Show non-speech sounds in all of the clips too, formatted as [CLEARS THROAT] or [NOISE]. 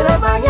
Bila banyak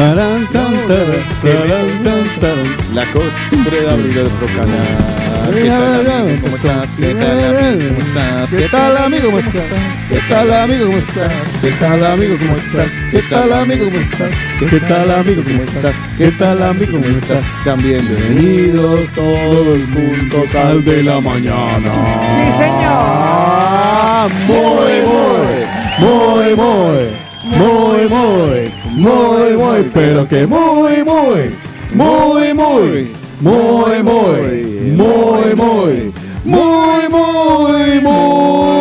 Tarán, tan, tarán, tarán, La costumbre de abrir otro canal. ¿Qué tal, amigo? ¿Cómo estás? ¿Qué tal, amigo? ¿Cómo estás? ¿Qué tal, amigo? ¿Cómo estás? ¿Qué tal, amigo? ¿Cómo estás? ¿Qué tal, amigo? ¿Cómo estás? ¿Qué tal, amigo? ¿Cómo estás? ¿Qué tal, amigo? ¿Cómo estás? Sean bienvenidos todos juntos al de la mañana. Sí, señor. Ah, muy, muy, muy, muy, muy, muy. Muy, muy, pero que muy, muy. Muy, muy. Muy, muy. Muy, muy. Muy, muy, muy.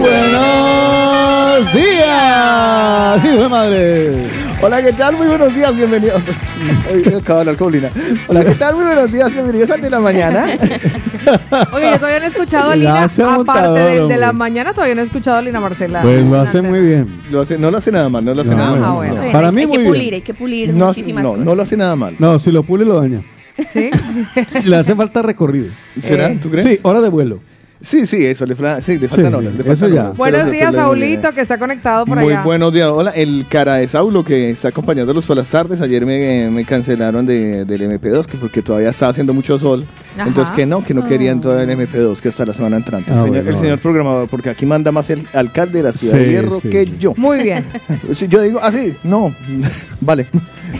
Buenos días. ¡Hijo de madre! [LAUGHS] Hola, ¿qué tal? Muy buenos días, bienvenidos. Acabo de hablar con Lina. Hola, ¿qué tal? Muy buenos días, bienvenidos al de la mañana. [LAUGHS] Oye, yo todavía no he escuchado a Lina, aparte de, de la mañana, todavía no he escuchado a Lina Marcela. Pues lo hace muy bien. Lo hace, no lo hace nada mal, no lo hace No, nada Ah, mal. bueno. Para hay, mí hay muy que bien. pulir, hay que pulir No, muchísimas no, cosas. no lo hace nada mal. No, si lo pule lo daña. ¿Sí? [LAUGHS] Le hace falta recorrido. ¿Será? Eh, ¿Tú crees? Sí, hora de vuelo. Sí, sí, eso, le, fla- sí, le faltan Sí, olas. Le eso faltan ya. olas, pero Buenos se días. Saulito, que está conectado por Muy allá. buenos días. Hola, el cara de Saulo que está acompañándolos por las tardes. Ayer me, me cancelaron de, del MP2 que porque todavía estaba haciendo mucho sol. Ajá. Entonces que no, que no querían todavía el MP2, que hasta la semana entrante. Ah, el, señor, bueno, el señor bueno. programador, porque aquí manda más el alcalde de la ciudad Sí, de Hierro sí, que sí. yo. Muy bien. [LAUGHS] Si yo digo así, no, [LAUGHS] vale.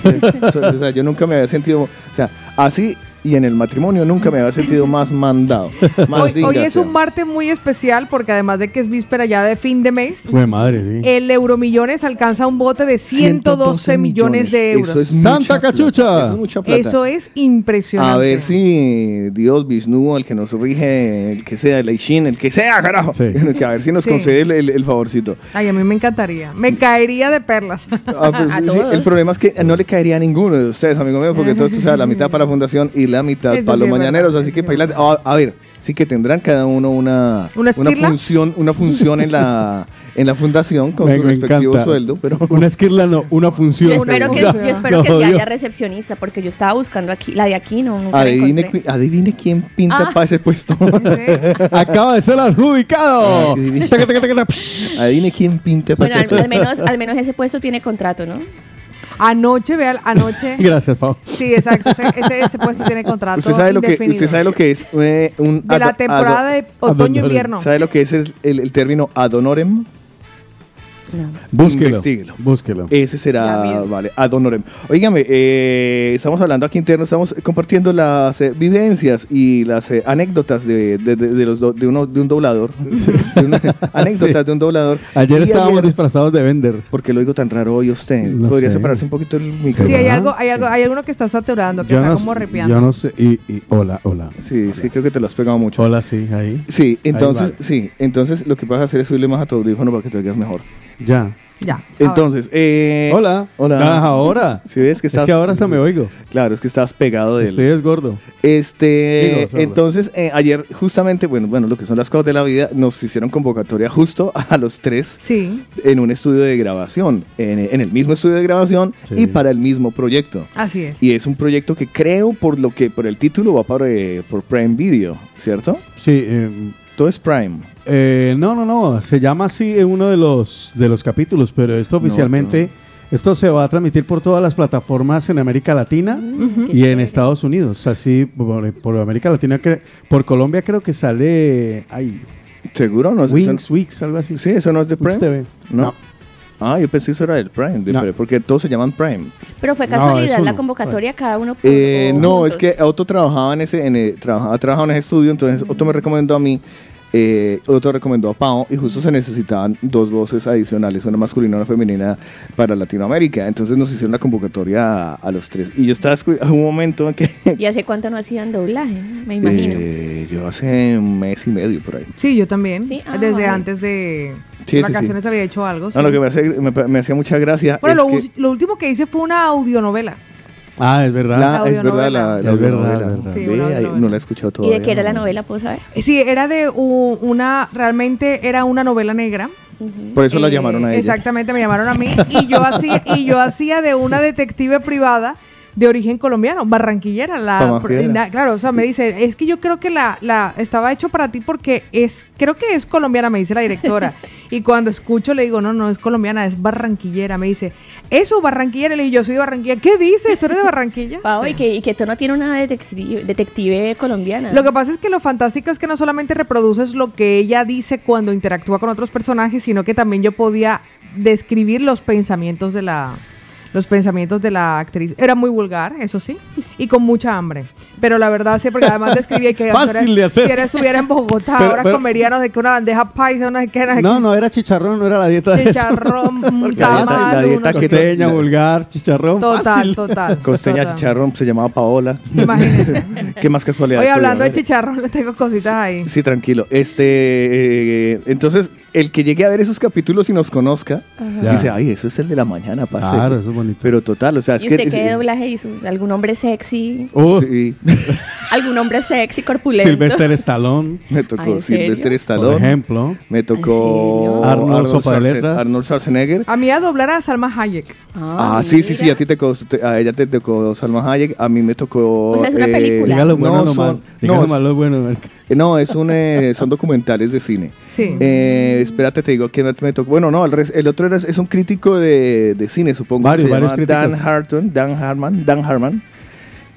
[LAUGHS] o sea, yo nunca me había sentido, o sea, así y en el matrimonio nunca me había sentido más mandado. [LAUGHS] Más Hoy, es un martes muy especial porque además de que es víspera ya de fin de mes, Fue madre, sí. el Euromillones alcanza un bote de 112 millones de euros. Eso es ¡Santa mucha plata, cachucha! Eso es mucha plata. Eso es impresionante. A ver si Dios, Vishnu, el que nos rige, el que sea, el Aishin, el que sea, carajo. Sí. [LAUGHS] A ver si nos Sí. concede el, el- el favorcito. Ay, a mí me encantaría. Me caería de perlas. Ah, pues, [LAUGHS] A sí, todos. el problema es que no le caería a ninguno de ustedes, amigo mío, porque todo esto sea la mitad para la fundación y la mitad Eso para sí los mañaneros. verdad, así que, sí es paila- a, a ver, sí que tendrán cada uno una, ¿Una esquirla? función, una función en la [LAUGHS] en la fundación con Me- su me respectivo encanta. sueldo, pero [LAUGHS] Una esquirla no, una función. Yo espero que, No, yo espero no, que sí Dios. haya recepcionista, porque yo estaba buscando aquí, la de aquí no, nunca la adivine, encontré. qui- adivine quién pinta Ah. para ese puesto. [LAUGHS] Acaba de ser adjudicado. Psh. adivine quién pinta para Bueno, ese al, al puesto. menos, al menos ese puesto tiene contrato, ¿no? Anoche, vea, anoche. [LAUGHS] Gracias, Pau. Sí, exacto. Ese, ese, ese puesto tiene contrato. Usted sabe lo que usted sabe lo que es eh, un De la ad- temporada ad- de otoño-invierno. ¿Sabe lo que es el, el- el término ad honorem? No. Búsquelo. Búsquelo. Ese será, vale, ad honorem. Óigame, eh, estamos hablando aquí interno, estamos compartiendo las eh, vivencias y las eh, anécdotas de, de, de- de los do- de, uno, de un doblador. [LAUGHS] De una- anécdotas Sí. de un doblador. Ayer Y estábamos disfrazados de vender. ¿Por qué lo digo tan raro hoy a usted? No ¿Podría sé. separarse un poquito el micrófono? Sí, hay algo, hay algo, hay alguno que está saturando, que Yo está no, como repiando. yo no sé. Y, y hola, hola. Sí, sí, creo que te lo has pegado mucho. Hola, sí, ahí. Sí, entonces, vale. sí, entonces lo que vas a hacer es subirle más a tu audífono para que te oigas mejor. Ya. Ya. Entonces, eh, Hola. Hola. Ah, ahora. Si ves que Es estás que ahora hasta me oigo. Claro, es que estabas pegado de él. Estoy desgordo. Este, Digo, sordo. entonces eh, ayer justamente, bueno, bueno, lo que son las cosas de la vida, nos hicieron convocatoria justo [LAUGHS] a los tres Sí, en un estudio de grabación, en, en el mismo estudio de grabación Sí. y para el mismo proyecto. así es. Y es un proyecto que creo por lo que por el título va para, eh, por Prime Video, ¿cierto? Sí, eh, Todo es Prime. Eh, no, no, no. Se llama así en uno de los, de los capítulos, pero esto oficialmente, esto se va a transmitir por todas las plataformas en América Latina y en Estados Unidos. Así, por, por América Latina, cre- por Colombia creo que sale ay, ¿Seguro? No, Wings, Wix, algo así. Sí, eso no es de Prime. TV. No. Ah, yo pensé que eso era del Prime, de No. Prime, porque todos se llaman Prime. Pero fue No, casualidad la convocatoria, cada uno Eh, no, juntos. es que Otto trabajaba en ese, en el- trabajaba, trabajaba en ese estudio, entonces Otto me recomendó a mí, eh, Otto recomendó a Pau y justo se necesitaban dos voces adicionales, una masculina y una femenina para Latinoamérica. Entonces nos hicieron la convocatoria a, a los tres. Y yo estaba [LAUGHS] un momento en que ¿Y hace cuánto no hacían doblaje? Me imagino. eh, yo hace un mes y medio por ahí. Sí, yo también. Sí, ah, Desde vale. antes de Sí, sí, vacaciones había hecho algo. No, lo que me, hace- me, me hacía mucha gracia Bueno, es lo, que lo último que hice fue una audionovela. Ah, es verdad. la- es verdad la, la Es verdad, verdad. Sí, audionovela. no la he escuchado ¿Y todavía. de qué era la no. novela? ¿Puedo saber? Sí, era de una, realmente era una novela negra. Por eso la Eh, llamaron a ella. Exactamente, me llamaron a mí y yo hacía y yo hacía de una detective privada de origen colombiano, barranquillera. La, na- claro, o sea, me dice, es que yo creo que la, la estaba hecho para ti porque es, creo que es colombiana, me dice la directora. [LAUGHS] y cuando escucho le digo, no, no es colombiana, es barranquillera. Me dice, eso, barranquillera. Le digo, yo soy de Barranquilla. ¿Qué dices? ¿Tú eres de Barranquilla? [LAUGHS] Pau, Sí. y, que, y que tú no tienes una detective, detective colombiana. Lo que pasa es que lo fantástico es que no solamente reproduces lo que ella dice cuando interactúa con otros personajes, sino que también yo podía describir los pensamientos de la los pensamientos de la actriz. Era muy vulgar, eso sí, y con mucha hambre. Pero la verdad sí, porque además describía que [LAUGHS] Fácil de hacer. si ahora estuviera en Bogotá, Pero- ahora pero- comería no sé qué, una bandeja paisa, no sé qué, no sé No, qué. no era chicharrón, no era la dieta de chicharrón, tamal, la dieta Costeña, vulgar, chicharrón. total, fácil. total. [LAUGHS] Costeña total. Chicharrón se llamaba Paola. Imagínese. [LAUGHS] ¿Qué más casualidad? Oye, estoy hablando de chicharrón, le tengo cositas ahí. Sí, tranquilo. Este, eh, entonces, el que llegue a ver esos capítulos y nos conozca, dice, ay, eso es el de la mañana, parce. Claro, eso es bonito. Pero total, o sea, es ¿Y que... usted qué doblaje hizo? ¿Algún hombre sexy? Oh, Sí, [LAUGHS] ¿Algún hombre sexy, corpulento? Sylvester Stallone, me tocó. Sylvester por Stallone, ejemplo. me tocó? Arnold Sopa de Schwarzen- Letras. Arnold Schwarzenegger. A mí a doblar a Salma Hayek. Ah, sí, sí, sí, mira. a ti te tocó, te- a ella te tocó Salma Hayek, a mí me tocó... O sea, es una película. Diga lo bueno no, nomás. son- Diga no, bueno. Eh, No, es un, eh, son documentales de cine. Sí. Eh, espérate, te digo quién me tocó. Bueno, no, el, res- el otro era- es un crítico de, de cine, supongo. Varios, varios Dan críticos. Harton, Dan Harman, Dan Harman,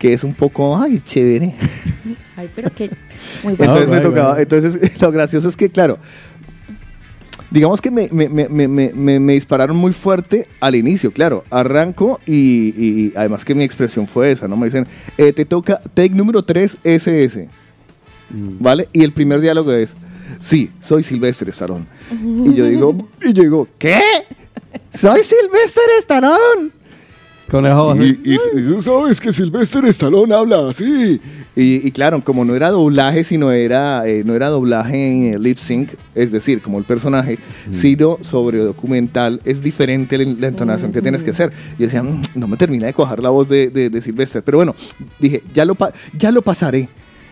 que es un poco, ay, chévere. [LAUGHS] Ay, pero qué... Muy bueno. Entonces me tocaba, entonces lo gracioso es que, claro, digamos que me, me- me- me- me- me- me dispararon muy fuerte al inicio, claro, arranco y, y además que mi expresión fue esa, ¿no? Me dicen, eh, te toca take número 3 SS, Mm. ¿vale? Y el primer diálogo es, sí, soy Silvestre Stallone. Y yo digo, [LAUGHS] y yo digo, ¿qué? ¿Soy Silvestre Stallone? Conejo. Y, y- y tú sabes que Sylvester Stallone habla así. Y, y claro, como no era doblaje, sino era, eh, no era doblaje en lip sync, es decir, como el personaje, sino sobre documental, es diferente la, la entonación que tienes que hacer. Yo decía, "Mm, no me termina de cuajar la voz de, de, de Sylvester. Pero bueno, dije, ya lo, pa- ya lo pasaré,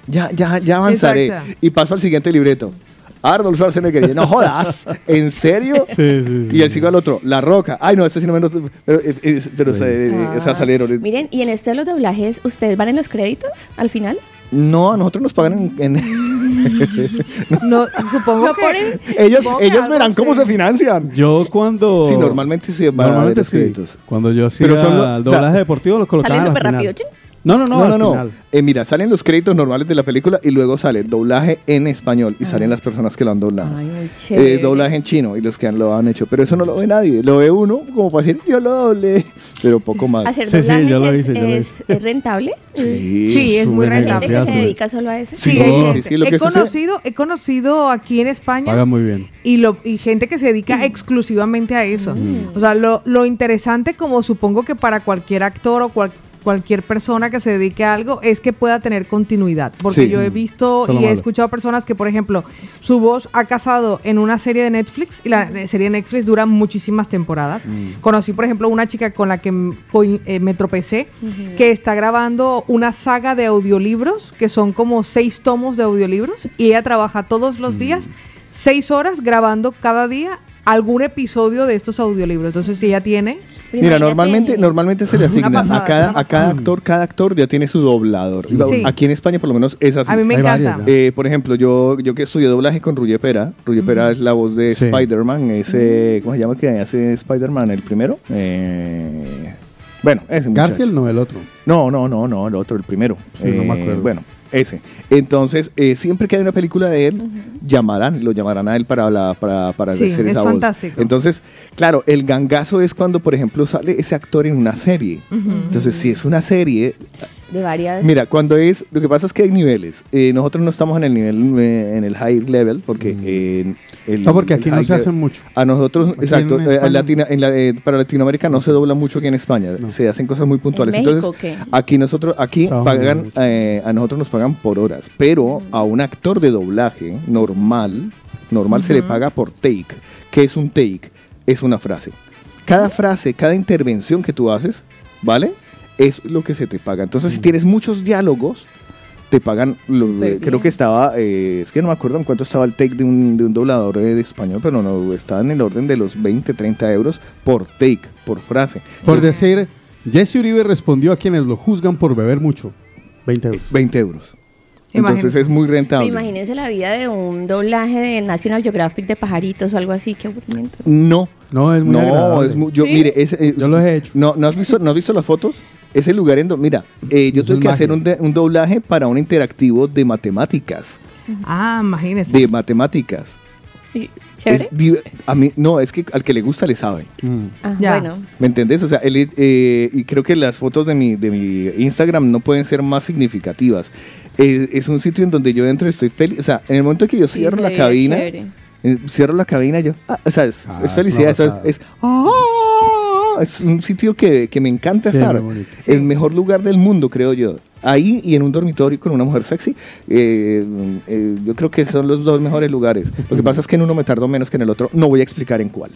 ya, ya, ya avanzaré. Exacto. Y paso al siguiente libreto. Arnold Schwarzenegger, y no jodas, ¿en serio? Sí, sí, sí. Y él sigo al otro, La Roca. Ay, no, este sí no menos. Pero, eh, eh, pero, o sea, eh, o sea, salieron. Miren, y en esto de los doblajes, ¿ustedes van en los créditos al final? No, a nosotros nos pagan en. en- [LAUGHS] No, supongo ¿Lo que ponen? ellos supongo ellos verán cómo se financian. Yo cuando... Sí, normalmente sí van a Normalmente los sí. créditos. Cuando yo hacía Pero son el o sea, doblaje deportivo lo colocaban Sale al súper final. rápido. chin. No, no, no, No, al no, no. final. Eh, mira, salen los créditos normales de la película y luego sale doblaje en español y salen las personas que lo han doblado. Ay, muy Eh, chévere. doblaje en chino y los que han, lo han hecho. Pero eso no lo ve nadie. Lo ve uno como para decir, yo lo doble. Pero poco más. ¿Hacer Sí, sí, doblajes yo lo es, hice, yo lo es- hice. es rentable? Sí, es muy buena ¿Hay gente rentable. que se dedica solo a eso? Sí, Sí, hay sí, lo he, que sucede- conocido, he conocido aquí en España Paga muy bien. y, lo, y gente que se dedica exclusivamente a eso. O sea, lo, lo interesante, como supongo que para cualquier actor o cual- cualquier persona que se dedique a algo, es que pueda tener continuidad. Porque Sí. yo he visto y he malo. escuchado personas que, por ejemplo, su voz ha casado en una serie de Netflix y la serie de Netflix dura muchísimas temporadas. Conocí, por ejemplo, una chica con la que eh, me tropecé, que está grabando una saga de audiolibros, que son como seis tomos de audiolibros, y ella trabaja todos los días, seis horas grabando cada día algún episodio de estos audiolibros. Entonces, si ella tiene, Mira, normalmente, normalmente se le asigna pasada, a cada, a cada actor, cada actor ya tiene su doblador. Sí. Aquí en España por lo menos es así. a mí me Hay encanta. varias, Eh, por ejemplo, yo, yo que estudié doblaje con Ruye Pera. Ruye Pera es la voz de Sí. Spider-Man. Ese, ¿Cómo se llama que hace Spider-Man? ¿El primero? Eh, bueno, ese muchacho. Garfield no, el otro. No, no, no, no, el otro, el primero. Sí, no me acuerdo. Bueno, ese. Entonces, eh, siempre que hay una película de él, llamarán, lo llamarán a él para, la, para, para Sí, hacer es esa fantástico. voz. Entonces, claro, el gangazo es cuando, por ejemplo, sale ese actor en una serie. Entonces, si es una serie, De varias. Mira, cuando es, lo que pasa es que hay niveles. Eh, nosotros no estamos en el nivel, eh, en el high level, porque eh, el, No, porque aquí no se level- hace mucho. A nosotros, Aquí exacto, en eh, España- Latina- en la- eh, para Latinoamérica no se dobla mucho aquí en España, No. se hacen cosas muy puntuales. México Entonces, qué? aquí nosotros, aquí pagan, eh, a nosotros nos pagan por horas, pero a un actor de doblaje normal, normal se le paga por take. ¿Qué es un take? Es una frase. Cada frase, cada intervención que tú haces, ¿vale? Es lo que se te paga. Entonces, si tienes muchos diálogos, te pagan, lo- creo bien. que estaba, eh, es que no me acuerdo en cuánto estaba el take de un, de un doblador eh, de español, pero no, estaba en el orden de los 20, 30 euros por take, por frase. Por Entonces, decir, Jesse Uribe respondió a quienes lo juzgan por beber mucho. 20 euros. 20 euros. Entonces es muy rentable. imagínense la vida de un doblaje de National Geographic de pajaritos o algo así, qué aburrimiento. No, No, es muy no, agradable. es muy, yo, ¿Sí? mire, es, eh, Yo lo he hecho. No, ¿no has visto, no has visto las fotos? Ese lugar en donde, mira, eh, yo Eso tuve que hacer un, de- un doblaje para un interactivo de matemáticas, Ah, imagínese. de matemáticas. Es a mí, no, es que al que le gusta le sabe. Mm. Ah, Ya. Bueno, ¿Me entendés? O sea, él, eh, y creo que las fotos de mi, de mi Instagram no pueden ser más significativas. Eh, es un sitio en donde yo entro y estoy feliz. O sea, en el momento que yo sí, cierro la cabina, chévere. eh, cierro la cabina y yo, ah, o sea, es, Ah, es felicidad. es, ah, es un sitio que, que me encanta estar. El mejor lugar del mundo, creo yo. Ahí y en un dormitorio con una mujer sexy, eh, eh, yo creo que son los dos mejores lugares. Lo que pasa es que en uno me tardo menos que en el otro. No voy a explicar en cuál.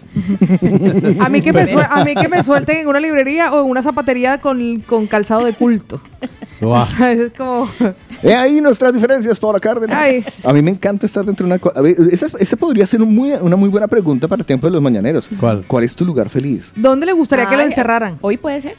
A mí, que me a mí que me suelten en una librería o en una zapatería con, con calzado de culto. Guau. [LAUGHS] O sea, es como... He ahí nuestras diferencias, Paula Cárdenas. Ay. A mí me encanta estar dentro de una... ver, esa, esa podría ser un muy- una muy buena pregunta para el tiempo de los mañaneros. ¿Cuál? ¿Cuál es tu lugar feliz? ¿Dónde le gustaría que lo Ay, encerraran? Hoy puede ser.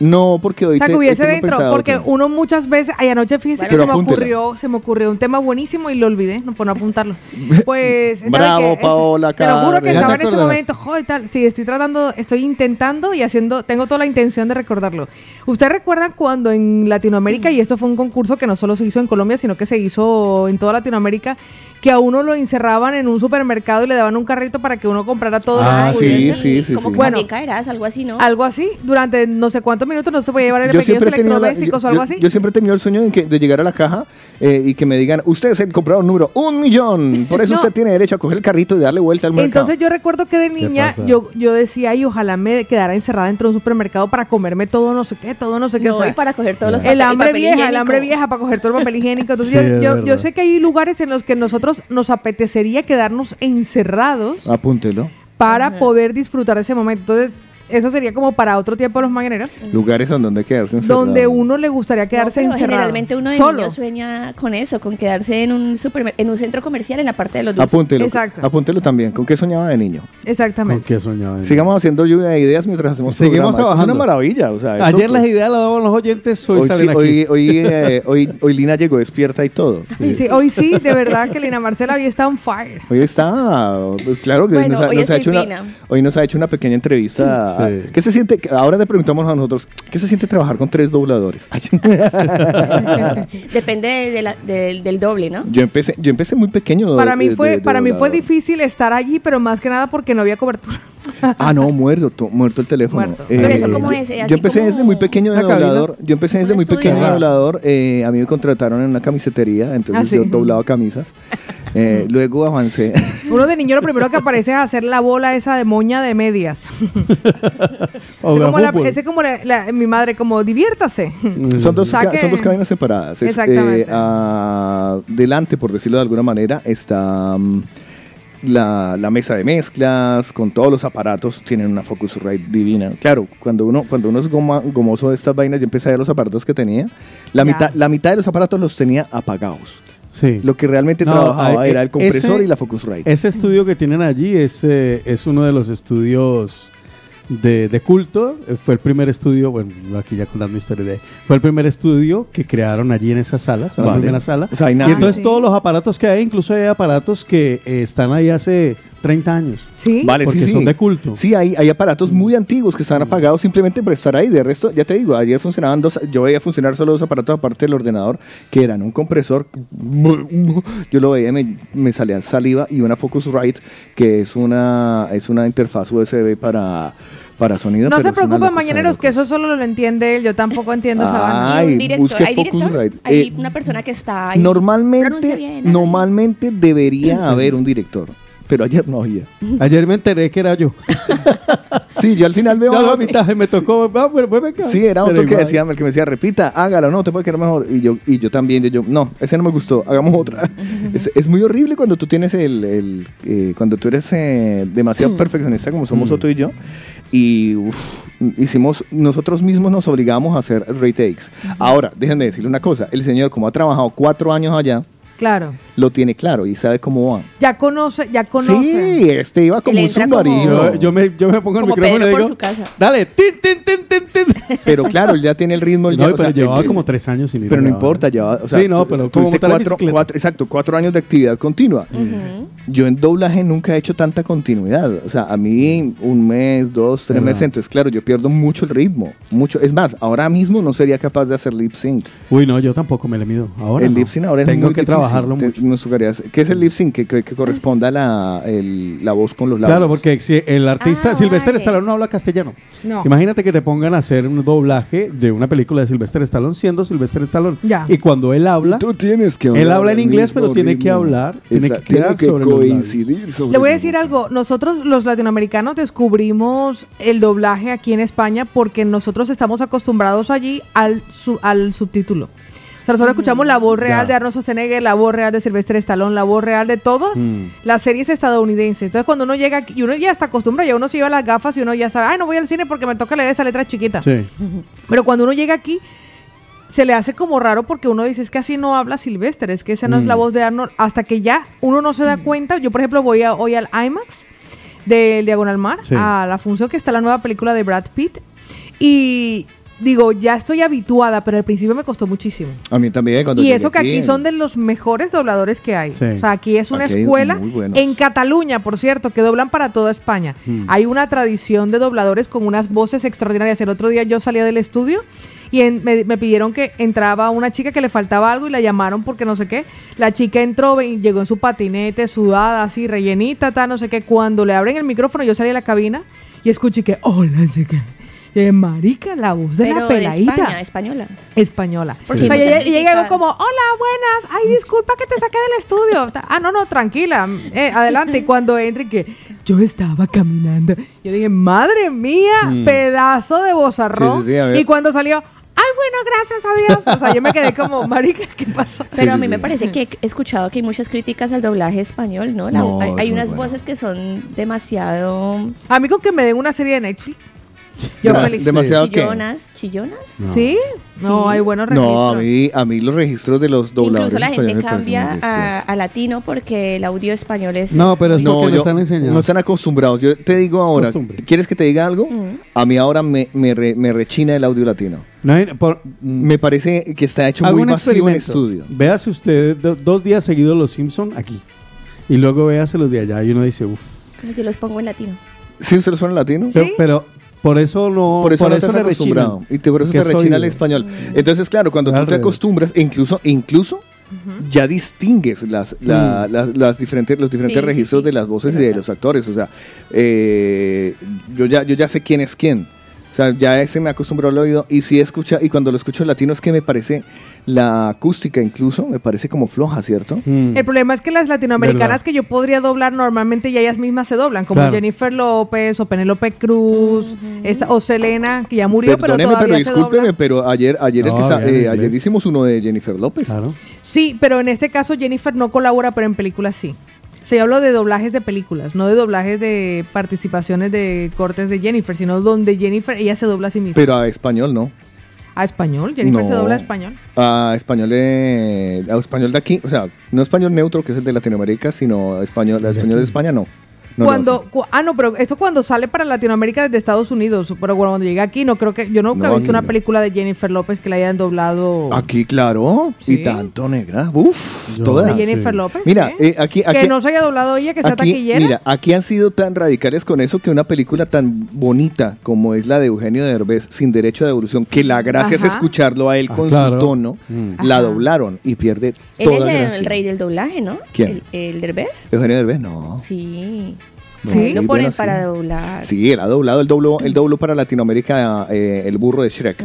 No, porque hoy O sea, que hubiese dentro, pensado porque uno muchas veces, ay, anoche fíjese Bueno. que se me ocurrió, se me ocurrió un tema buenísimo y lo olvidé, no por no apuntarlo. [LAUGHS] Pues, ¿sabe Bravo, qué? Este, Paola Te lo juro que estaba en ese momento, joder, tal, sí, estoy tratando, estoy intentando y haciendo, tengo toda la intención de recordarlo. ¿Usted recuerda cuando en Latinoamérica, y esto fue un concurso que no solo se hizo en Colombia, sino que se hizo en toda Latinoamérica, que a uno lo encerraban en un supermercado y le daban un carrito para que uno comprara todo lo Ah, que sí, pudiese? sí, sí, Como sí. que Bueno. caerás, algo así, ¿no? Algo así, durante no sé cuántos minutos no se podía llevar el la- electrodomésticos yo- o algo así. yo siempre he tenido el sueño de, que- de llegar a la caja eh, y que me digan, usted se comprado un número, un millón, por eso [LAUGHS] No. usted tiene derecho a coger el carrito y darle vuelta al mercado. Entonces yo recuerdo que de niña yo, yo decía, ay, ojalá me quedara encerrada dentro de un supermercado para comerme todo no sé qué, todo no sé qué. No, o sea, y para coger todos los el papel- hambre papel vieja, el hambre vieja para coger todo el papel [LAUGHS] higiénico. Entonces Sí, yo, yo, sé que hay lugares en los que nosotros nos apetecería quedarnos encerrados Apúntelo. para poder disfrutar de ese momento. Entonces eso sería como para otro tiempo de los mañaneros, Lugares en donde quedarse encerrado. donde uno le gustaría No, quedarse pero encerrado. Generalmente uno de solo. niño sueña con eso, con quedarse en un en un centro comercial en la parte de los dulces. Apúntelo. Exacto. Apúntelo también. ¿Con qué soñaba de niño? ¿Con Exactamente. qué soñaba? Sigamos haciendo lluvia de ideas mientras hacemos Seguimos programa. Eso Es trabajando. una maravilla. O sea, eso, Ayer las pues, ideas las daban los oyentes, hoy, Hoy, salen sí, aquí. hoy, hoy, [LAUGHS] eh, hoy, hoy Lina llegó despierta y todo. Sí, hoy sí, de verdad que Lina Marcela hoy está on fire. Hoy está, claro que Bueno, nos, ha, hoy nos ha hecho una, hoy nos ha hecho una pequeña entrevista. Sí. ¿Qué se siente? Ahora le preguntamos a nosotros, ¿qué se siente trabajar con tres dobladores? [LAUGHS] Depende de- de la- del- del doble, ¿no? yo empecé, yo empecé muy pequeño. Para mí de- fue, de- de para mí fue difícil estar allí, pero más que nada porque no había cobertura. Ah, no, muerto, to- muerto el teléfono. Muerto. Pero eso cómo es, eh, yo empecé como desde muy pequeño de doblador. Yo empecé desde muy estudio. pequeño de Ah. doblador. eh, a mí me contrataron en una camisetería, entonces Ah, sí. yo doblaba camisas. [LAUGHS] [LAUGHS] Eh, luego avancé. [LAUGHS] Uno de niño lo primero que aparece es hacer la bola esa de moña de medias. O [LAUGHS] ese como, la- fútbol. ese como la- la- mi madre, como diviértase. Mm. Son dos, Saque- ca- son dos cabinas separadas. Es, Exactamente. eh, ah, delante, por decirlo de alguna manera, está mm, la, la mesa de mezclas con todos los aparatos. Tienen una Focusrite divina. Claro, cuando uno, cuando uno es goma- gomoso de estas vainas, yo empecé a ver los aparatos que tenía. La Ya. mitad, la mitad de los aparatos los tenía apagados. Sí. Lo que realmente No, trabajaba era eh, el compresor ese- y la Focusrite. Ese estudio que tienen allí es, eh, es uno de los estudios de, de culto. Eh, Fue el primer estudio, bueno, aquí ya contando historia de... Fue el primer estudio que crearon allí en esa sala, esa Vale. primera sala. O sea, ahí y entonces Sí. todos los aparatos que hay, incluso hay aparatos que eh, están ahí hace 30 años. Sí. Vale, porque sí, sí. son de culto. Sí, hay, hay aparatos muy antiguos que están apagados simplemente por estar ahí. De resto, ya te digo, ayer funcionaban dos, yo veía funcionar solo dos aparatos aparte del ordenador, que eran un compresor, [LAUGHS] yo lo veía, me, me salía saliva, y una Focusrite, que es una, es una interfaz USB para, para sonido. No se preocupen, mañaneros, que eso solo lo entiende él. Yo tampoco entiendo esa ¿hay director? Focusrite. Hay Eh, una persona que está ahí. Normalmente, bien, normalmente debería haber un director, pero ayer no había. [LAUGHS] Ayer me enteré que era yo. [LAUGHS] Sí, yo al final veo No, a mitad me tocó. Ah, bueno, pues venga. Sí, era Pero otro que decía, el que me decía, repita, hágalo, no, te puede quedar mejor. Y yo, y yo también, yo, yo, no, ese no me gustó, hagamos otra. [LAUGHS] es, es muy horrible cuando tú tienes el, el, eh, cuando tú eres eh, demasiado perfeccionista como somos Mm. Otto y yo. Y uf, hicimos, nosotros mismos nos obligamos a hacer retakes. Ahora, déjenme decirle una cosa, el señor como ha trabajado cuatro años allá, Claro. Lo tiene claro y sabe cómo va. Ya conoce, ya conoce. Sí, este iba como un como- submarino. Yo, yo me, yo me pongo el micrófono Pedro y por digo, su casa. dale, tin, tin, tin, tin, tin. Pero [LAUGHS] claro, él ya tiene el ritmo. No, ya, pero o sea, llevaba como tres años sin ir Pero no grabar. importa, ya, o sea, sí, no, pero tuviste cuatro, cuatro- exacto, cuatro años de actividad continua. Yo en doblaje nunca he hecho tanta continuidad. O sea, a mí un mes, dos, tres meses, entonces claro, yo pierdo mucho el ritmo. Mucho. Es más, ahora mismo no sería capaz de hacer lip sync. Uy, no, yo tampoco me le mido. Ahora el no. lip sync ahora es Tengo muy que difícil. trabajarlo Te- mucho. Nos tocaría ¿Qué es el lip sync? Que, que, que corresponda a la, el- la voz con los labios. Claro, porque si el artista Ah, Sylvester vale. Stallone no habla castellano. No. Imagínate que te pongan a hacer un doblaje de una película de Sylvester Stallone siendo Sylvester Stallone. Ya. Y cuando él habla, Tú tienes que Él habla en inglés, pero tiene que hablar, tiene que quedar sobre coincidir sobre Le voy a decir algo, nosotros los latinoamericanos descubrimos el doblaje aquí en España porque nosotros estamos acostumbrados allí al, su- al subtítulo. O sea, nosotros escuchamos la voz real Ya. de Arnold Schwarzenegger, la voz real de Sylvester Stallone, la voz real de todos Mm. las series estadounidenses. Entonces, cuando uno llega aquí, y uno ya está acostumbrado, ya uno se lleva las gafas y uno ya sabe, ay, no voy al cine porque me toca leer esa letra chiquita. Sí. [LAUGHS] Pero cuando uno llega aquí, se le hace como raro porque uno dice, es que así no habla Sylvester, es que esa no es la Mm. voz de Arnold, hasta que ya uno no se da cuenta. Yo, por ejemplo, voy a- hoy al IMAX del Diagonal Mar, Sí. a la función que está la nueva película de Brad Pitt, y digo, ya estoy habituada, pero al principio me costó muchísimo. A mí también. Cuando Y eso que aquí son de los mejores dobladores que hay. Sí. O sea, aquí es una Aquí escuela en Cataluña, por cierto, que doblan para toda España. Mm. Hay una tradición de dobladores con unas voces extraordinarias. El otro día yo salía del estudio y en- me, me pidieron que entraba una chica que le faltaba algo y la llamaron porque no sé qué. La chica entró y llegó en su patinete, sudada, así, rellenita, tal, no sé qué. Cuando le abren el micrófono, yo salí de la cabina y escuché que, hola, no sé qué. Y yo, marica, la voz de Pero la de peladita España, española. española. Porque O sea, no ella, te ella llegó como, hola, buenas, ay, disculpa que te saqué del estudio. Ah, no, no, tranquila, eh, adelante. Y [LAUGHS] cuando entre, que yo estaba caminando, yo dije, madre mía, Mm. pedazo de bozarrón. Sí, sí, sí, a ver. y cuando salió, ay, bueno, gracias a Dios. O sea, yo me quedé como, [LAUGHS] marica, ¿qué pasó? Pero Sí, a mí sí, me sí. parece que he escuchado que hay muchas críticas al doblaje español, ¿no? La- No, hay es hay muy unas bueno. voces que son demasiado A mí con que me den una serie de Netflix, yo Demasi- feliz. demasiado- ¿qué? chillonas. ¿Chillonas? ¿Sí? No, Sí. hay buenos registros. No, a mí, a mí los registros de los dobladores Incluso la gente españoles me parecen cambia a, bestias. a latino porque el audio español es... No, pero es No, porque lo yo- están enseñando. no están acostumbrados. Yo te digo ahora, Costumbre. ¿quieres que te diga algo? Mm. A mí ahora me, me, re- me rechina el audio latino. No hay- por- mm, Me parece que está hecho muy un vacío en experimento. estudio. Véase usted do- dos días seguidos Los Simpson aquí. Y luego véase los de allá y uno dice, uff. Que los pongo en latino. ¿Sí usted suena latino? Pero, pero por eso no. por eso no te has le acostumbrado. rechinan. Y te, por eso Que te soy- rechina el español. Entonces, claro, cuando tú te acostumbras, e incluso, e incluso ya distingues las, la- las, las diferentes, los diferentes Sí, registros sí. de las voces Es y de los actores. O sea, eh, yo, ya, yo ya sé quién es quién. O sea, ya ese me acostumbró al oído. Y si escucha, y cuando lo escucho en latino es que me parece la acústica incluso, me parece como floja, ¿cierto? Mm. El problema es que las latinoamericanas Verdad. que yo podría doblar normalmente ya ellas mismas se doblan, como Claro. Jennifer López o Penélope Cruz, esta, o Selena, que ya murió, pero todavía pero se discúlpeme, pero ayer, ayer, el que está- eh, ayer hicimos uno de Jennifer López. Claro. Sí, pero en este caso Jennifer no colabora, pero en películas sí. Yo hablo de doblajes de películas, no de doblajes de participaciones de cortes de Jennifer, sino donde Jennifer, ella se dobla a sí misma. Pero a español no. A español, Jennifer se dobla a español. A español, eh, a español de aquí, o sea, no español neutro, que es el de Latinoamérica, sino español, a español de España, no. No cuando, cu- ah, no, pero esto cuando sale para Latinoamérica desde Estados Unidos, pero cuando llega aquí, no creo que, yo nunca No, he visto una película de Jennifer López que la hayan doblado. Aquí, claro, Sí. y tanto negra, uff, Yo- toda. ¿De Jennifer sí. López? Mira, eh, aquí, aquí, que no se haya doblado ella, que sea aquí, taquillera. mira, aquí han sido tan radicales con eso que una película tan bonita como es la de Eugenio Derbez, sin derecho de devolución, que la gracia es escucharlo a él Ah, con claro. su tono, Mm. la doblaron y pierde Él toda es el, gracia. el rey del doblaje, ¿no? ¿Quién? El, el Derbez. Eugenio Derbez, no. Sí. No, ¿Sí? Lo sí, ponen bueno, sí. para doblar. Sí, él ha doblado, el dobló, el dobló para Latinoamérica eh, el burro de Shrek.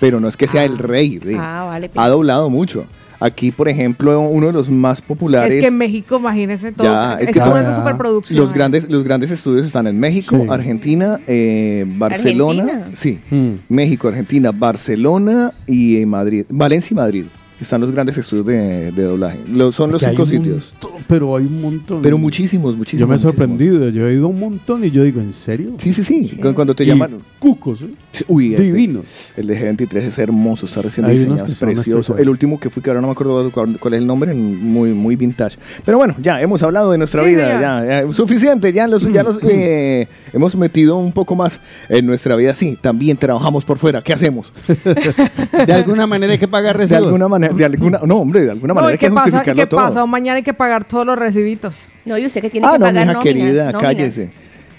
Pero no es que sea el rey. sí. Ah, vale. Ha doblado mucho. Aquí, por ejemplo, uno de los más populares. es que en México, imagínese todo. Ya, es es que todo- una superproducción. los grandes, los grandes estudios están en México, Sí. Argentina, eh, Barcelona. ¿Argentina? Sí, Mm. México, Argentina, Barcelona y Madrid. Valencia y Madrid. Están los grandes estudios de, de doblaje. Lo- son los cinco sitios. montón, pero hay un montón. Pero muchísimos, muchísimos. Yo me he muchísimos. sorprendido. Yo he ido a un montón y yo digo, ¿en serio? Sí, sí, sí. Cu- Cuando te Y llaman. Cucos, ¿eh? Uy, el de- Divinos. El de G23 es hermoso, está recién Hay diseñado, es precioso. El último que fui, que ahora no me acuerdo cuál, cuál es el nombre, muy, muy vintage. Pero bueno, ya hemos hablado de nuestra Sí, vida, ya, ya, suficiente, ya los, ya los eh, hemos metido un poco más en nuestra vida. Sí, también trabajamos por fuera, ¿qué hacemos? [LAUGHS] De alguna manera hay que pagar De alguna manera, de alguna, no hombre, de alguna No, manera ¿y hay que qué justificarlo qué todo. pasa? Mañana hay que pagar todos los recibitos. No, y usted que tiene Ah, que no, pagar mija nóminas, querida, nóminas. cállese.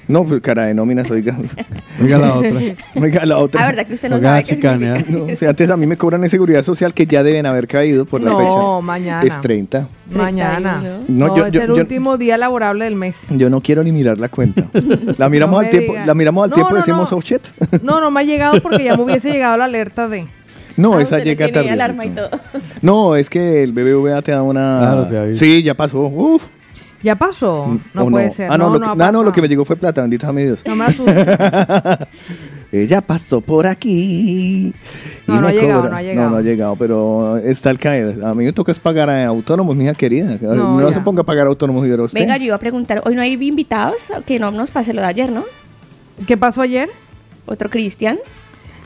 No, pues cara de nóminas, oiga. Oiga la otra. [LAUGHS] Oiga la otra. Ah, ¿verdad que usted no Oiga, sabe qué significa? No, o sea, antes a mí me cobran en seguridad social que ya deben haber caído por la No, fecha. mañana. Es 30. Mañana. 31. No, No, yo- es yo- el yo- último día laborable del mes. Yo no quiero ni mirar la cuenta. La [LAUGHS] miramos No al tiempo, diga. la miramos al No, tiempo y no, decimos, no. oh shit. No, no me ha llegado porque ya me hubiese llegado la alerta de. No, Ah, esa llega tarde. alarma y todo. [LAUGHS] No, es que el BBVA te da una. Claro, te avisa. sí, ya pasó. Uf. ¿Ya pasó? No ¿O puede ser. Ah, no, no, lo, no, que, ah, no, lo que me llegó fue plata, bendito sea mi Dios. No me. Ella [LAUGHS] pasó por aquí. y No, no ha llegado, cobra. no ha llegado. No, no ha llegado, pero está el caer. A mí me toca es pagar a autónomos, mija querida. No, No, se ponga a pagar a autónomos y usted. Venga, yo iba a preguntar, hoy no hay invitados, que no nos pase lo de ayer, ¿no? ¿Qué pasó ayer? Otro Cristian.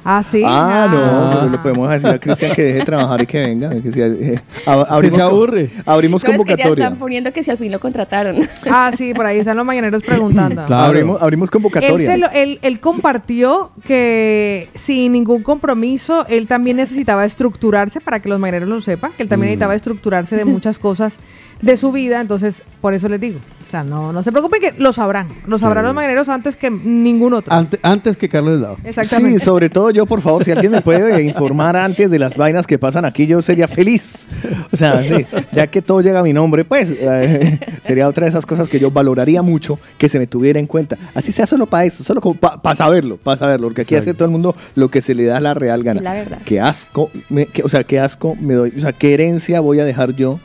Ah, sí. Ah, no, Ah. pero le podemos decir a Cristian que deje de trabajar y que venga. Que si, eh, [LAUGHS] ab- abrimos, se aburre. Abrimos No, es que ya convocatoria. están poniendo que si al fin lo contrataron. [LAUGHS] Ah, sí, por ahí están los mañaneros preguntando. [LAUGHS] Claro. Abrimos, abrimos Él, convocatoria. se lo- él- él compartió que sin ningún compromiso, él también necesitaba estructurarse, para que los mañaneros lo sepan, que él también necesitaba estructurarse de muchas cosas de su vida, entonces por eso les digo. O sea, no, no se preocupen que lo sabrán. Lo sabrán Sí. los mañaneros antes que ningún otro. Ante- antes que Carlos Lado. Exactamente. Sí, sobre todo yo, por favor, si alguien me puede [LAUGHS] informar antes de las vainas que pasan aquí, yo sería feliz. O sea, sí, ya que todo llega a mi nombre, pues eh, [LAUGHS] sería otra de esas cosas que yo valoraría mucho que se me tuviera en cuenta. Así sea solo para eso, solo para saberlo, para saberlo, porque aquí Exacto. hace todo el mundo lo que se le da la real gana. La verdad. Qué asco, me- que- o sea, qué asco me doy, o sea, qué herencia voy a dejar yo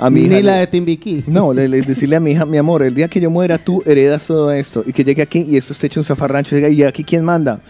a mi hija. Ni la de Timbiquí. No, le, le- decirle a mi hija, mi amor, el día que yo muera tú heredas todo esto y que llegue aquí y esto esté hecho un zafarrancho ¿y aquí quién manda?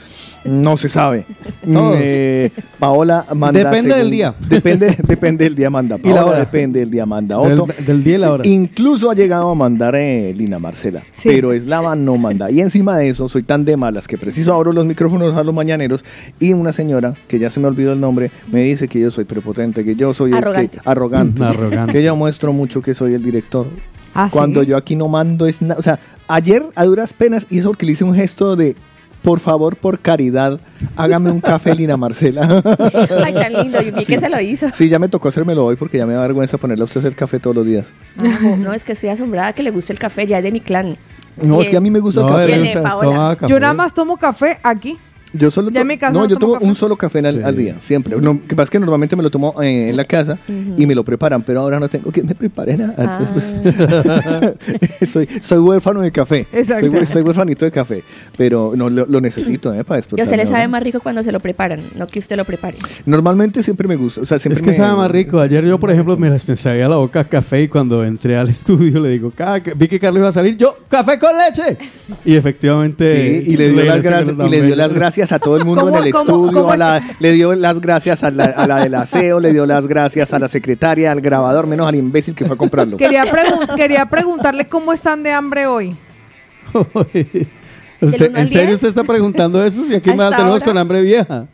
No se sabe. [LAUGHS] Eh, Paola manda. Depende del día. [LAUGHS] Depende, depende del día manda. Y la Paola hora. depende del día manda. Del, Otto. del día y la hora. Incluso ha llegado a mandar eh, Lina Marcela, Sí. pero Eslava no manda. Y encima de eso, soy tan de malas que preciso abro los micrófonos a los mañaneros y una señora, que ya se me olvidó el nombre, me dice que yo soy prepotente, que yo soy el Arrogante. que, arrogante, Arrogante. que yo muestro mucho que soy el director. Ah, ¿sí? Cuando yo aquí no mando es nada. O sea, ayer a duras penas hizo porque le hice un gesto de, por favor, por caridad, hágame un café, Lina Marcela. [LAUGHS] Ay, tan lindo, yo vi que se lo hizo. sí, ya me tocó hacérmelo hoy porque ya me da vergüenza ponerle a usted a hacer café todos los días. No, no, es que estoy asombrada que le guste el café, ya es de mi clan. No, es que a mí me gusta el café. Viene, Paola. Yo nada más tomo café aquí. Yo solo Ya en mi casa no, no yo tomo café. un solo café al, Sí. al día, siempre. Lo que pasa es que normalmente me lo tomo eh, en la casa y me lo preparan, pero ahora no tengo que me prepare nada. Entonces, pues, [LAUGHS] soy, soy huérfano de café. Exacto. Soy, soy huérfanito de café, pero no lo, lo necesito, ¿eh? Para Yo se le sabe más rico cuando se lo preparan, no que usted lo prepare. Normalmente siempre me gusta, o sea, siempre Es que me- sabe más rico. Ayer yo, por ejemplo, me, sabía la boca café y cuando entré al [LAUGHS] estudio le digo, "Ca- que- vi que Carlos iba a salir, yo, café con leche. Y efectivamente... Sí, y le dio, las gracias, gracias a todo el mundo en ¿Cómo- el cómo- estudio, cómo a la- le dio las gracias a la, a la del aseo, le dio las gracias a la secretaria, al grabador, menos al imbécil que fue a comprarlo. Quería, pregun- quería preguntarle cómo están de hambre hoy. [LAUGHS] Usted- ¿En serio usted está preguntando eso? Si aquí [LAUGHS] más tenemos con hambre vieja.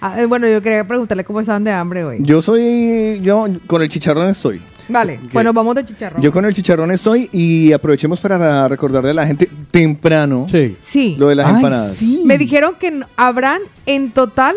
Ah, eh, bueno, yo quería preguntarle cómo estaban de hambre hoy. Yo soy, yo con el chicharrón estoy. Vale, bueno, vamos de chicharrón. Yo con el chicharrón estoy y aprovechemos para recordarle a la gente temprano Sí. Sí. lo de las Ay, empanadas. sí. Me dijeron que habrán en total,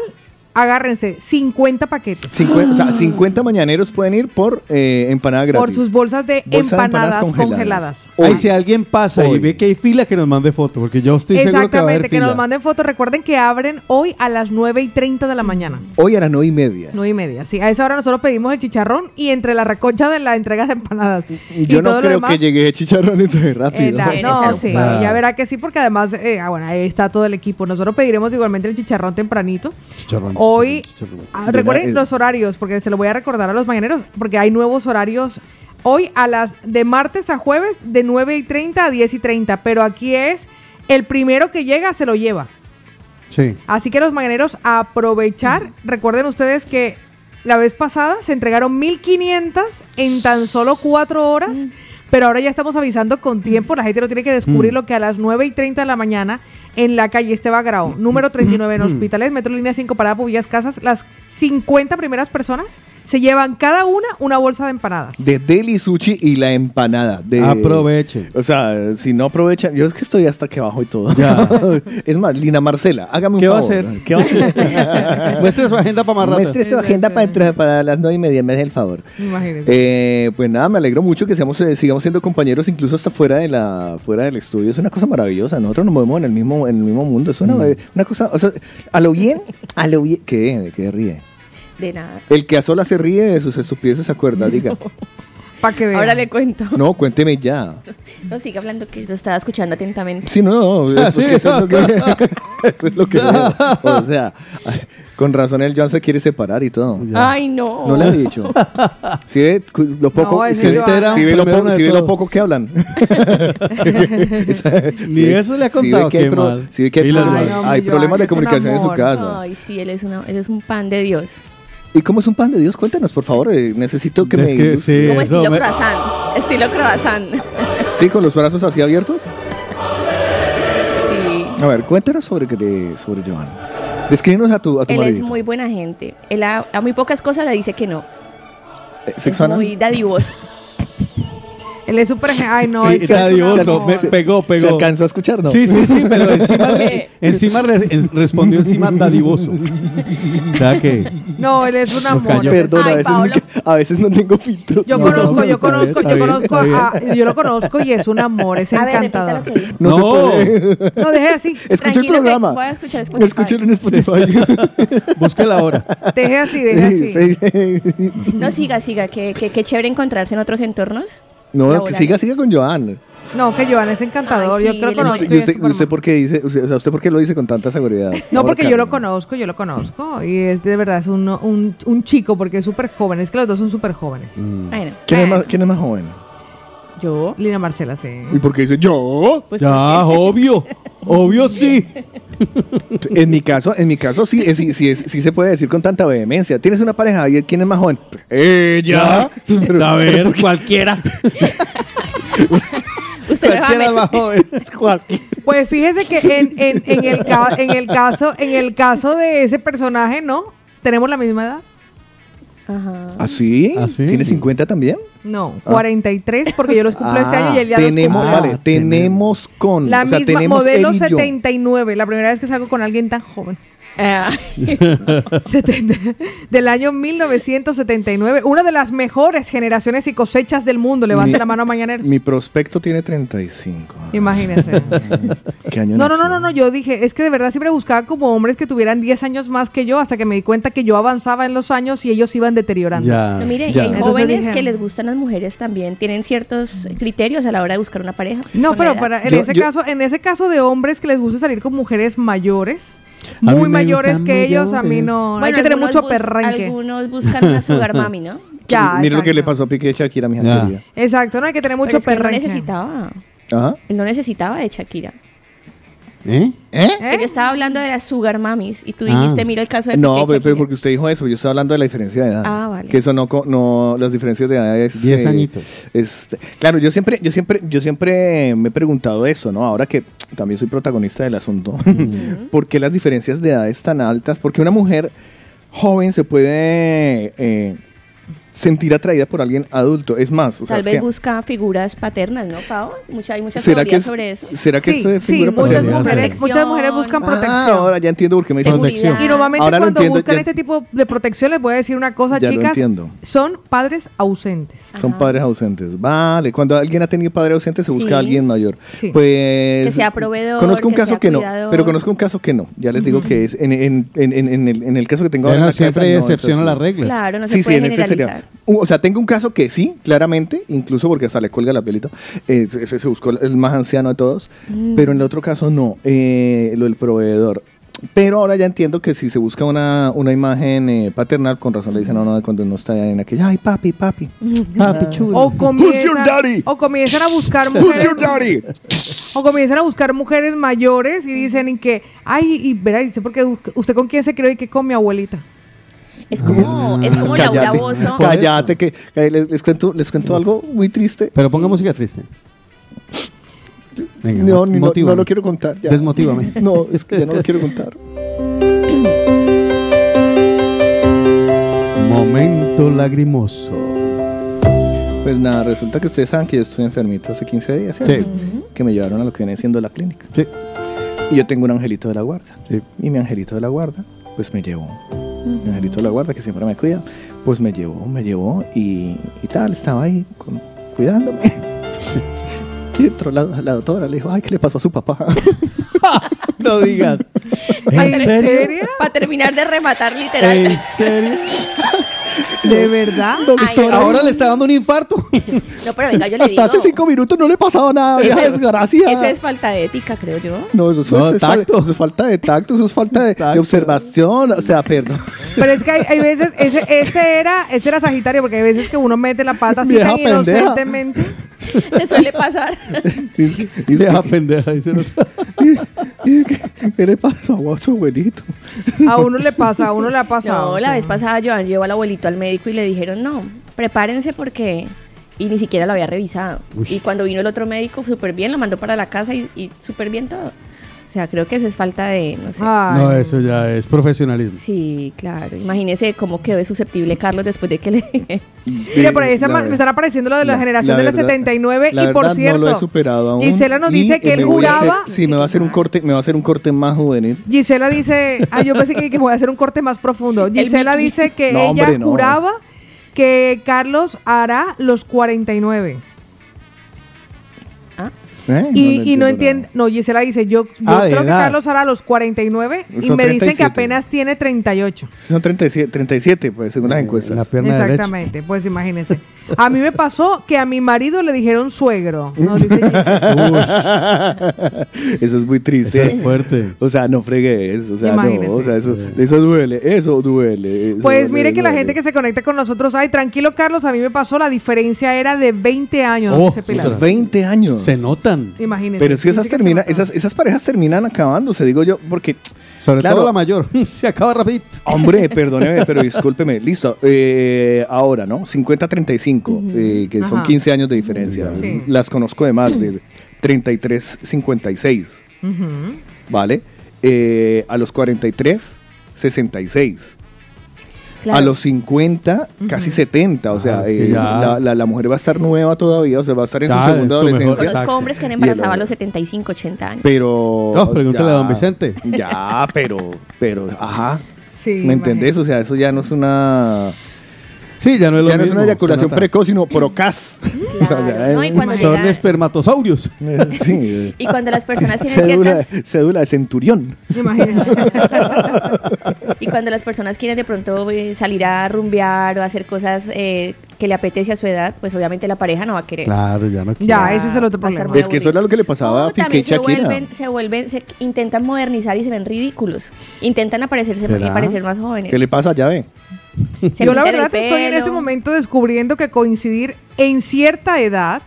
agárrense, 50 paquetes. Cincuen- o sea, 50 mañaneros pueden ir por eh, empanada gratis. Por sus bolsas de Bolsa de empanadas, congeladas. congeladas. Ay, Hoy. si alguien pasa Hoy. y ve que hay fila, que nos mande foto, porque yo estoy seguro que va a haber Exactamente, que fila. nos manden fotos. Recuerden que abren hoy a las 9 y 30 de la mañana. Hoy a las 9 y media. 9 y media, sí. A esa hora nosotros pedimos el chicharrón y entre la recocha de la entrega de empanadas. y Yo no todo lo creo demás, que llegue chicharrón entonces eh, rápido. la- Eres no, sí, ya verá que sí, porque además, eh, ah, bueno, ahí está todo el equipo. Nosotros pediremos igualmente el chicharrón tempranito. Chicharrón, Hoy, ah, recuerden el- los horarios, porque se lo voy a recordar a los mañaneros, porque hay nuevos horarios. Hoy a las de martes a jueves, de 9 y 30 a 10 y 30. Pero aquí es el primero que llega, se lo lleva. Sí. Así que los mañaneros a aprovechar. Recuerden ustedes que la vez pasada se entregaron 1500 en tan solo cuatro horas. Pero ahora ya estamos avisando con tiempo. La gente no tiene que descubrir lo que a las 9 y 30 de la mañana en la calle Esteba Grau, número 39 en Hospitales, Metro Línea 5 Parada Pubillas Casas, las 50 primeras personas se llevan cada una una bolsa de empanadas. De deli sushi y la empanada. De, Aproveche. O sea, si no aprovechan, yo es que estoy hasta que abajo y todo. Ya. [LAUGHS] es más, Lina Marcela, hágame un ¿Qué va a favor. hacer? ¿Qué va a hacer? [LAUGHS] Muestre su agenda para más rato. Muestre su agenda para, entrar- para las 9 y media, me hace el favor. Imagínense. Eh, pues nada, me alegro mucho que seamos, eh, sigamos siendo compañeros incluso hasta fuera de la fuera del estudio. Es una cosa maravillosa. Nosotros nos movemos en el mismo en el mismo mundo. Es una, eh, una cosa, o sea, a lo bien, a lo bien. ¿Qué? ¿De qué ríe? De nada. El que a solas se ríe de sus estupideces se acuerda, diga. [LAUGHS] Para que vean. Ahora le cuento. No, cuénteme ya. No, siga hablando que lo estaba escuchando atentamente. Sí, no, no, Ah, [LAUGHS] es, pues sí. que eso es lo que, [LAUGHS] eso es lo que veo. O sea, ay, con razón el Joan se quiere separar y todo. Ay, no. No le ha dicho. Si ve lo poco, No, si ve, si ve lo, si ve lo poco que hablan. Ni eso le ha contado, que hay qué pro- mal. si ve que hay, Pilas, problemas- Ay, no, hay problemas de comunicación en su casa. Ay, sí, él es, una, él es un pan de Dios. ¿Y cómo es un pan de Dios? Cuéntanos, por favor. eh, necesito que Es me... que sí. Como estilo me- croissant. Estilo croissant. Sí, con los brazos así abiertos. Sí. A ver, cuéntanos sobre, sobre Joan. Descríbenos a tu, a tu Él es muy buena gente. Él a, a muy pocas cosas le dice que no. Eh, Es ¿Sexo anal? muy dadivoso. Él es súper... Ay, no, Sí, es es una- Se- pegó, ¿Se pegó. alcanzó a escuchar, no? Sí, sí, sí, pero [LAUGHS] encima, encima re- en- respondió encima dadivoso. O sea que No, él es un amor. cayó. Perdón, a, Ay, veces me- a veces no tengo filtro. Yo No, conozco, no, yo conozco, yo conozco, a- yo lo conozco y es un amor, es A ver, encantador. dijo. No, No. se puede. No, deje así, Escucha el programa. voy a escuchar Spotify. Escúchelo en Spotify. [LAUGHS] búsquela ahora. deje así, deje así. Sí, sí. No, siga, siga. Que, que, que chévere encontrarse en otros entornos. No, que siga, siga con Joan. No, que Joan es encantador, Ay, yo creo que es conozco. ¿Y y es usted, usted amor. por qué dice, o sea, usted por qué lo dice con tanta seguridad? No, Ahora, porque yo lo conozco, yo lo conozco. Y es de verdad, es un, un, un chico porque es súper joven. Es que los dos son súper jóvenes. Bueno, ¿Quién es, más, ¿Quién es más joven? Yo. Lina Marcela, sí. ¿Y por qué dice yo? Pues ya, [LAUGHS] obvio. Obvio sí. [LAUGHS] En mi caso, en mi caso sí, sí, sí, es- sí se puede decir con tanta vehemencia. ¿Tienes una pareja y quién es más joven? Ella. Pero- A ver, cualquiera. [LAUGHS] Usted Cualquiera más joven. Cualquiera. Pues fíjese que en, en, en, el ca- en, el caso, en el caso de ese personaje, ¿no? Tenemos la misma edad. Ajá. ¿Ah, sí? ¿Ah, sí? ¿Tiene 50 también? No, 43, porque yo los cumplo este Ah, año y él ya los tenemos, vale, Ah, tenemos con. La o sea, misma, tenemos modelo él y yo. 79, la primera vez que salgo con alguien tan joven. [LAUGHS] 70 del año 1979, una de las mejores generaciones y cosechas del mundo. Levante Mi- la mano mañana. Mi prospecto tiene 35. Imagínese. [LAUGHS] ¿Qué año No, no, no, no, no, yo dije, es que de verdad siempre buscaba como hombres que tuvieran 10 años más que yo, hasta que me di cuenta que yo avanzaba en los años y ellos iban deteriorando. Ya. no, mire, ya. hay Entonces jóvenes dije- que les gustan las mujeres también. Tienen ciertos criterios a la hora de buscar una pareja. No, pero para, en Yo- ese yo- caso, en ese caso de hombres que les gusta salir con mujeres mayores, A muy mayores que ellos, a mí no, hay Bueno, que tener mucho bus- perrenque. Algunos buscan una sugar [LAUGHS] mami, ¿no? Ya, Mira lo que le pasó a Piqué y Shakira, mi Ya. querida. Exacto, no hay que tener mucho Pero es que no necesitaba. Ajá. Él no necesitaba de Shakira. ¿Eh? ¿Eh? ¿Eh? Yo estaba hablando de las sugar mamis y tú Ah. dijiste, mira el caso de No, Piqué pero, porque usted dijo eso, yo estoy hablando de la diferencia de edad. Ah, vale. Que eso no, no las diferencias de edad es... Diez añitos. es- claro, yo siempre, yo siempre, yo siempre me he preguntado eso, ¿no? Ahora que también soy protagonista del asunto. [LAUGHS] ¿Por qué las diferencias de edades tan altas? Porque una mujer joven se puede eh, sentir atraída por alguien adulto. Es más, o sea, Tal es vez que- busca figuras paternas, ¿no, Pau? Mucha, hay muchas ¿será que, teorías es- sobre eso. ¿será que Sí, esto es sí, figura muchas paterna? mujeres, Protección. muchas mujeres buscan Ah, protección. ahora ya entiendo por qué me dicen Seguridad. Y normalmente Ahora lo cuando entiendo, buscan ya- este tipo de protección, les voy a decir una cosa, Ya lo chicas, entiendo. son padres ausentes. Son padres ausentes. Vale, cuando alguien ha tenido padre ausente se busca Sí. a alguien mayor. Sí. Pues Que sea proveedor, Conozco un que caso sea que no, pero conozco un caso que no. Ya les digo que es en, en- en- en- en el, en el caso que tengo ahora Bueno, en la siempre casa, hay no es excepción a así. las reglas. Claro, no se sí, sí, puede generalizar. O sea, tengo un caso que sí, claramente, incluso porque hasta le cuelga la pelita. eh, ese se buscó el más anciano de todos. Mm. Pero en el otro caso no, eh, lo del proveedor. Pero ahora ya entiendo que si se busca una, una imagen eh, paternal, con razón le dicen no, no, cuando no está en aquella, ay, papi, papi. Papi chulo. O comienzan, daddy? o comienzan a buscar Who's mujeres, your daddy? o comienzan a buscar mujeres mayores y dicen y que, ay, y verá, ¿y usted, porque usted con quién se creó y que con mi abuelita? Es como, es como Laura Cállate, Bozo. cállate, que, les, les cuento, les cuento algo muy triste. Pero ponga música triste. Venga, No, ni- no, motívame. no lo quiero contar. Ya. Desmotívame. [LAUGHS] No, es que ya no lo quiero contar. [CLEARS THROAT] Momento lagrimoso. Pues nada, resulta que ustedes saben que yo estoy enfermito hace 15 días, ¿cierto? Sí. Que me llevaron a lo que viene siendo la clínica. Sí, Y yo tengo un angelito de la guarda. sí. Y mi angelito de la guarda, pues me llevó. Mi angelito de la guarda, que siempre me cuida, pues me llevó, me llevó y, y tal, estaba ahí con- cuidándome. [LAUGHS] y entró la, la doctora, le dijo, ay, ¿qué le pasó a su papá? [LAUGHS] No digas. ¿En serio? Para terminar de rematar literal. ¿En serio? [LAUGHS] ¿De verdad? Ay, no. Ahora le está dando un infarto. No, pero venga, yo le Hasta digo. hace cinco minutos no le pasaba nada, vieja desgracia. Eso es falta de ética, creo yo. No, eso, es- No, eso es, tacto. eso es falta de tacto, eso es falta de, observación, o sea, perdón. Pero es que hay, hay veces, ese, ese era ese era Sagitario, porque hay veces que uno mete la pata así Vieja tan pendeja. inocentemente. [LAUGHS] Te suele pasar. [LAUGHS] Es es que- pendeja, dice el otro. [LAUGHS] ¿Qué le pasó a su abuelito? A uno le pasa, a uno le ha pasado. No, la vez pasada Joan llevó al abuelito al médico y le dijeron, no, prepárense porque... Y ni siquiera lo había revisado. Uy. Y cuando vino el otro médico, súper bien, lo mandó para la casa y, y súper bien todo. O sea, creo que eso es falta de, no sé. Ay. No, eso ya es profesionalismo. Sí, claro. Imagínese cómo quedó de susceptible Carlos después de que le... [LAUGHS] Mira, por ahí está ma- me están apareciendo lo de la, la- generación la de la verdad- 79 la y por verdad cierto, no lo he superado aún. Gisela nos y, dice eh, que él me voy a hacer- juraba. sí, me va a hacer un corte, me va a hacer un corte más juvenil. Gisela dice, ah, yo pensé que, que voy a hacer un corte más profundo. Gisela Mickey. dice que No, ella hombre, no. juraba que Carlos hará los 49. ¿Eh? Y, y no entiende, no, Gisela dice, yo, yo Ah, creo que edad. Carlos hará los 49 y Son me dicen que 37. apenas tiene 38. nada. Son 37, 37 pues, según las encuestas. La pierna derecha. Exactamente, pues imagínense. [LAUGHS] A mí me pasó que a mi marido le dijeron suegro. ¿no? Dice [LAUGHS] eso es muy Eso triste. es fuerte. O sea, no fregues, o sea, Imagínese. no, o sea, eso, eso duele, eso duele. eso Pues duele, mire que la gente que se conecta con nosotros, ay, tranquilo Carlos, a mí me pasó, la diferencia era de 20 años, Oh, otra. 20 años. Se notan. Imagínense. Pero si esas, Dice que se termina, esas, esas parejas terminan acabándose, digo yo, porque, Sobre Claro. todo la mayor. [LAUGHS] Se acaba rapidito. hombre, [LAUGHS] perdóneme, pero discúlpeme, listo, eh, ahora, ¿no? 50-35, eh, que son Ajá. 15 años de diferencia. Sí. Las conozco de más, de 33-56, Ujú. ¿vale? Eh, a los 43, 66. Claro. A los 50, casi 70. O sea, Ah, es que eh, ya- la, la- la mujer va a estar nueva todavía, o sea, va a estar en Ya, su en segunda su mejor- adolescencia. Conozco Exacto. hombres que han embarazado a los 75, 80 años. Pero. No, pregúntale a don Vicente. Ya, pero, pero, ajá. Sí, ¿Me entendés? imagínense. O sea, eso ya no es una. Sí, ya no es lo Ya no es una eyaculación precoz, sino procas. [LAUGHS] Claro, no, y cuando Son espermatosaurios. [LAUGHS] sí. Y cuando las personas tienen Cédula, ciertas... cédula de centurión. Imagínense. [LAUGHS] Y cuando las personas quieren de pronto eh, salir a rumbear o hacer cosas eh, que le apetece a su edad, pues obviamente la pareja no va a querer. Claro, ya no quiero. Ya, ese es el otro a problema. Es que eso era lo que le pasaba a Piqué y también se Shakira. vuelven, se vuelven, se intentan modernizar y se ven ridículos. Intentan aparecerse y parecer más jóvenes. ¿Qué le pasa? Ya ve. Se Yo la verdad estoy en este momento descubriendo que coincidir en cierta edad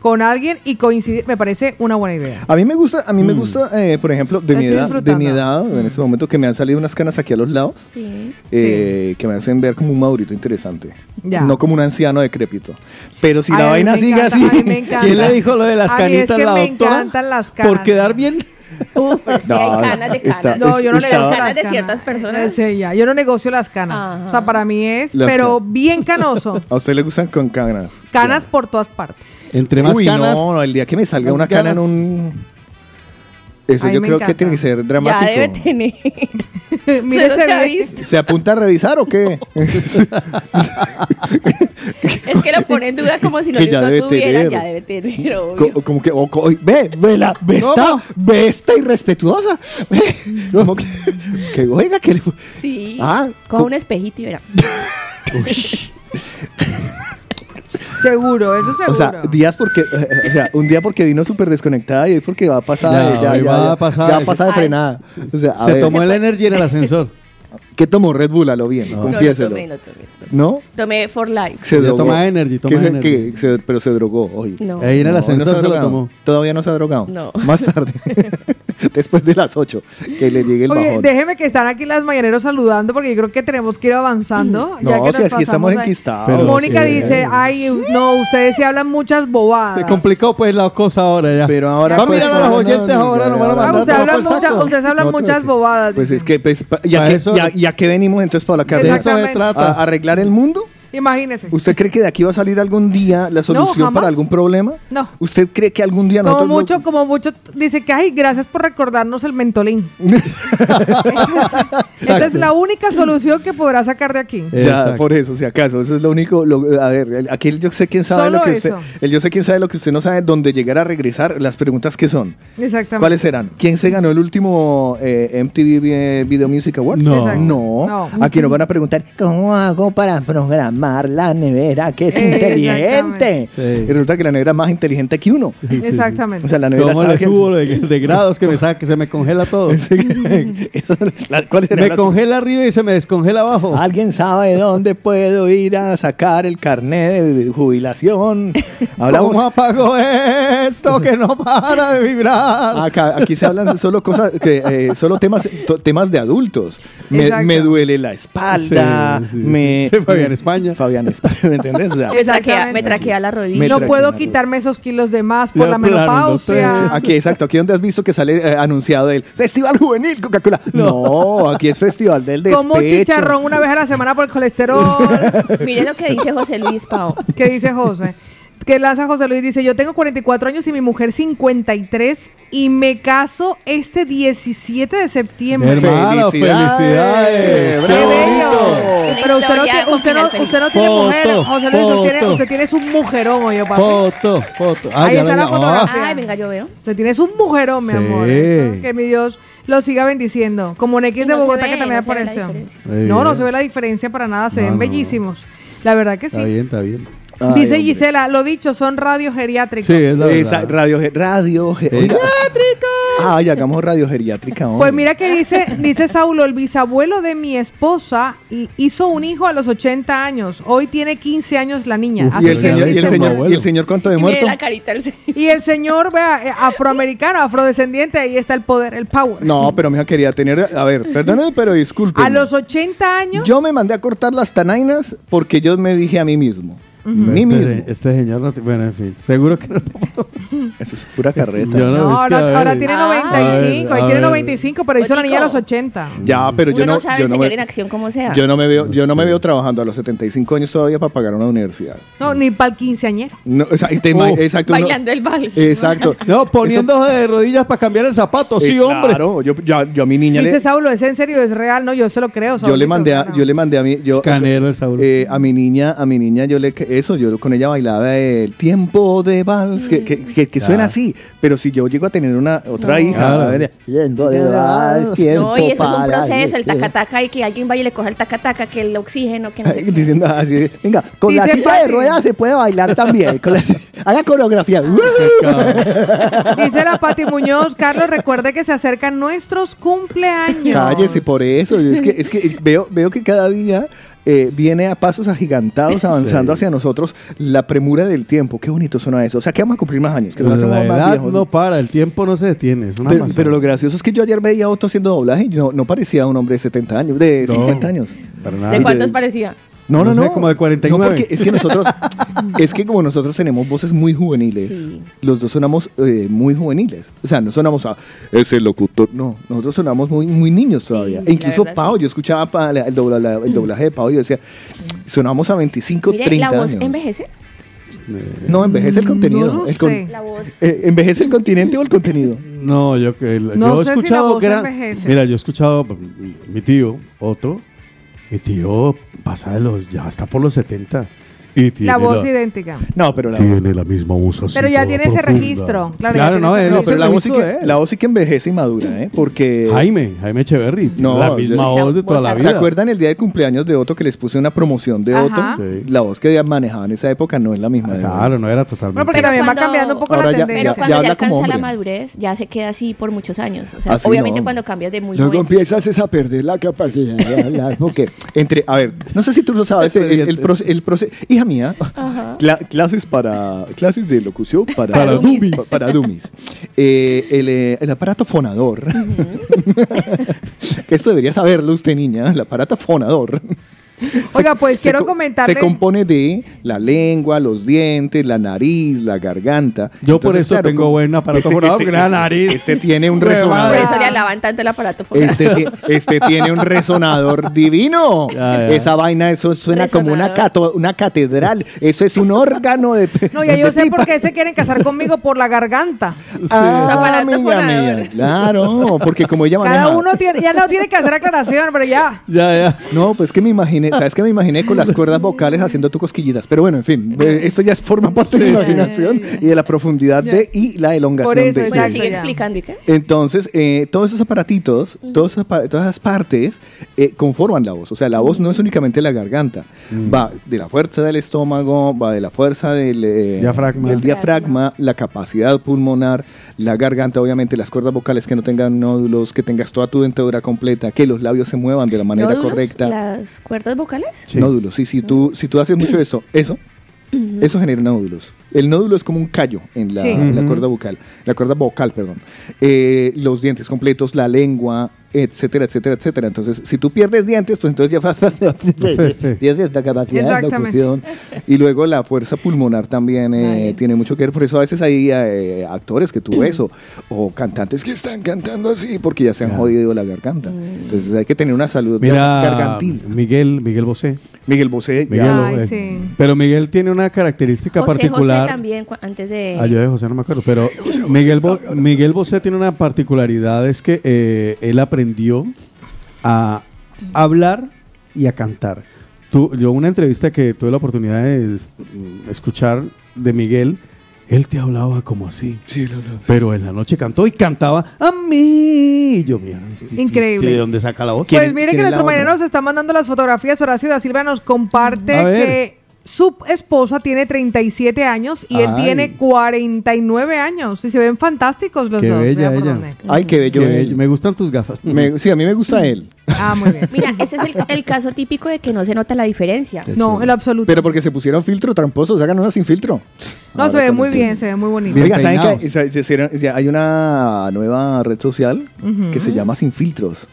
con alguien y coincidir me parece una buena idea. A mí me gusta, a mí Mm. me gusta, eh, por ejemplo, de mi edad, de mi edad, en este momento que me han salido unas canas aquí a los lados, Sí. eh, que me hacen ver como un madurito interesante. Ya. No como un anciano decrépito. Pero si Ay, la vaina me sigue encanta, así. me. [LAUGHS] ¿Quién le dijo lo de las es canitas que la me doctora? encantan las canas. Por quedar bien. [LAUGHS] Uf, pero es que No, hay canas de canas. está- No, yo no negocio canas las de ciertas personas. Sí, ya, yo no negocio las canas. Ajá. O sea, para mí es, Las pero canas. bien canoso. [LAUGHS] A usted le gustan con canas. Canas Ya. por todas partes. Entre más Uy, canas. no, el día que me salga una cana en un... Eso Ay, yo creo que encanta. tiene que ser Ya dramático. debe tener. [LAUGHS] [LAUGHS] Mire ¿Se apunta a revisar o qué? [LAUGHS] Es que lo pone en duda como si no, ya debe tuviera, tener. ya debe tener, obvio. Co- como que, o co- ve, ve, la, ve esta, ve esta irrespetuosa. Ve, como que, que, oiga, que le... Sí. Ah, Coja co- un espejito y verá. [LAUGHS] Seguro, eso seguro. O sea, días porque, o sea, un día porque vino súper desconectada y hoy porque va a pasar, Ya, ya, ya, va ya, a pasar. ya va a pasar de frenada. O sea, a Se ver, tomó el energy en el ascensor. [LAUGHS] ¿qué tomó Red Bull? A lo bien, No. No, no confiéselo. tomé, no tomé. ¿No? Tomé for life. Se Ya drogó. toma energy, toma ¿Qué se- energy. qué? Se- pero se drogó hoy. No. Ahí en el No, ascensor se lo tomó. Todavía no se ha drogado. No. Más tarde. [LAUGHS] [LAUGHS] Después de las 8. Que le llegue el Oye, bajón. déjeme que están aquí las mañaneros saludando porque yo creo que tenemos que ir avanzando. ya No, que nos aquí estamos enquistados. Mónica sí. dice, ay, no, ustedes sí hablan muchas bobadas. Se complicó pues la cosa ahora ya. Pero ahora. Va a pues, mirar a los oyentes no, ahora, ya, no van a ya, Ah, mandar saco. ustedes hablan No, muchas bobadas. Pues es que, pues, ya, que ya, ya que venimos entonces para la De eso se. ¿A trata. arreglar el mundo? Imagínese. ¿Usted cree que de aquí va a salir algún día la solución para algún problema? No. ¿Usted cree que algún día Como nosotros... lo- mucho, como mucho, dice que, ay, gracias por recordarnos el mentolín. esa, es, [LAUGHS] esa es la única solución que podrá sacar de aquí. Ya, Exacto. por eso, si acaso, eso es lo único. lo- a ver, aquí el yo sé quién sabe Solo lo que usted. eso. El yo sé quién sabe lo que usted no sabe, dónde llegar a regresar. Las preguntas que son. Exactamente. ¿Cuáles serán? ¿Quién se ganó el último eh, MTV Vi- Video Music Awards? No. No. No. Aquí nos van a preguntar, ¿cómo hago para programar la nevera que es inteligente? Sí. Y resulta que la nevera es más inteligente que uno. Sí, sí. Exactamente. O sea, la nevera ¿Cómo sabe le que- subo de, de grados que me saca, que se me congela todo? [LAUGHS] Esa es la- ¿Cuáles serán Me congela arriba y se me descongela abajo. ¿Alguien sabe dónde puedo ir a sacar el carnet de jubilación? [LAUGHS] Hablamos. ¿Cómo apago esto que no para de vibrar? Acá, aquí se hablan solo cosas, que, eh, solo temas, temas de adultos. Me, me duele la espalda. Sí, sí, me, sí. Fabián me- España. Fabián España, [LAUGHS] ¿me entiendes? O sea, Me traquea, Exactamente. me traquea la rodilla. Me no traquea puedo quitarme esos kilos de más por la no menopausia. Aquí, exacto, aquí donde has visto que sale eh, anunciado el Festival Juvenil Coca-Cola. No. aquí es Festival del Despecho. Como un chicharrón una vez a la semana por el colesterol. [LAUGHS] Mire lo que dice José Luis Pau. ¿Qué dice José? Que lanza José Luis dice, yo tengo 44 años y mi mujer 53 y me caso este 17 de septiembre. Hermano, felicidades. ¡Bravo! ¡Qué bello! Una Pero usted no, tiene, usted, no, usted no tiene Foto, mujer, José Luis, usted tiene, usted tiene su mujerón, oye, papi. Foto, foto. Ah, Ahí ya está la venga. Ah, fotografía. Ay, venga, yo veo. Usted tiene su mujerón, mi Sí. amor. Eso, Que mi Dios lo siga bendiciendo. Como Nex de no Bogotá, ve, que también no la apareció. No, no se ve la diferencia para nada, se No, ven no. bellísimos. La verdad que sí. Está bien, está bien. Dice hombre. Gisela, lo dicho, son radio geriátricos. Sí, es la Esa, verdad. radio, radio Geriátrica. Ay, hagamos radio geriátrica. hombre. Pues mira que dice, dice Saulo, el bisabuelo de mi esposa hizo un hijo a los 80 años. Hoy tiene 15 años la niña. Uf, ¿Y el, señor, y, el señor, ¿Y el señor cuánto de muerto? la carita señor. Y el señor, vea, eh, afroamericano, afrodescendiente, ahí está el poder, el power. No, pero mi hija quería tener. A ver, perdóneme, pero disculpe. A los 80 años. Yo me mandé a cortar las tanainas porque yo me dije a mí mismo. Mí este, mismo. este señor no te- Bueno, en fin. Seguro que no. [LAUGHS] Eso es pura carreta. Yo no- No, es que, ahora, tiene Ah. 95, a ahí tiene a ver. 95, pero hizo la niña a los Botico. 80. Ya, pero Uno yo no. no sabe yo el señor me- en acción cómo sea. Yo no me veo, yo no me Sí. veo trabajando a los 75 años todavía para pagar una universidad. No, ni para el quinceañero. No, o sea, te Oh. exacto. no- Bailando el vals. exacto. [LAUGHS] No, poniéndose de rodillas para cambiar el zapato. Sí, Eh, hombre. Claro, yo, yo, yo a mi niña Dice le, Saulo, ¿es en serio? ¿Es real? No, yo se lo creo. yo le mandé a, yo le mandé a mi, yo, Canero el Saulo. eh, a mi niña, a mi niña yo le eso, yo con ella bailaba el tiempo de vals, que, que, que- que suena así, pero si yo llego a tener una otra No. hija, Claro. a ver, tiempo de vals, tiempo No, y eso es un proceso, el tacataca y que alguien vaya y le coja el tacataca, que el oxígeno, que no Ay. Diciendo así, venga, con la silla de ruedas se puede bailar también. con la- [LAUGHS] haga coreografía. [LAUGHS] Dice la Pati Muñoz, Carlos, recuerde que se acercan nuestros cumpleaños. Cállese por eso. Es que, es que veo, veo que cada día eh, viene a pasos agigantados avanzando Sí. hacia nosotros la premura del tiempo. Qué bonito suena eso. O sea, que vamos a cumplir más años, que nos la hacemos más edad viejos. no para, el tiempo no se detiene. Es una pero, pero lo gracioso es que yo ayer veía a Otto haciendo doblaje y no, no parecía un hombre de 70 años, de No. 50 años. Para nada. ¿De cuántos parecía? No, no, No no. como de 49. No, porque es que nosotros, [LAUGHS] es que como nosotros tenemos voces muy juveniles, Sí. los dos sonamos eh, muy juveniles. O sea, no sonamos a ese locutor, no, nosotros sonamos muy, muy niños todavía. Sí, e incluso Pau, yo escuchaba pa- la- el, dobla- la- el doblaje de Pau y yo decía, sonamos a 25, Mire, 30 la voz años. envejece. No, envejece el contenido. No lo el con- sé. La voz. eh, ¿Envejece el continente o el contenido? No, yo, que- No yo he si escuchado voz gran- envejece. Mira, yo he escuchado mm, mi tío, Otto. Mi tío pasa de los, ya está por los 70. Y tiene La voz la, idéntica. No, pero la, tiene la misma voz así Pero ya tiene ese registro. Claro, no, pero la voz, sí que, él. la voz sí que envejece y madura, ¿eh? Porque... Jaime, Jaime Echeverry, No, la misma voz de toda la vida. ¿Se acuerdan el día de cumpleaños de Otto que les puse una promoción de Ajá. Otto? Sí. La voz que manejaba en esa época no es la misma. Ah, Claro, no era totalmente. Bueno, porque también va cambiando un poco Ahora la ya- tendencia. Pero cuando ya, alcanza la madurez, ya se queda así por muchos años. O sea, Así obviamente no. cuando cambias de muy Luego empiezas es a perder la capacidad de hablar. Porque entre, a ver, no sé si tú lo sabes, el, el, cla- clases para, clases de locución para, Para dummies. pa- para dummies. Eh, el, eh, el aparato fonador, [LAUGHS] que esto debería saberlo usted, niña, el aparato fonador. Oiga, pues quiero co- comentarle- Se compone de la lengua, los dientes, la nariz, la garganta. Yo por eso tengo buen aparato fonador, porque la nariz. Este tiene un [LAUGHS] Huevada. Por resonador. eso le alaban tanto el aparato fonador. Este, este tiene un resonador divino. Ya, ya. Esa vaina, eso suena como una, Resonador. cato- una catedral. Eso es un órgano de. No, ya yo sé pipa. por qué se quieren casar conmigo por la garganta. Ah, Aparato amiga mía. Claro, porque como ella maneja. Cada uno tiene, ya no tiene que hacer aclaración, pero ya. Ya, ya. No, pues que me imaginé, ¿sabes qué me imaginé con las cuerdas vocales haciendo tu cosquillitas? Pero bueno, en fin, [LAUGHS] esto ya es- forma parte de la Sí, sí. imaginación y de la profundidad de y la elongación Por eso, de. Bueno, sigue explicando, ¿y qué? Entonces, eh, todos esos aparatitos, todos esos apa- todas esas partes eh, conforman la voz. O sea, la voz no es únicamente la garganta. Va de la fuerza del estómago, va de la fuerza del eh, Diafragma. del diafragma, la capacidad pulmonar, la garganta, obviamente, las cuerdas vocales que no tengan nódulos, que tengas toda tu dentadura completa, que los labios se muevan de la manera ¿Nódulos? correcta. ¿Las cuerdas vocales? Sí. Nódulos, sí, si tú, si tú haces mucho eso, eso, eso genera nódulos. El nódulo es como un callo en la, Sí. en la Ujú. cuerda vocal, la cuerda vocal, perdón. Eh, los dientes completos, la lengua, etcétera, etcétera, etcétera. Entonces, si tú pierdes dientes, pues entonces ya pierdes [LAUGHS] la capacidad de locución. Y luego la fuerza pulmonar también eh, tiene mucho que ver. Por eso a veces hay eh, actores que tú ves o, o cantantes que están cantando así porque ya se han Ya. jodido la garganta. Entonces hay que tener una salud Mira, gargantil. Miguel, Miguel Bosé. Miguel Bosé, Miguel, Ay, eh, sí. Pero Miguel tiene una característica José particular. José también, antes de... Ah, yo de José no me acuerdo, pero Miguel, Bo- Miguel Bosé tiene una particularidad, es que eh, él aprendió a hablar y a cantar. Tú, yo una entrevista que tuve la oportunidad de es- escuchar de Miguel, él te hablaba como así. Sí, lo, lo- Pero en la noche cantó y cantaba a mí. Y yo, mierda, Increíble. ¿De dónde saca la voz? Pues mire que nuestro mañana nos está mandando las fotografías. Horacio da Silva nos comparte que su esposa tiene 37 años y él Ay. tiene 49 años. Y se ven fantásticos los Qué dos. bella ella. Ay, qué bello. Qué bello. Me gustan tus gafas. Me- sí, a mí me gusta él. Ah, muy bien. Mira, ese es el, el caso típico de que no se nota la diferencia. Qué No, chulo. en lo absoluto. Pero porque se pusieron filtro tramposos, hagan una sin filtro. no, Ahora se ve muy bien, se ve muy bonito. Oiga, ¿saben que hay una nueva red social que se llama Sin Filtros?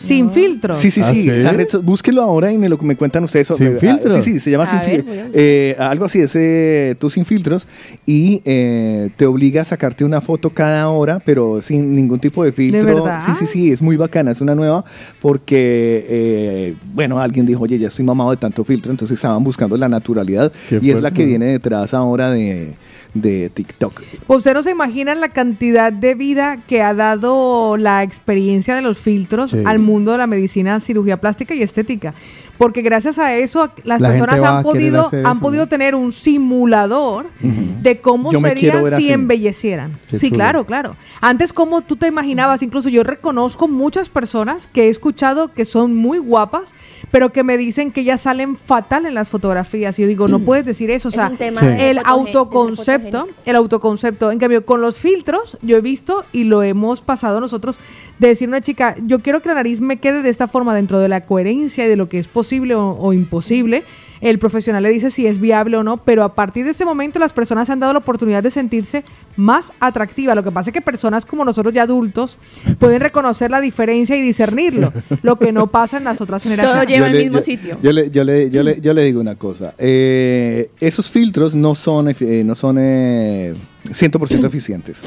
Sin filtro. Sí, sí, ¿Ah, sí. sí? Esa red búsquelo ahora y me lo me cuentan ustedes. ¿Sin sobre- ah, filtros? Sí, sí, se llama A Sin buscar. Eh, algo así, es eh, tú sin filtros y eh, te obliga a sacarte una foto cada hora, pero sin ningún tipo de filtro. verdad? Sí, sí, sí, es muy bacana, es una nueva porque, eh, bueno, alguien dijo, oye, ya estoy mamado de tanto filtro, entonces estaban buscando la naturalidad Qué y es la fuerte. que viene detrás ahora de, de TikTok. Pues Usted no se imagina la cantidad de vida que ha dado la experiencia de los filtros Sí. al mundo de la medicina, cirugía plástica y estética. Porque gracias a eso las La personas han podido, han eso, podido ¿no? tener un simulador de cómo Yo serían si así. embellecieran. Qué sí, chulo. claro, claro. Antes, como tú te imaginabas, incluso yo reconozco muchas personas que he escuchado que son muy guapas, pero que me dicen que ellas salen fatal en las fotografías. Y yo digo, no puedes decir eso. O Es sea, un tema Sí. el autoconcepto, el autoconcepto. En cambio, con los filtros, yo he visto y lo hemos pasado nosotros de decir una chica, yo quiero que la nariz me quede de esta forma dentro de la coherencia y de lo que es posible o, o imposible. el profesional le dice si es viable o no, pero a partir de ese momento las personas se han dado la oportunidad de sentirse más atractivas. Lo que pasa es que personas como nosotros ya adultos pueden reconocer la diferencia y discernirlo, lo que no pasa en las otras Todo generaciones. lleva al mismo yo- sitio. Yo le, yo, le, yo, le, yo le digo una cosa. Eh, esos filtros no son, eh, no son eh, 100% eficientes.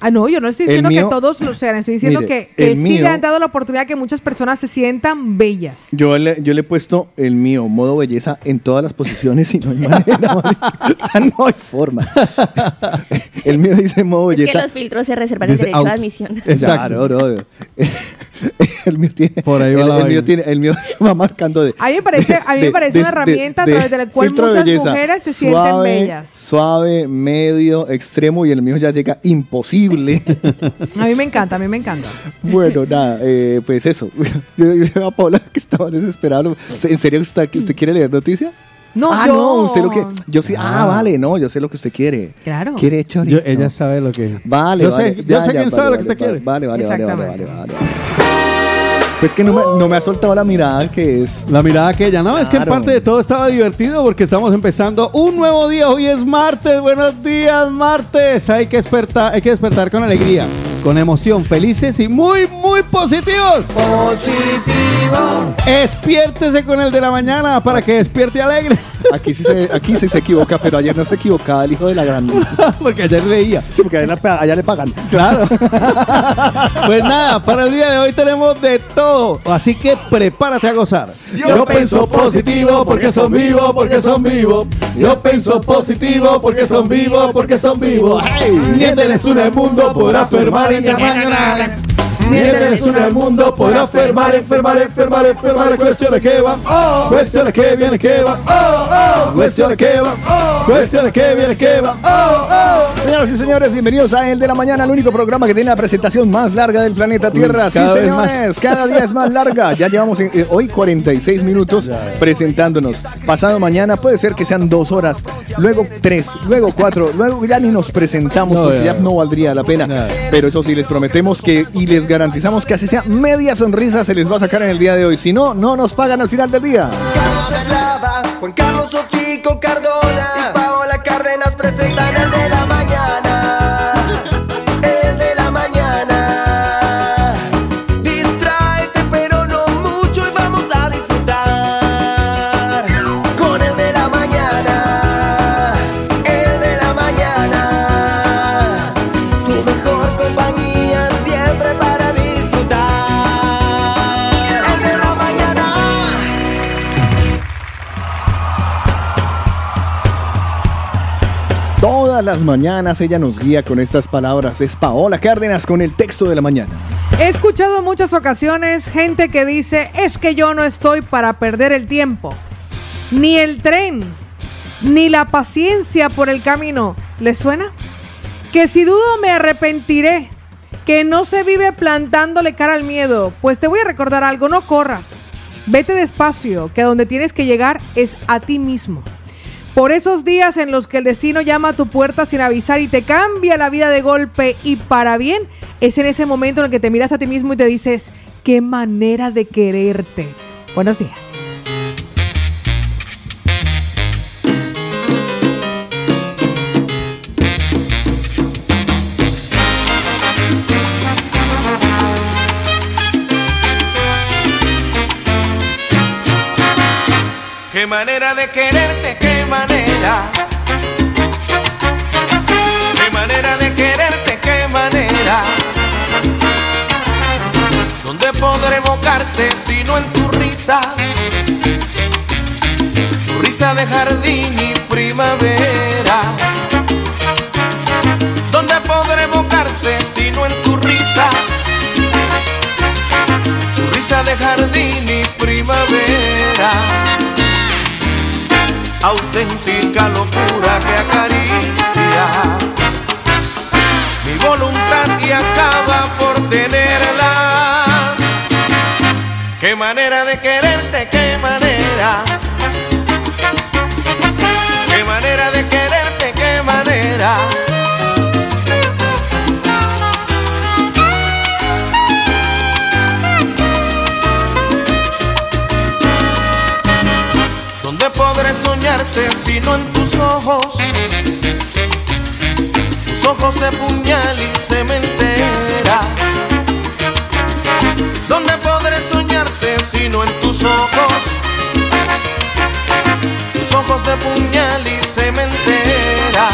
Ah, no, yo no estoy diciendo mío- que todos lo sean, estoy diciendo Mire, que, sí mío- le han dado la oportunidad que muchas personas se sientan bellas. Yo le, yo le he puesto el mío, modo belleza, en todas las posiciones y no hay manera. [LAUGHS] marica. O sea, no hay forma. [LAUGHS] El mío dice modo Es que belleza. los filtros se reservan el Dice derecho out. de admisión. [LAUGHS] Exacto. Claro, no, no. El mío tiene. Por ahí va el, la el mío tiene, el mío va marcando de. A mí me parece- a mí me de- parece una herramienta a través de la cual muchas belleza. mujeres se sienten bellas. Suave, medio, extremo y el mío ya llega imposible. A mí me encanta, a mí me encanta. bueno, nada, eh, pues eso. [LAUGHS] Yo, yo a Paula que estaba desesperado. ¿En serio usted, que usted quiere leer noticias? No, ah, yo. no, usted lo que. Yo sí. Ah, Ah. vale, no, yo sé lo que usted quiere. Claro. Quiere Yo- chorizo. ella sabe lo que. Vale, yo vale. sé, Ya, yo sé ya, quién vale, sabe lo que usted quiere. Vale, vale, vale, vale, vale, vale. Pues que no me, no me ha soltado la mirada que es. La mirada aquella, ¿no? Es que en parte de todo estaba divertido porque estamos empezando un nuevo día. Hoy es martes. Buenos días, martes. Hay que despertar, hay que despertar con alegría, con emoción, felices y muy, muy positivos. Positivo. Despiértese con el de la mañana para que despierte alegre. Aquí sí se, aquí sí se equivoca, pero ayer no se equivocaba el hijo de la gran. [LAUGHS] porque ayer leía. Sí, porque allá, le- allá le pagan. Claro. [LAUGHS] pues nada, para el día de hoy tenemos de todo. Así que prepárate a gozar. Yo pienso positivo porque son vivos, porque son vivos. Yo pienso positivo porque son vivos, porque son vivos. Miénteles uno el mundo por afirmar en la mañana. Miénteles uno el mundo por afirmar, enfermar, enfermar, enfermar. Cuestiones que van, cuestiones que vienen, que van, cuestiones que van, cuestiones que vienen, que van. Señoras y señores, bienvenidos a El de la Mañana, el único programa que tiene la presentación más larga del planeta Tierra. Sí, señores, cada día es más larga. Ya llevamos eh, hoy 46 minutos presentándonos. Pasado mañana puede ser que sean dos horas, luego tres, luego cuatro, luego ya ni nos presentamos No, porque ya. ya no valdría la pena. Ya. Pero eso sí, les prometemos que y les garantizamos que así sea media sonrisa se les va a sacar en el día de hoy. Si no, no nos pagan al final del día. Las mañanas ella nos guía con estas palabras. Es Paola Cárdenas con el texto de la mañana. He escuchado muchas ocasiones gente que dice, es que yo no estoy para perder el tiempo, ni el tren, ni la paciencia por el camino. ¿Les suena? Que si dudo me arrepentiré, que no se vive plantándole cara al miedo. Pues te voy a recordar algo, no corras, vete despacio, que a donde tienes que llegar es a ti mismo. Por esos días en los que el destino llama a tu puerta sin avisar y te cambia la vida de golpe y para bien, es en ese momento en el que te miras a ti mismo y te dices, qué manera de quererte. Buenos días. Qué manera de quererte, qué manera. Qué manera de quererte, qué manera. ¿Dónde podré evocarte si no en tu risa? Tu risa de jardín y primavera. ¿Dónde podré evocarte si no en tu risa? Tu risa de jardín y primavera auténtica locura que acaricia mi voluntad y acaba por tenerla. Qué manera de quererte, qué manera. Qué manera de quererte, qué manera. Soñarte sino en tus ojos? Tus ojos de puñal y cementera. ¿Dónde podré soñarte sino en tus ojos? Tus ojos de puñal y cementera.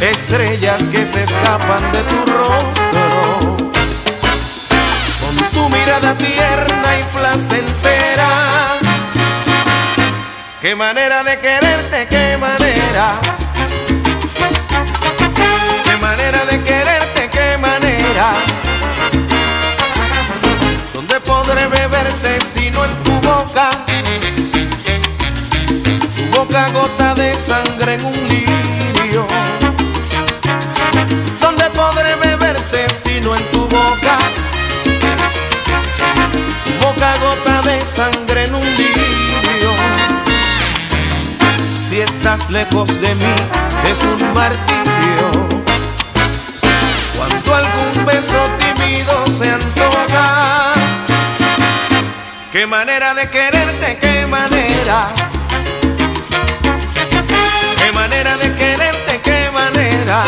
Estrellas que se escapan de tu rostro. Con tu mirada tierna y placentera. Qué manera de quererte, qué manera. Qué manera de quererte, qué manera. ¿Dónde podré beberte sino en tu boca? Tu boca gota de sangre en un lirio. ¿Dónde podré beberte sino en tu boca? Tu boca gota de sangre en un lirio. Estás lejos de mí es un martirio. Cuando algún beso tímido se antoja. Qué manera de quererte, qué manera. Qué manera de quererte, qué manera.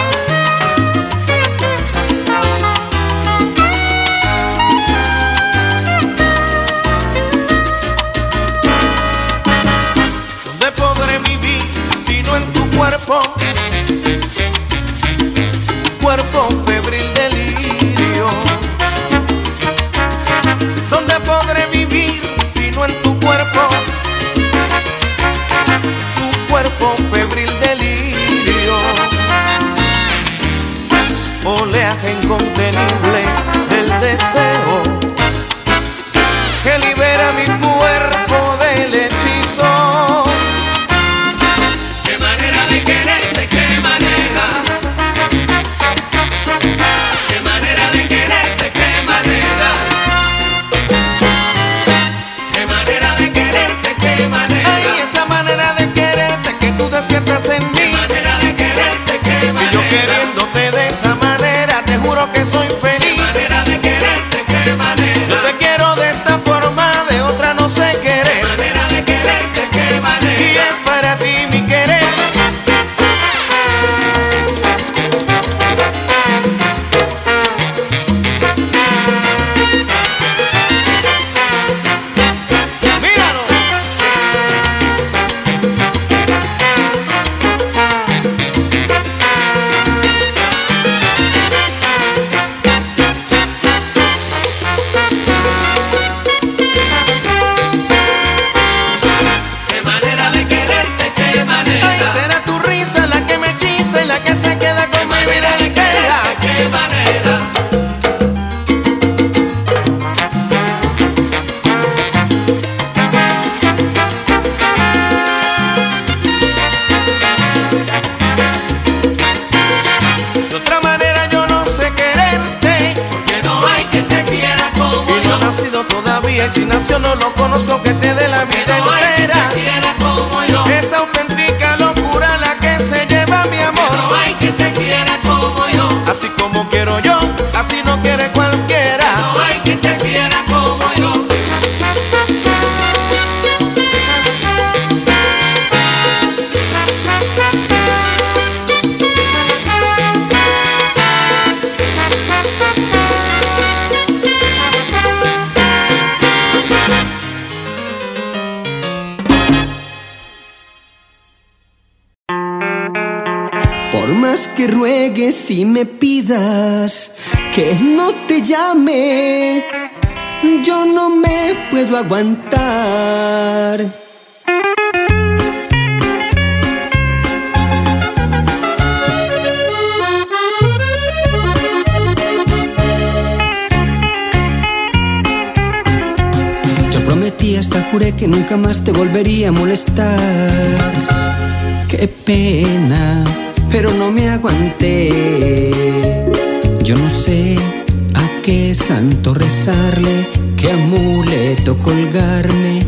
Cuerpo? Cuerpo febril y me pidas que no te llame, yo no me puedo aguantar. Yo prometí hasta juré que nunca más te volvería a molestar. Qué pena, pero no me aguanté. Yo no sé a qué santo rezarle, qué amuleto colgarme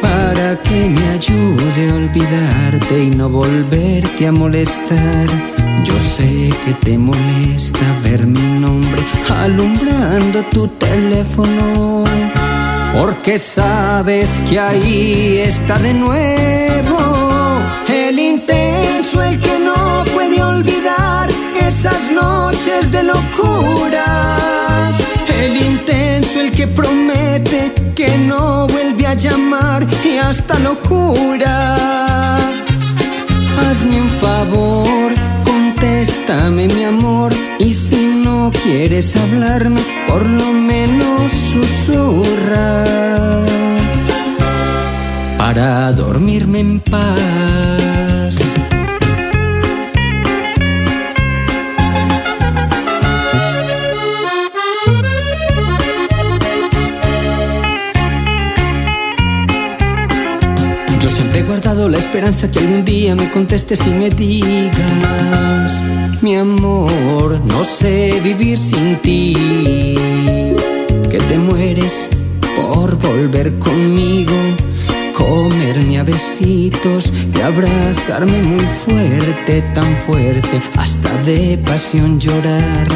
para que me ayude a olvidarte y no volverte a molestar. Yo sé que te molesta ver mi nombre alumbrando tu teléfono. porque sabes que ahí está de nuevo el intenso, el que no puede olvidar esas noches de locura. El intenso, el que promete que no vuelve a llamar y hasta lo jura. Hazme un favor, contéstame mi amor y si no quieres hablarme, por lo menos susurra para dormirme en paz. Yo siempre he guardado la esperanza que algún día me contestes y me digas, mi amor, no sé vivir sin ti, que te mueres por volver conmigo, comerme a besitos y abrazarme muy fuerte, tan fuerte, hasta de pasión llorar.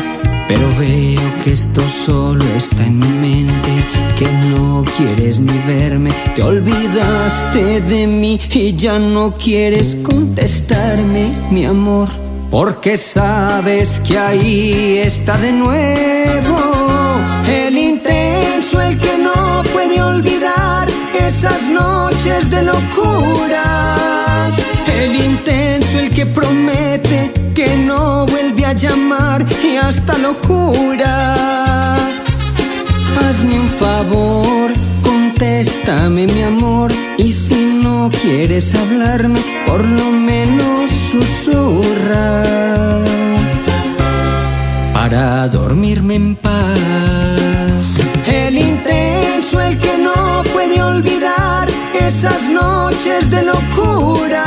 Pero veo que esto solo está en mi mente, que no quieres ni verme, te olvidaste de mí y ya no quieres contestarme, mi amor, porque sabes que ahí está de nuevo el intenso, el que no puede olvidar esas noches de locura. El intenso, el que promete que no vuelve a llamar y hasta lo jura. Hazme un favor, contéstame mi amor y si no quieres hablarme, por lo menos susurra para dormirme en paz. Olvidar esas noches de locura.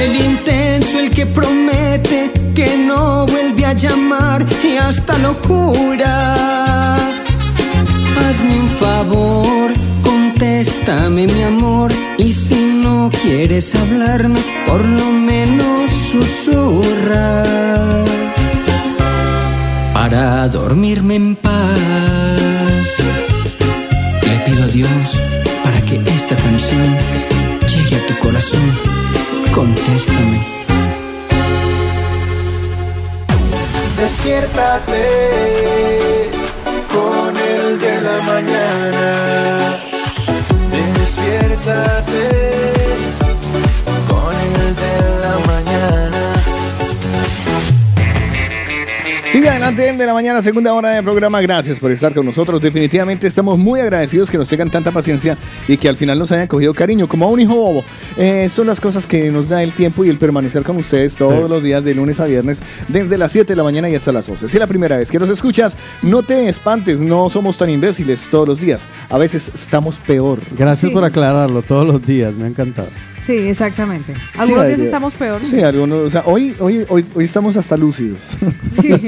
El intenso, el que promete que no vuelve a llamar y hasta lo jura. Hazme un favor, contéstame mi amor y si no quieres hablarme, por lo menos susurra para dormirme en paz. Dios para que esta canción llegue a tu corazón. Contéstame. Despiértate Sigue adelante el de la mañana, segunda hora del programa. Gracias por estar con nosotros. Definitivamente estamos muy agradecidos que nos tengan tanta paciencia y que al final nos hayan cogido cariño, como a un hijo bobo. Eh, son las cosas que nos da el tiempo y el permanecer con ustedes todos Sí. los días de lunes a viernes, desde las 7 de la mañana y hasta las 11. Si es la primera vez que nos escuchas, no te espantes, no somos tan imbéciles todos los días. A veces estamos peor. Gracias Sí. por aclararlo todos los días, me ha encantado. Sí, exactamente. Algunos Sí, días eh, estamos peor. Sí, algunos, o sea, hoy, hoy, hoy, hoy estamos hasta lúcidos. Sí. [LAUGHS]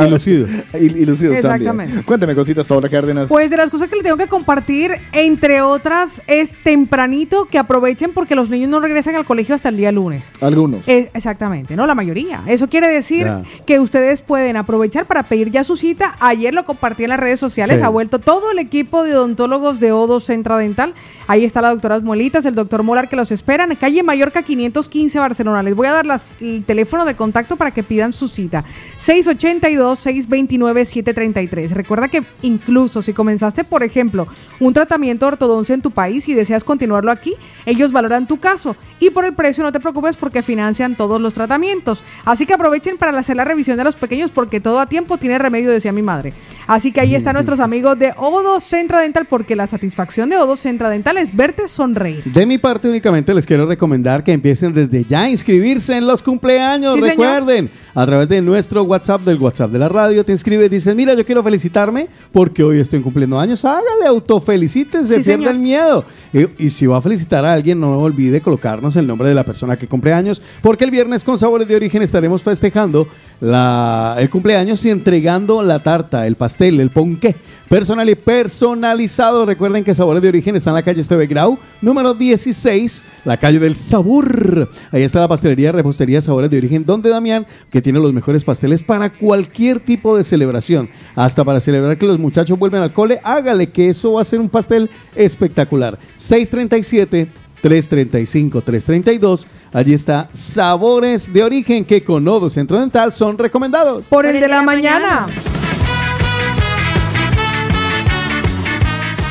Y lucido. y, y lucidos Exactamente. también. Cuéntame cositas, Paola Cárdenas. Pues de las cosas que le tengo que compartir, entre otras, es tempranito que aprovechen porque los niños no regresan al colegio hasta el día lunes. Algunos. Eh, exactamente, no la mayoría. Eso quiere decir Ya. que ustedes pueden aprovechar para pedir ya su cita. Ayer lo compartí en las redes sociales, Sí. ha vuelto todo el equipo de odontólogos de Odo Centra Dental. Ahí está la doctora Molitas, el doctor Molar que los esperan. Calle Mallorca 515 Barcelona. Les voy a dar las- el teléfono de contacto para que pidan su cita. 682-629-733. Recuerda que incluso si comenzaste, por ejemplo, un tratamiento de ortodoncia en tu país y deseas continuarlo aquí, ellos valoran tu caso. Y por el precio no te preocupes porque financian todos los tratamientos. Así que aprovechen para hacer la revisión de los pequeños porque todo a tiempo tiene remedio, decía mi madre. Así que ahí están [LAUGHS] nuestros amigos de Odo Centra Dental porque la satisfacción de Odo Centra Dental es verte sonreír. De mi parte les quiero recomendar que empiecen desde ya a inscribirse en los cumpleaños. Sí, señor. Recuerden, a través de nuestro WhatsApp, del WhatsApp de la radio, te inscribes y dices, mira, yo quiero felicitarme porque hoy estoy cumpliendo años. Hágale, autofelicítese, Sí, pierda señor. el miedo. Y, y si va a felicitar a alguien, no olvide colocarnos el nombre de la persona que cumple años, porque el viernes con Sabores de Origen estaremos festejando la, el cumpleaños y entregando la tarta, el pastel, el ponqué personal y personalizado. Recuerden que Sabores de Origen está en la calle Esteve Grau, número 16, la calle del sabor. Ahí está la pastelería, repostería Sabores de Origen, donde Damián, que tiene los mejores pasteles para cualquier tipo de celebración, hasta para celebrar que los muchachos vuelven al cole, hágale que eso va a ser un pastel espectacular. 637 335 332 Allí está Sabores de Origen que con Nodo Centro Dental son recomendados. Por el de la mañana.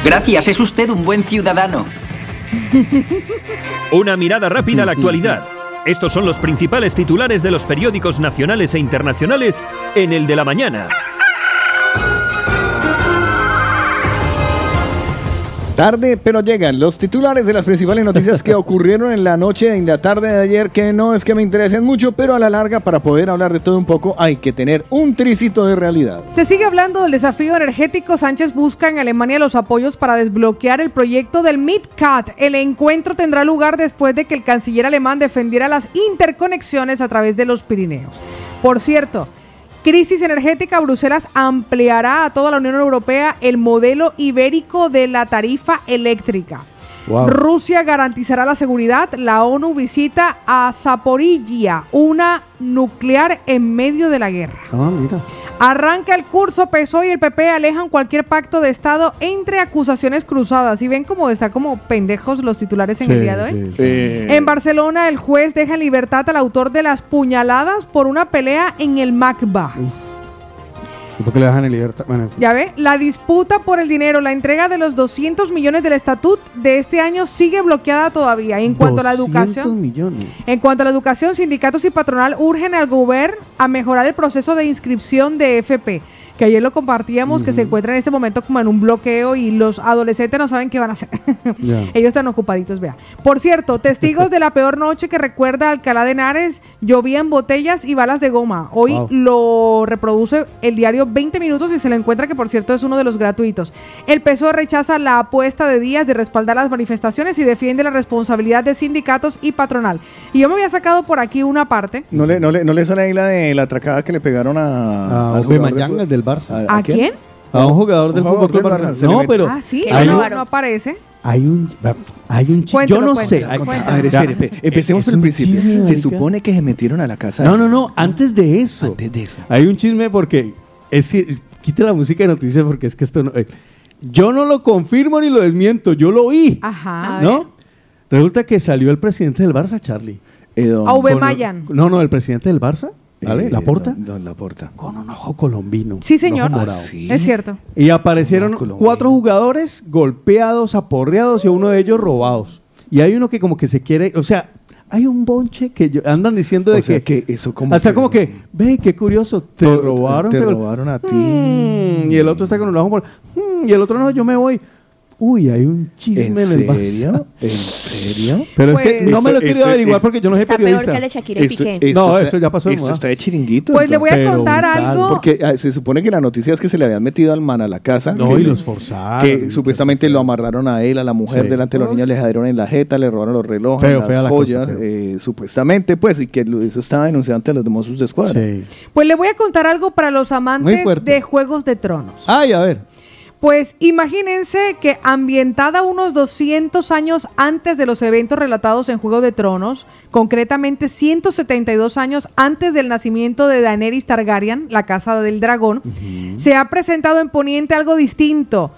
Gracias, es usted un buen ciudadano. [LAUGHS] Una mirada rápida a la actualidad. Estos son los principales titulares de los periódicos nacionales e internacionales en el de la mañana. Tarde, pero llegan los titulares de las principales noticias que [LAUGHS] ocurrieron en la noche y la tarde de ayer, que no es que me interesen mucho, pero a la larga, para poder hablar de todo un poco, hay que tener un tricito de realidad. Se sigue hablando del desafío energético. Sánchez busca en Alemania los apoyos para desbloquear el proyecto del MidCat. El encuentro tendrá lugar después de que el canciller alemán defendiera las interconexiones a través de los Pirineos. Por cierto, Crisis energética, Bruselas ampliará a toda la Unión Europea el modelo ibérico de la tarifa eléctrica. Wow. Rusia garantizará la seguridad. La ONU visita a Zaporizhia, una nuclear en medio de la guerra. Ah, mira. Arranca el curso, PSOE y el PP alejan cualquier pacto de Estado entre acusaciones cruzadas. ¿Y ven cómo está como pendejos los titulares en el día de hoy? sí, sí. En Barcelona, el juez deja en libertad al autor de las puñaladas por una pelea en el MACBA. ¿Y por qué le dejan en libertad? Bueno. Ya ve, la disputa por el dinero, la entrega de los 200 millones del estatut de este año sigue bloqueada todavía. Y en cuanto a la 200 educación, millones. en cuanto a la educación, sindicatos y patronal urgen al gobierno a mejorar el proceso de inscripción de FP, que ayer lo compartíamos, que se encuentra en este momento como en un bloqueo y los adolescentes no saben qué van a hacer. [LAUGHS] Ellos están ocupaditos, vea. Por cierto, testigos de la peor noche que recuerda Alcalá de Henares, llovían botellas y balas de goma. Hoy Wow. lo reproduce el diario 20 minutos y se lo encuentra que por cierto es uno de los gratuitos. El PSOE rechaza la apuesta de Díaz de respaldar las manifestaciones y defiende la responsabilidad de sindicatos y patronal. Y yo me había sacado por aquí una parte. ¿No le, no le, no le sale ahí la de la atracada que le pegaron a... A el del Barça. ¿A quién? A un jugador del Fútbol Club Barça, No, pero Ah, sí, hay no, un, robaron. no aparece. hay un, hay un chi- Cuéntalo, Yo no sé. cuéntalo, hay- cuéntalo. A ver, espere, espere. Empecemos Es por el principio. chisme, Se marica. supone que se metieron a la casa. No, no, no. Antes de eso. Antes de eso. Hay un chisme porque es que quite la música de noticias porque es que esto no. eh, yo no lo confirmo ni lo desmiento. Yo lo oí. Ajá. ¿No? Resulta que salió el presidente del Barça, Charlie. Eh, don- A V. Con- Mayan. No, no, el presidente del Barça. ¿Vale? eh, ¿La porta? Don, don Laporta. Con un ojo colombino. Sí, señor. Ah, sí. Es cierto. Y aparecieron No, cuatro jugadores golpeados, aporreados y uno de ellos robados. Y hay uno que como que se quiere, o sea, hay un bonche que yo- andan diciendo de O sea, que, que eso como hasta que- como que, ve, qué curioso, te Te- robaron. te gol- robaron a ti. Mm, y el otro está con un ojo por, mm, y el otro no, yo me voy. Uy, hay un chisme ¿En en, el serio? ¿En serio? Pero es que Pues- no me lo he querido esto- averiguar porque yo no soy Está peor periodista. que el de Shakira y Esto- Piqué. esto No, eso ya pasó Esto está de chiringuito. Pues le voy a Pero contar algo. Porque ah, se supone que la noticia es que se le habían metido al man a la casa. No, que, y los forzaron. que supuestamente lo amarraron a él, a la mujer, Sí. delante de los niños, le dejaron en la jeta, le robaron los relojes, Feo, las fea la joyas, cosa, eh, supuestamente, pues, y que eso estaba denunciado ante los demás de escuadra. Sí. Pues le voy a contar algo para los amantes de Juegos de Tronos. Ay, a ver. Pues imagínense que ambientada unos 200 años antes de los eventos relatados en Juego de Tronos, concretamente 172 años antes del nacimiento de Daenerys Targaryen, la casa del dragón, se ha presentado en Poniente algo distinto.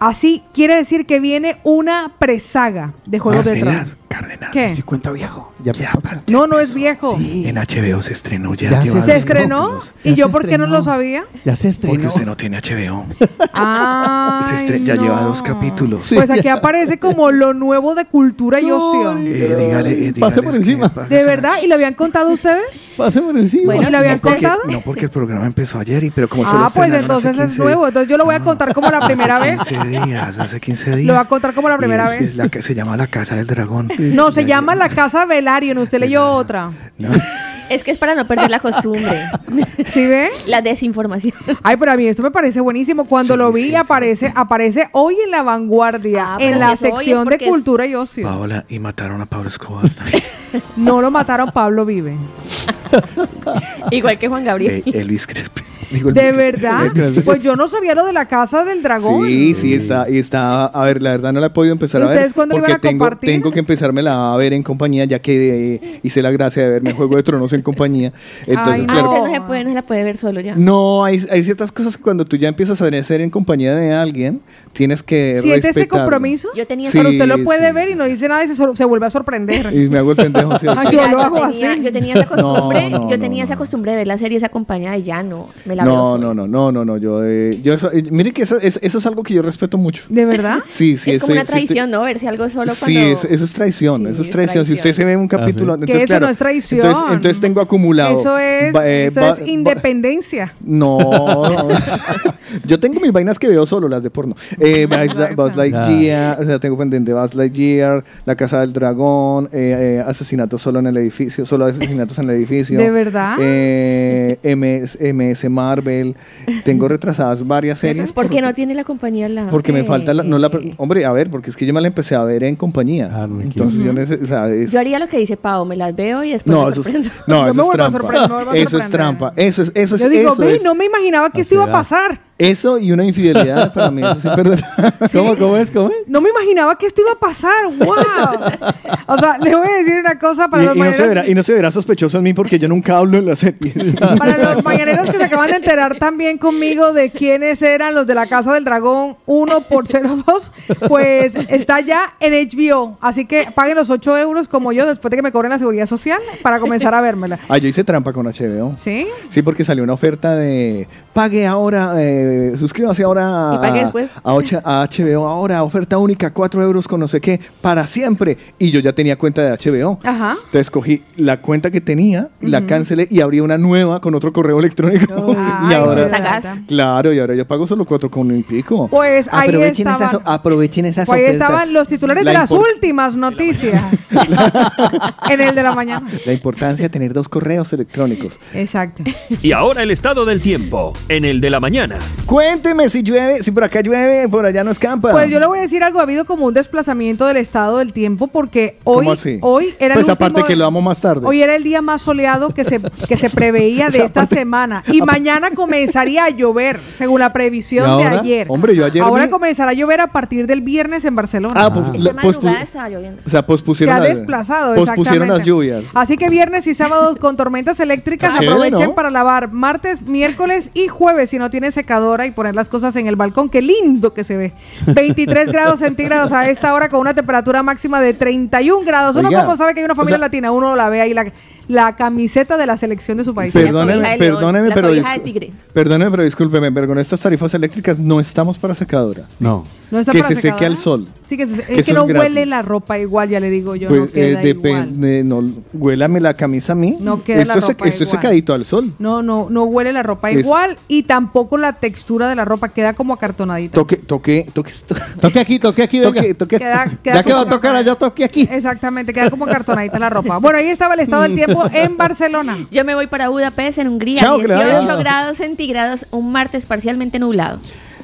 Así quiere decir que viene una presaga de Juego de Tronos. Cárdenas. ¿Qué? Sí, cuenta viejo. Ya pasó. No, no es viejo. En HBO se estrenó ya. Ya se ¿Se estrenó? ¿Y Ya yo por qué no lo sabía? Ya se estrenó. Porque usted no tiene HBO. Ah, ya lleva dos capítulos. Sí, Pues ya. aquí aparece como lo nuevo de cultura y ocio. Eh, dígale, eh, Pase dígales por encima. ¿De verdad? ¿Y lo habían contado ustedes? Pase por encima. Bueno, ¿Y lo habían no porque, contado? no, porque el programa empezó ayer, y, pero como se lo Ah, pues entonces es 15 nuevo. Entonces yo lo voy a contar como la primera vez. 15 días, hace 15 días. Lo va a contar como la primera es- vez. es la que se llama La Casa del Dragón. [LAUGHS] No, se llama La Casa Velaryon. Usted leyó otra. No. [LAUGHS] Es que es para no perder la costumbre. [LAUGHS] ¿Sí ve? La desinformación. Ay, pero a mí esto me parece buenísimo. Cuando lo vi, aparece, aparece hoy en la vanguardia, Ah, en la sección de es- cultura y ocio. Paola, y mataron a Pablo Escobar. No lo mataron, Pablo vive. Igual que Juan Gabriel. Eh, Elvis Crespo. [LAUGHS] Digo, ¿De verdad? [LAUGHS] Pues yo no sabía lo de la casa del dragón. Sí, sí, está, y está, a ver, la verdad no la he podido empezar ¿Y a ver ustedes cuándo porque iban a tengo, compartir? tengo que empezármela a ver en compañía, ya que eh, hice la gracia de verme Juego de Tronos en compañía. [LAUGHS] Entonces, Ay, claro, Antes no se puede, no se la puede ver solo ya. no, hay, hay ciertas cosas que cuando tú ya empiezas a ser en compañía de alguien, tienes que ¿Siente ese respetarlo. compromiso? Yo tenía Sí, Pero usted lo puede sí, ver y no dice nada y se, se vuelve a sorprender. Y me hago el pendejo. ¿sí? [LAUGHS] Ah, yo lo hago tenía, así. Yo tenía esa [LAUGHS] costumbre, No, no, yo no, tenía esa costumbre de ver la serie esa acompañada y ya no, me la veo No, sola. no, no, no, no, no, yo, eh, yo eso, eh, mire que eso, es- eso es algo que yo respeto mucho. ¿De verdad? [LAUGHS] Sí, sí, es como ese- una sí. traición, ¿no? Verse algo solo Sí, cuando... eso, eso es traición, Sí, eso es es traición. Si usted se ve un capítulo, Ah, sí. entonces que eso claro, no es traición. Entonces, entonces tengo acumulado. Eso es, ba- eh, eso ba- es ba- independencia. No, yo tengo mis vainas que veo solo, las de porno. Eh, [LAUGHS] Buzz, Lightyear, o sea, tengo pendiente Buzz Lightyear, La Casa del Dragón, eh, eh, Asesinatos solo en el edificio, solo asesinatos en el edificio. ¿De verdad? Eh, MS, MS Marvel. Tengo retrasadas varias series. ¿Por qué no tiene la compañía al lado? Porque me falta la, no la, eh. hombre, a ver, porque es que yo me la empecé a ver en compañía. Ah, no, Entonces yo neces- o sea, es- Yo haría lo que dice Pau, me las veo y después no, me eso es, [LAUGHS] no, eso me es trampa. Eso es trampa. Eso es, eso es, Yo digo, eso ve, no me imaginaba que esto iba a da. pasar. Eso y una infidelidad para mí, eso sí perdón. [LAUGHS] ¿Cómo, cómo es? ¿Cómo es? No me imaginaba que esto iba a pasar. ¡Wow! o sea, le voy a decir una cosa para los Y, y no se mañaneros- verá, y no se verá sospechoso en mí porque yo nunca hablo en las series. [LAUGHS] Para los mañaneros que se acaban de enterar también conmigo de quiénes eran los de la Casa del Dragón 1 por 02, pues está ya en HBO. Así que paguen los 8 euros como yo después de que me cobren la seguridad social para comenzar a vérmela. ah, yo hice trampa con HBO. ¿Sí? Sí, porque salió una oferta de pague ahora, eh, suscríbase ahora a, HBO ahora, oferta única, 4 euros con no sé qué, para siempre. Y yo ya tenía cuenta de HBO. Ajá. Entonces cogí la cuenta que tenía, la cancelé y abrí una nueva con otro correo electrónico. [LAUGHS] [LAUGHS] y Ay, ahora, claro, y ahora yo pago solo cuatro con un pico. Pues ahí aprovechen estaban. esas, aprovechen esas Pues ahí ofertas. estaban los titulares La de las últimas noticias. [LAUGHS] en el de la mañana. La importancia de tener dos correos electrónicos. Exacto. Y ahora el estado del tiempo, en el de la mañana. Cuénteme si llueve, si por acá llueve, por allá no escampa. Pues yo le voy a decir algo, ha habido como un desplazamiento del estado del tiempo porque hoy, ¿Cómo así? hoy era Pues el aparte último- que lo amo más tarde. Hoy era el día más soleado que se, que se preveía [LAUGHS] O de sea, esta aparte- semana. Y mañana comenzaría a llover, según la previsión ¿Y ahora? de ayer. Hombre, yo ayer Ahora vi- comenzará a llover a partir del viernes en Barcelona. Ah, pues, Esta la- madrugada pospu- estaba lloviendo. o sea, se pospusieron, ha las- desplazado, pospusieron las exactamente. lluvias. Así que viernes y sábados con tormentas eléctricas Está chévere, aprovechen ¿no? para lavar martes, miércoles y jueves si no tienen y poner las cosas en el balcón. Qué lindo que se ve. [LAUGHS] 23 grados centígrados a esta hora con una temperatura máxima de 31 grados. Uno Oiga, como sabe que hay una o familia sea- latina, uno la ve ahí la, la camiseta de la selección de su país. Perdóneme, perdóneme, la pero perdóneme, pero discúlpeme, pero con estas tarifas eléctricas no estamos para secadora. No. ¿No está que para se seque secadora? al sol. Sí, que, se- Que es que no es gratis. huele la ropa igual, ya le digo yo. Pues, no queda eh, igual. depende, no, huélame la camisa a mí. No queda esto la es ropa esto es secadito al sol. No, no, no huele la ropa Es- igual y tampoco la textura de la ropa queda como acartonadita. Toque, toque, toque, Toque aquí, toque aquí, venga. toque, toque. Queda- queda Ya que va a tocar allá, toque aquí. Exactamente, queda como cartonadita la ropa. Bueno, ahí estaba el estado del [LAUGHS] tiempo en Barcelona. Yo me voy para Budapest, en Hungría, Chao, que le vaya 18 bien. grados centígrados, un martes parcialmente nublado.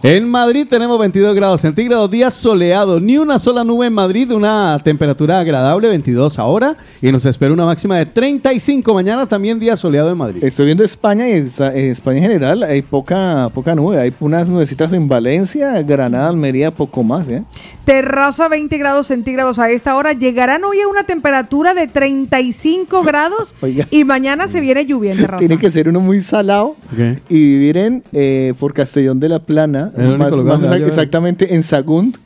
En Madrid tenemos 22 grados centígrados, día soleado, ni una sola nube en Madrid, una temperatura agradable, 22 ahora, y nos espera una máxima de 35 mañana, también día soleado en Madrid. Estoy viendo España y en España en general hay poca, poca nube. Hay unas nubecitas en Valencia, Granada, Almería, poco más, ¿eh? Terraza 20 grados centígrados a esta hora. Llegarán hoy a una temperatura de 35 grados [LAUGHS] Oiga. y mañana se viene lluvia en Terraza. Tiene que ser uno muy salado y vivir en eh, por Castellón de la Plana, El único más, exactamente en Sagunt.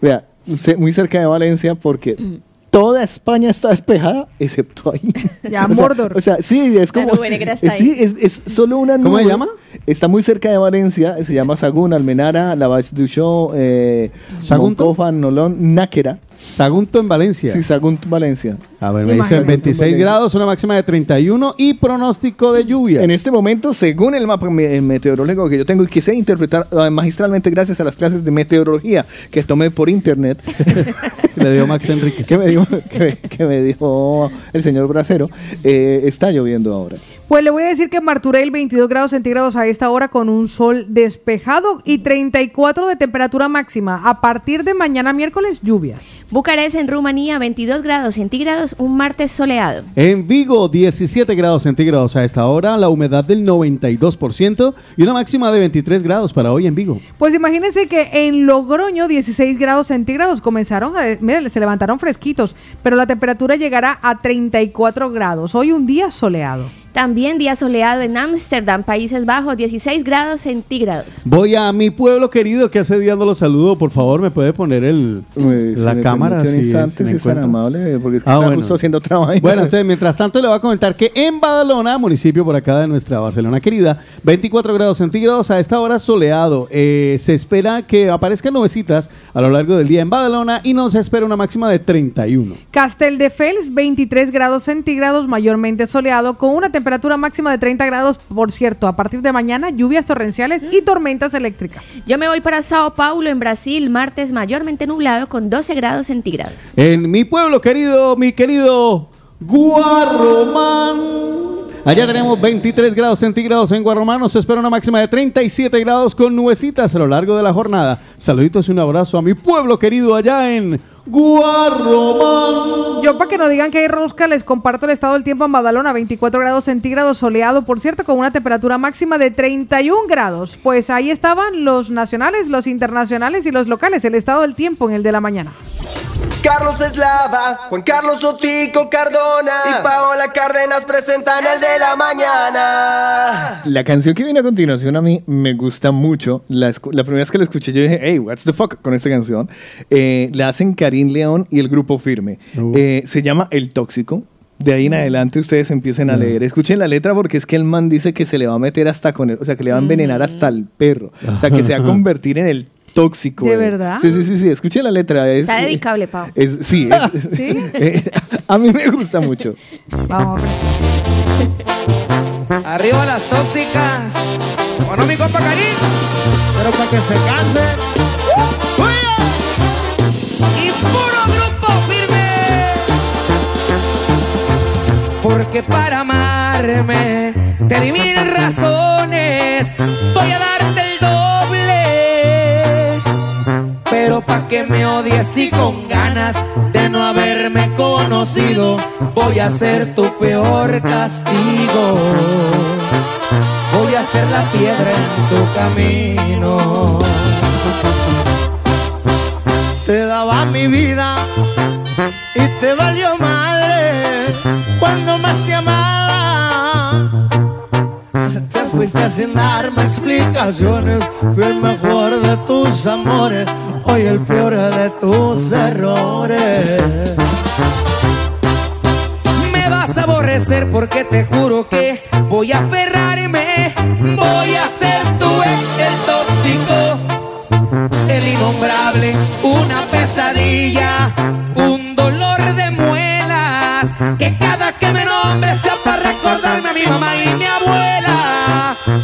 Vea, usted muy cerca de Valencia porque [CLEARS THROAT] toda España está despejada excepto ahí. [LAUGHS] Ya, [LAUGHS] o sea, Mordor. O sea, sí, es como eh, sí, es, es solo una nube. ¿Cómo se llama? Está muy cerca de Valencia, se llama Sagún, Almenara, Lavache du Chaux, eh. Moncofa, Nolon, Náquera. Sagunto en Valencia. Sí, Sagunt, Valencia. A ver, me dicen Imagínate. 26 grados, una máxima de 31 y pronóstico de lluvia. En este momento, según el mapa me- meteorológico que yo tengo y que sé interpretar eh, magistralmente gracias a las clases de meteorología que tomé por internet, [LAUGHS] Le dio Max Enríquez. [LAUGHS] que me dijo, que me, que me dijo el señor Bracero, eh, está lloviendo ahora. Pues le voy a decir que Marturell 22 grados centígrados a esta hora con un sol despejado y 34 de temperatura máxima. A partir de mañana miércoles, lluvias. Bucarest en Rumanía, 22 grados centígrados, un martes soleado. En Vigo, 17 grados centígrados a esta hora, la humedad del 92% y una máxima de 23 grados para hoy en Vigo. Pues imagínense que en Logroño 16 grados centígrados comenzaron a, miren, se levantaron fresquitos, pero la temperatura llegará a 34 grados. Hoy un día soleado. También día soleado en Ámsterdam, Países Bajos, 16 grados centígrados. Voy a mi pueblo querido que hace días no lo saludo. Por favor, ¿me puede poner el, Pues, la si cámara? si instante, si me es tan amable, porque es que Ah, está bueno. justo haciendo trabajo. Bueno, entonces, mientras tanto, le voy a comentar que en Badalona, municipio por acá de nuestra Barcelona querida, 24 grados centígrados a esta hora soleado. Eh, se espera que aparezcan nubecitas a lo largo del día en Badalona y no se espera una máxima de 31. Casteldefels 23 grados centígrados, mayormente soleado, con una temperatura máxima de 30 grados. Por cierto, a partir de mañana, lluvias torrenciales y tormentas eléctricas. Yo me voy para Sao Paulo, en Brasil, martes mayormente nublado con 12 grados centígrados. En mi pueblo querido, mi querido Guarromán. Allá tenemos 23 grados centígrados en Guarromán. Nos espera una máxima de 37 grados con nubecitas a lo largo de la jornada. Saluditos y un abrazo a mi pueblo querido allá en Guarromán. Yo, para que no digan que hay rosca, les comparto el estado del tiempo en Badalona, 24 grados centígrados, soleado, por cierto, con una temperatura máxima de 31 grados. Pues ahí estaban los nacionales, los internacionales y los locales, el estado del tiempo en el de la mañana. Carlos Eslava, Juan Carlos Otico Cardona y Paola Cárdenas presentan el de la mañana. La canción que viene a continuación a mí me gusta mucho. La, primera vez que la escuché yo dije, hey, what's the fuck con esta canción. Eh, la hacen Karim León y el grupo Firme. Uh. Eh, se llama El Tóxico. De ahí en adelante ustedes empiecen a leer. Escuchen la letra porque es que el man dice que se le va a meter hasta con el, o sea, que le va a envenenar hasta el perro. O sea, que se va a [LAUGHS] convertir en el tóxico. ¿De eh. verdad? Sí, sí, sí, sí. Escuchen la letra. Es, Está dedicable, Pau. es- sí, es- [LAUGHS] ¿Sí? eh, [LAUGHS] a mí me gusta mucho. Vamos. Arriba las tóxicas. Bueno, mi compa Karim. Pero para que se canse. Y puro grupo firme. Porque para amarme te di mil razones. Voy a darte el doble. Pero pa' que me odies y con ganas de no haberme conocido, voy a ser tu peor castigo. Voy a ser la piedra en tu camino. Te daba mi vida y te valió madre cuando más te amaba. Te fuiste sin darme explicaciones, fui el mejor de tus amores, hoy el peor de tus errores. Me vas a aborrecer porque te juro que voy a aferrarme. Voy a ser tu ex, el tóxico, el innombrable, una pesadilla, un dolor de muelas. Que cada que me nombre sea para recordarme a mi mamá y mi abuela.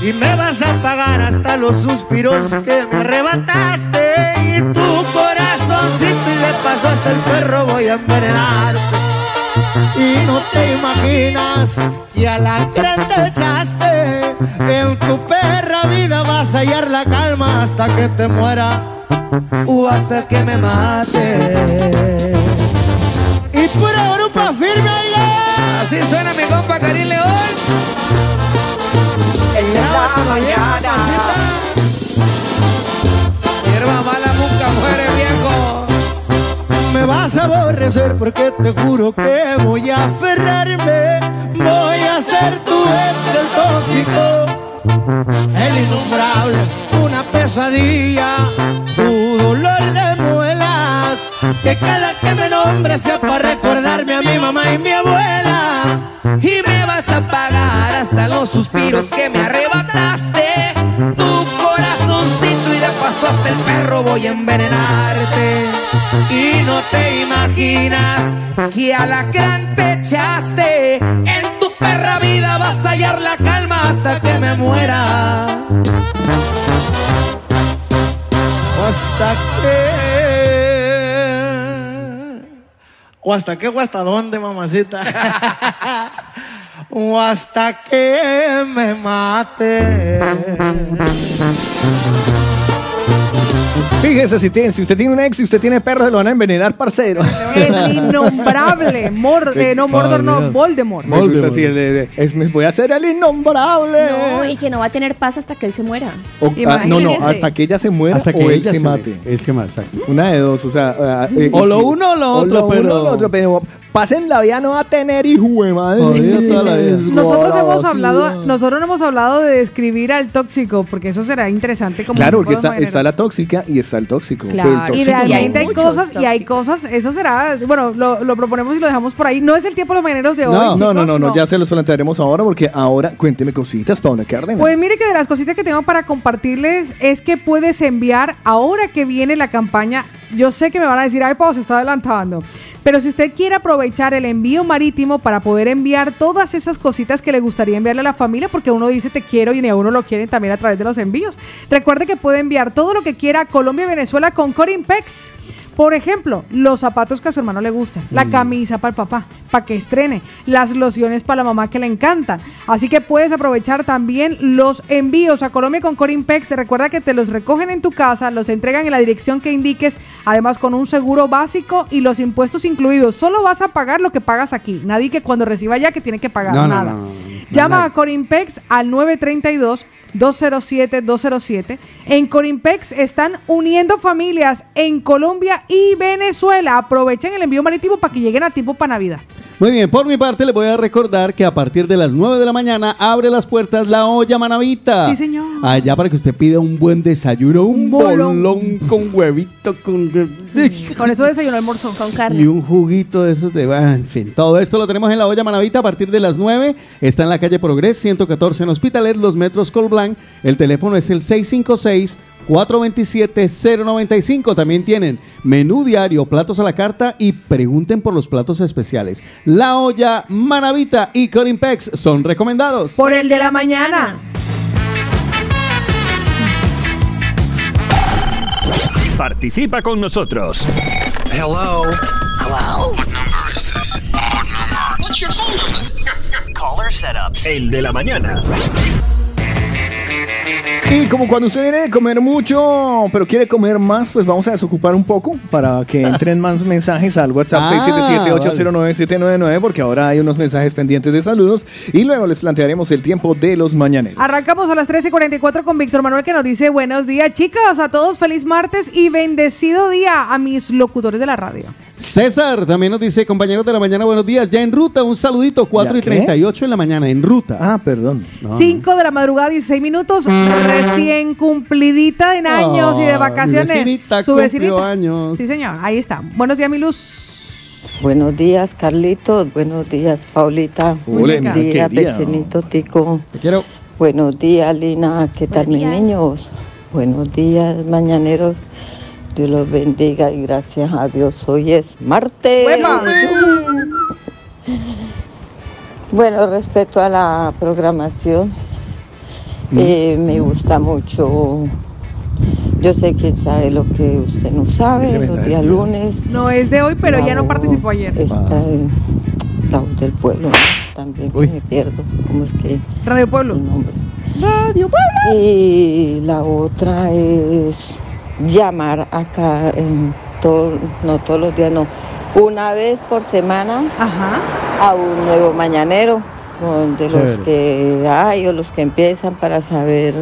Y me vas a pagar hasta los suspiros que me arrebataste. Y tu corazoncito y de paso hasta el perro voy a envenenarte Y no te imaginas que a la gran te echaste. En tu perra vida vas a hallar la calma hasta que te muera. O hasta que me mate. Y pura grupo firme ya Así suena mi compa Karim León. La mañana Hierba mala nunca muere, viejo. Me vas a aborrecer porque te juro que voy a aferrarme. Voy a ser tu ex, el tóxico, el innombrable, una pesadilla, tu dolor de muelas. Que cada que me nombre sea para recordarme a mi mamá y mi abuela. Y me vas a pagar hasta los suspiros que me arrebataste. Tu corazoncito y de paso hasta el perro voy a envenenarte. Y no te imaginas que a la gran te echaste. En tu perra vida vas a hallar la calma hasta que me muera. Hasta que. O hasta qué o hasta dónde, mamacita. [LAUGHS] o hasta que me mate. Fíjese si, tiene, si usted tiene un ex y usted tiene perro, se lo van a envenenar, parcero. El innombrable. Mor [LAUGHS] eh, no, Mordor, no, Voldemort. Me gusta así, el de- de- es, me voy a hacer el innombrable. No, y que no va a tener paz hasta que él se muera. O- ah, no, no, hasta que ella se muera Hasta que o él se, se mate. Él se mate, exacto. Una de dos, o sea. ah, eh, O lo si- uno o lo otro, lo uno pero- o lo otro, pero pasen la vida no va a tener hijo de madre. Jodido toda la vida. [LAUGHS] Nosotros hemos hablado, nosotros no hemos hablado de describir al tóxico, porque eso será interesante como Claro, porque está, la tóxica y está el tóxico. el Claro, Y realmente no. hay cosas, y hay cosas, eso será, bueno, lo, lo proponemos y lo dejamos por ahí. No es el tiempo de los mañaneros de hoy. No, no, chicos, no, no, no, ya se los plantearemos ahora porque ahora cuénteme cositas, Paula Cárdenas. Pues mire que de las cositas que tengo para compartirles es que puedes enviar, ahora que viene la campaña, yo sé que me van a decir, ay, Pau, se está adelantando. Pero si usted quiere aprovechar el envío marítimo para poder enviar todas esas cositas que le gustaría enviarle a la familia, porque uno dice te quiero y ni a uno lo quieren también a través de los envíos. Recuerde que puede enviar todo lo que quiera a Colombia y Venezuela con Corimpex. Por ejemplo, los zapatos que a su hermano le gustan, la camisa para el papá, para que estrene, las lociones para la mamá que le encantan. Así que puedes aprovechar también los envíos a Colombia con Corimpex. Recuerda que te los recogen en tu casa, los entregan en la dirección que indiques, además con un seguro básico y los impuestos incluidos. Solo vas a pagar lo que pagas aquí. Nadie que cuando reciba ya que tiene que pagar No, nada. no, no, no. Llama a Corimpex al 932 207-207. En Corimpex están uniendo familias en Colombia y Venezuela. Aprovechen el envío marítimo para que lleguen a tiempo para Navidad. Muy bien, por mi parte les voy a recordar que a partir de las 9 de la mañana abre las puertas la olla manavita. Sí, señor. Allá para que usted pida un buen desayuno, un Un bolón. bolón con huevito, con... Con eso desayuno almuerzo. Con Y carne. un juguito de esos de... En fin, todo esto lo tenemos en la olla manavita a partir de las 9. Está en la calle Progres 114 en Hospitalet, los metros Colblanc. El teléfono es el 656 427-095. También tienen menú diario, platos a la carta y pregunten por los platos especiales. La olla, Manavita y Corimpex son recomendados. Por el de la mañana. Participa con nosotros. Hello. Hello. What number is this? What number? What's your phone number? Caller setups. El de la mañana. Y como cuando usted viene de comer mucho, pero quiere comer más, pues vamos a desocupar un poco para que [LAUGHS] entren más mensajes al WhatsApp Ah, 677-809-799, porque ahora hay unos mensajes pendientes de saludos y luego les plantearemos el tiempo de los mañaneros. Arrancamos a las 13.44 con Víctor Manuel que nos dice buenos días chicos, a todos feliz martes y bendecido día a mis locutores de la radio. César también nos dice, compañeros de la mañana, buenos días. Ya en ruta, un saludito, 4 y ¿Ya qué? 38 en la mañana, en ruta. Ah, perdón. No, 5 de la madrugada, 16 minutos, recién cumplidita en años y de Ah, vacaciones. mi vecinita Su vecinita. años. Sí, señor, ahí está. Buenos días, mi luz. Buenos días, Carlitos. Buenos días, Paulita. Buenos días, vecinito Tico. Te quiero. Buenos días, Lina. ¿Qué tal, mis niños? Buenos días, mañaneros. Dios los bendiga y gracias a Dios. Hoy es martes. ¡Hueva! Bueno, respecto a la programación, eh, me gusta mucho. Yo sé quién sabe lo que usted no sabe, los días lunes. No es de hoy, pero ya no participó ayer. Está en la voz del pueblo. ¿no? También Uy. me pierdo. ¿Cómo es que Radio Pueblo. el nombre? Radio Pueblo. Y la otra es llamar acá en todo, no todos los días, no. Una vez por semana Ajá. a un nuevo mañanero, de Chévere. los que hay o los que empiezan para saber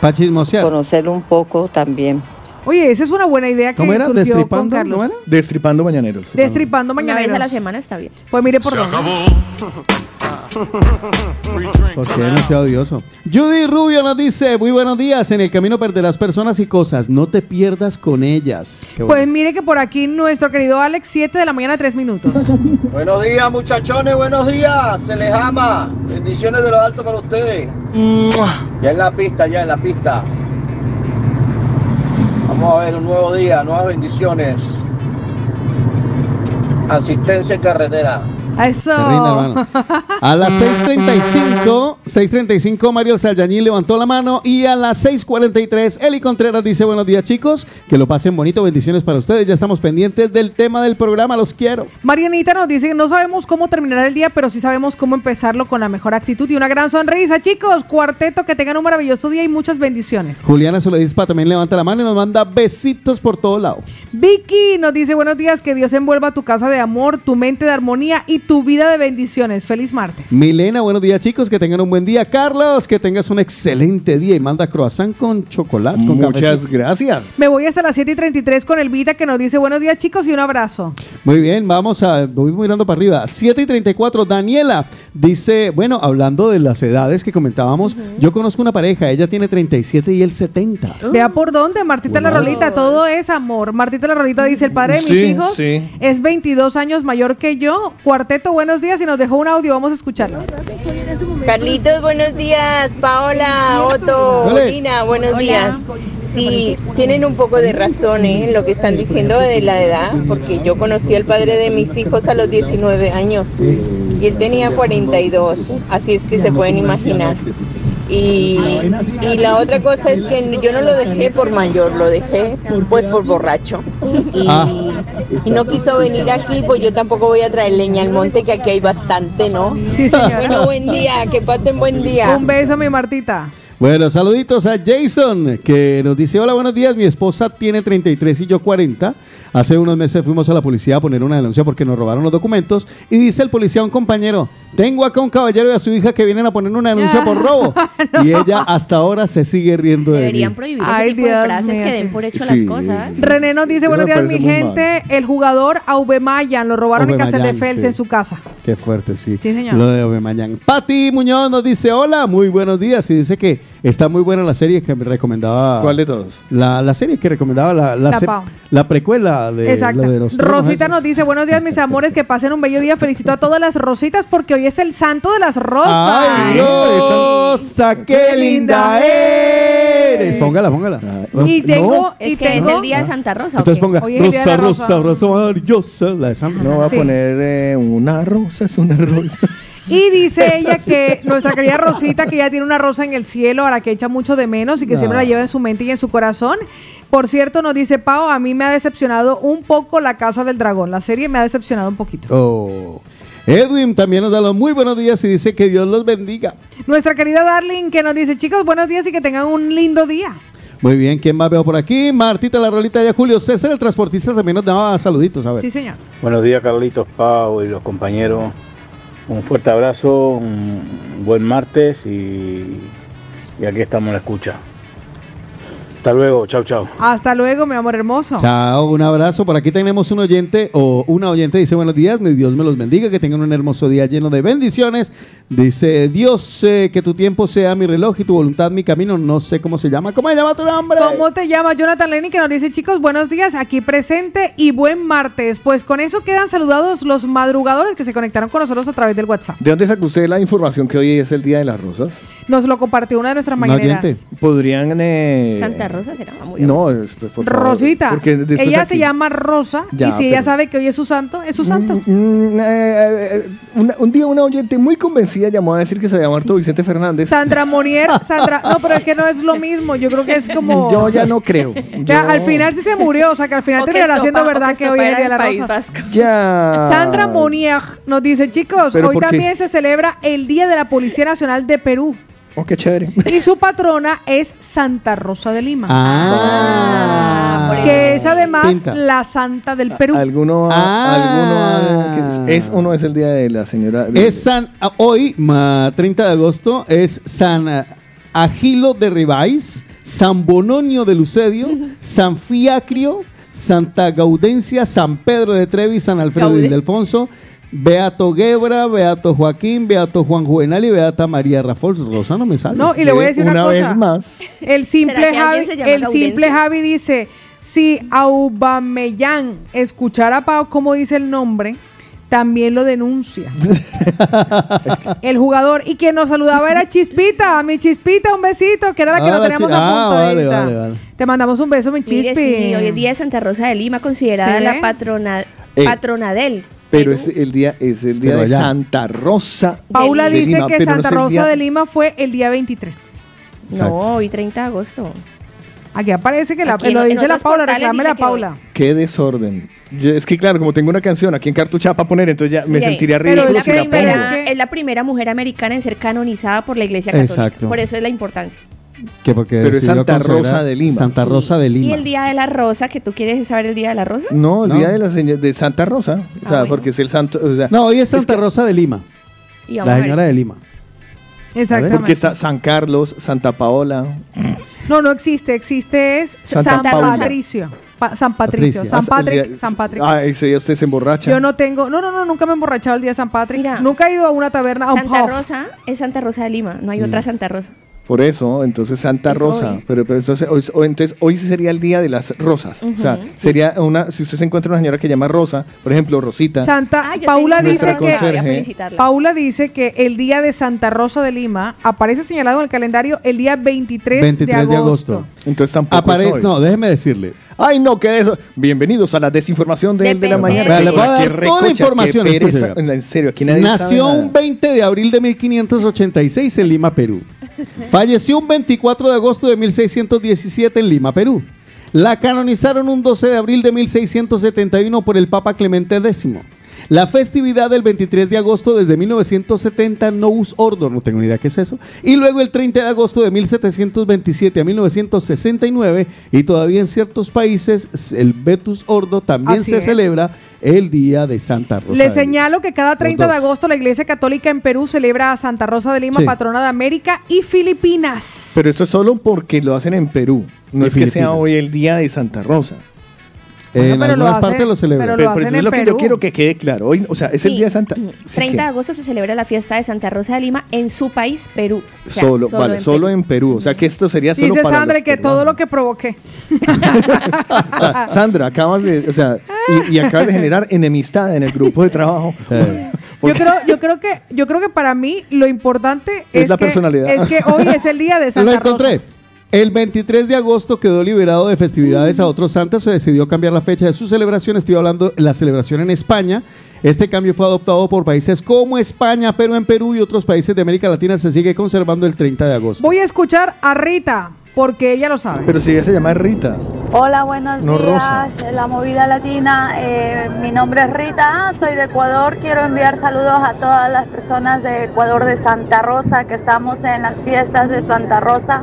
Para conocer un poco también. Oye, esa es una buena idea que ¿Cómo era? surgió con ¿Destripando? Carlos. ¿No era? Destripando mañaneros. Destripando Una vez a la semana está bien. Pues mire por dónde. [LAUGHS] Porque no sea odioso. Judy Rubio nos dice, muy buenos días, en el camino perderás personas y cosas, no te pierdas con ellas. Qué Pues mire que por aquí nuestro querido Alex, 7 de la mañana, 3 minutos. [LAUGHS] Buenos días, muchachones, buenos días. Se les ama. Bendiciones de lo alto para ustedes. Ya en la pista, ya en la pista. Vamos a ver un nuevo día, nuevas bendiciones. asistencia en carretera. Eso. Te rinda, hermano. A las [LAUGHS] 6.35, 6.35 Mario Sayañín levantó la mano y a las 6.43 Eli Contreras dice buenos días chicos, que lo pasen bonito, bendiciones para ustedes, ya estamos pendientes del tema del programa, los quiero. Marianita nos dice que no sabemos cómo terminar el día, pero sí sabemos cómo empezarlo con la mejor actitud y una gran sonrisa. Chicos, cuarteto, que tengan un maravilloso día y muchas bendiciones. Juliana Soledispa también levanta la mano y nos manda besitos por todo lado. Vicky nos dice buenos días, que Dios envuelva tu casa de amor, tu mente de armonía y tu vida de bendiciones. Feliz martes. Milena, buenos días chicos, que tengan un buen día. Carlos, que tengas un excelente día y manda croissant con chocolate, con Muchas cafecito. gracias. Me voy hasta las 7 y 33 con Elvita que nos dice buenos días chicos y un abrazo. Muy bien, vamos a, voy mirando para arriba. 7 y 34, Daniela dice, bueno, hablando de las edades que comentábamos, yo conozco una pareja, ella tiene 37 y él 70. Vea por dónde, Martita la. Rolita, todo es amor. Martita la Rolita dice, el padre de mis Sí, hijos sí. es 22 años mayor que yo. Cuarteto, buenos días y nos dejó un audio, vamos a escucharlo. Carlitos, buenos días. Paola, Otto. Lina, buenos Hola. días. Sí, tienen un poco de razón ¿eh? en lo que están diciendo de la edad, porque yo conocí al padre de mis hijos a los 19 años y él tenía 42, así es que se pueden imaginar. Y, y la otra cosa es que yo no lo dejé por mayor, lo dejé pues por borracho. Y, Ah. y no quiso venir aquí, pues yo tampoco voy a traer leña al monte, que aquí hay bastante, ¿no? Sí, señora. Bueno, buen día, que pasen buen día. Un beso, mi Martita. Bueno, saluditos a Jason, que nos dice, hola, buenos días, mi esposa tiene 33 y yo 40. Hace unos meses fuimos a la policía a poner una denuncia porque nos robaron los documentos y dice el policía a un compañero, tengo acá un caballero y a su hija que vienen a poner una denuncia por robo. [LAUGHS] Y ella hasta ahora se sigue riendo de Deberían mí. prohibir Ay, ese tipo Dios de frases mío, que den por hecho Sí, las cosas. René nos dice, buenos días, mi gente. El jugador Aubemayan lo robaron en Castel de Aubameyang, Fels sí. en su casa. Qué fuerte, sí. Sí, señor. Lo de Aubameyang. Pati Muñoz nos dice, hola, muy buenos días. Y dice que está muy buena la serie que me recomendaba. ¿Cuál de todos? La, la serie que recomendaba, la, la, La se- Pau. la precuela de, Exacto. lo de los Rosita nos dice, buenos días, mis amores, que pasen un bello día. Felicito a todas las rositas porque hoy es el santo de las rosas. ¡Ay, Rosa, qué linda eres! Póngala, póngala. Y tengo, y Es que es tengo- el día de Santa Rosa. ¿o Entonces ponga Hoy es el día de Rosa, Rosa, rosa. Rosa, maravillosa, la de Sandra. No va a poner eh, una rosa, es una rosa. Y dice ella que nuestra querida Rosita, que ya tiene una rosa en el cielo, a la que echa mucho de menos y que No. siempre la lleva en su mente y en su corazón. Por cierto, nos dice Pau, a mí me ha decepcionado un poco La Casa del Dragón. La serie me ha decepcionado un poquito. Oh. Edwin también nos da los muy buenos días y dice que Dios los bendiga. Nuestra querida Darling, que nos dice, chicos, buenos días y que tengan un lindo día. Muy bien, ¿quién más veo por aquí? Martita, la rolita de Julio César, el transportista, también nos daba saluditos, a ver. Sí, señor. Buenos días, Carlitos, Pau y los compañeros. Un fuerte abrazo, un buen martes y, y aquí estamos en la escucha. Hasta luego, chau, chau. Hasta luego, mi amor hermoso. Chao, un abrazo. Por aquí tenemos un oyente o una oyente dice buenos días, mi Dios me los bendiga, que tengan un hermoso día lleno de bendiciones. Dice Dios, eh, que tu tiempo sea mi reloj y tu voluntad mi camino. No sé cómo se llama. ¿Cómo se llama tu nombre? ¿Cómo te llamas? Jonathan Lenny que nos dice, chicos, buenos días, aquí presente y buen martes. Pues con eso quedan saludados los madrugadores que se conectaron con nosotros a través del WhatsApp. ¿De dónde sacó usted la información que hoy es el Día de las Rosas? Nos lo compartió una de nuestras mañaneras. ¿Podrían... eh, Santa Rosa será muy No, es- por favor, Rosita. porque Ella aquí- se llama Rosa Ya, y si ella sabe que hoy es su santo, es su santo. Mm, eh, eh, una- un día una oyente muy convencida llamó a decir que se llama Arturo Vicente Fernández. Sandra Monier, [LAUGHS] Sandra, no, pero es que no es lo mismo. Yo creo que es como. Yo ya no creo. [LAUGHS] Ya, Yo- al final sí se murió, o sea que al final terminará siendo estopa- verdad que que hoy es el día de era la rosa. Vasco. Ya. Sandra Monier nos dice, chicos, ¿Pero hoy qué? también se celebra el Día de la Policía Nacional de Perú. Oh, qué chévere. [LAUGHS] Y su patrona es Santa Rosa de Lima. Ah, que es además Pinta. la santa del Perú. ¿Alguno, Ah. alguno es, es o no es el día de la señora? de- Es San, ah, hoy, ma, 30 de agosto, es San ah, Agilo de Ribáis, San Bononio de Lucedio, [LAUGHS] San Fiacrio, Santa Gaudencia, San Pedro de Trevi, San Alfredo de. Ildefonso, Beato Gebra, Beato Joaquín, Beato Juan Juvenal y Beata María Rafael. Rosa no me sale. No, y le voy a decir una, una cosa. vez más. [LAUGHS] El simple ¿Será que Javi, el simple? Javi dice, si Aubameyang escuchara a Pau cómo dice el nombre, también lo denuncia. [LAUGHS] el jugador y quien nos saludaba era Chispita, mi Chispita, un besito, que era la que Ah, no la teníamos chi- ah, apuntadita. vale, vale, vale. Te mandamos un beso, mi Mire, Chispi. sí, hoy es día de Santa Rosa de Lima, considerada Sí. la patrona, Eh. patrona del Pero es el día, es el día de. Santa Rosa. Paula de dice Lima, que no Santa Rosa día- de Lima fue el día 23. No, hoy 30 de agosto. Aquí aparece que la, Aquí lo en dice la Paula, reclame la que hoy. Paula. Qué desorden. Yo- es que claro, como tengo una canción aquí en cartucha para poner, entonces ya me Mire, sentiría pero ridículo es si la la pongo. primera- es la primera mujer americana en ser canonizada por la Iglesia Católica. Exacto. Por eso es la importancia. Que porque Pero es Santa Rosa de Lima. Santa Rosa de Y Lima. el Día de la Rosa, que tú quieres saber el Día de la Rosa. No, el No. día de la señora de Santa Rosa. O sea, porque es el santo. o sea, No, hoy es Santa Rosa de Lima. Y vamos La ver. señora de Lima. Exactamente. Porque está San Carlos, Santa Paola. No, no existe, existe es Santa San Paula. Patricio. Pa- San Patricio, Ah, San Patrick, San Patrick. Ah, ese día usted se emborracha. Yo no tengo, no, no, no, nunca me he emborrachado el día de San Patrick. nunca he ido a una taberna. a un Santa pub. Rosa es Santa Rosa de Lima, no hay Mm. otra Santa Rosa. Por eso, entonces Santa Es Rosa. hoy. Pero, pero entonces, hoy, hoy- entonces hoy sí sería el día de las rosas. O sea, sería una. Si usted se encuentra una señora que llama Rosa, por ejemplo, Rosita. Santa, Ah, Paula dice que. Paula dice que el día de Santa Rosa de Lima aparece señalado en el calendario el día 23, 23 de agosto. Entonces tampoco. Aparece, es hoy. no, déjeme decirle. Ay, no, que eso. Bienvenidos a la desinformación de, de la mañana. Le voy a dar toda la información. pereza. En serio, aquí nadie sabe Nació nada. un 20 de abril de 1586 en Lima, Perú. Falleció un 24 de agosto de 1617 en Lima, Perú. La canonizaron un 12 de abril de 1671 por el Papa Clemente X. La festividad del 23 de agosto desde 1970 Nous Ordo, no tengo ni idea qué es eso. Y luego el 30 de agosto de 1727 a 1969 y todavía en ciertos países el Vetus Ordo también Así se es. celebra el día de Santa Rosa. Le de Lima. señalo que cada 30 de agosto la Iglesia Católica en Perú celebra a Santa Rosa de Lima, Sí. patrona de América y Filipinas. Pero eso es solo porque lo hacen en Perú. No Y es que sea hoy el día de Santa Rosa. En pero lo algunas hacen- partes lo celebran. pero lo Pero, pero hacen eso es en lo que yo Perú. quiero que quede claro. Hoy, o sea, es el Sí. día de Santa. sí 30 de que- agosto se celebra la fiesta de Santa Rosa de Lima en su país, Perú. O sea, solo, vale, en solo Perú. en Perú. O sea, que esto sería solo Dice para Sandra los que todo lo que provoqué. [LAUGHS] O sea, Sandra, acabas de, o sea, y, y acabas de generar enemistad en el grupo de trabajo. [LAUGHS] Yo creo, yo creo que, yo creo que para mí lo importante Es es, la que, personalidad. es que hoy es el día de [LAUGHS] Lo Santa encontré. Rosa. El 23 de agosto quedó liberado de festividades a otros santos. Se decidió cambiar la fecha de su celebración. Estoy hablando de la celebración en España. Este cambio fue adoptado por países como España, pero en Perú y otros países de América Latina se sigue conservando el 30 de agosto. Voy a escuchar a Rita porque ella lo sabe. Pero si ella se llama Rita. Hola, buenos No, días. La movida latina. eh, mi nombre es Rita, soy de Ecuador. Quiero enviar saludos a todas las personas de Ecuador de Santa Rosa, que estamos en las fiestas de Santa Rosa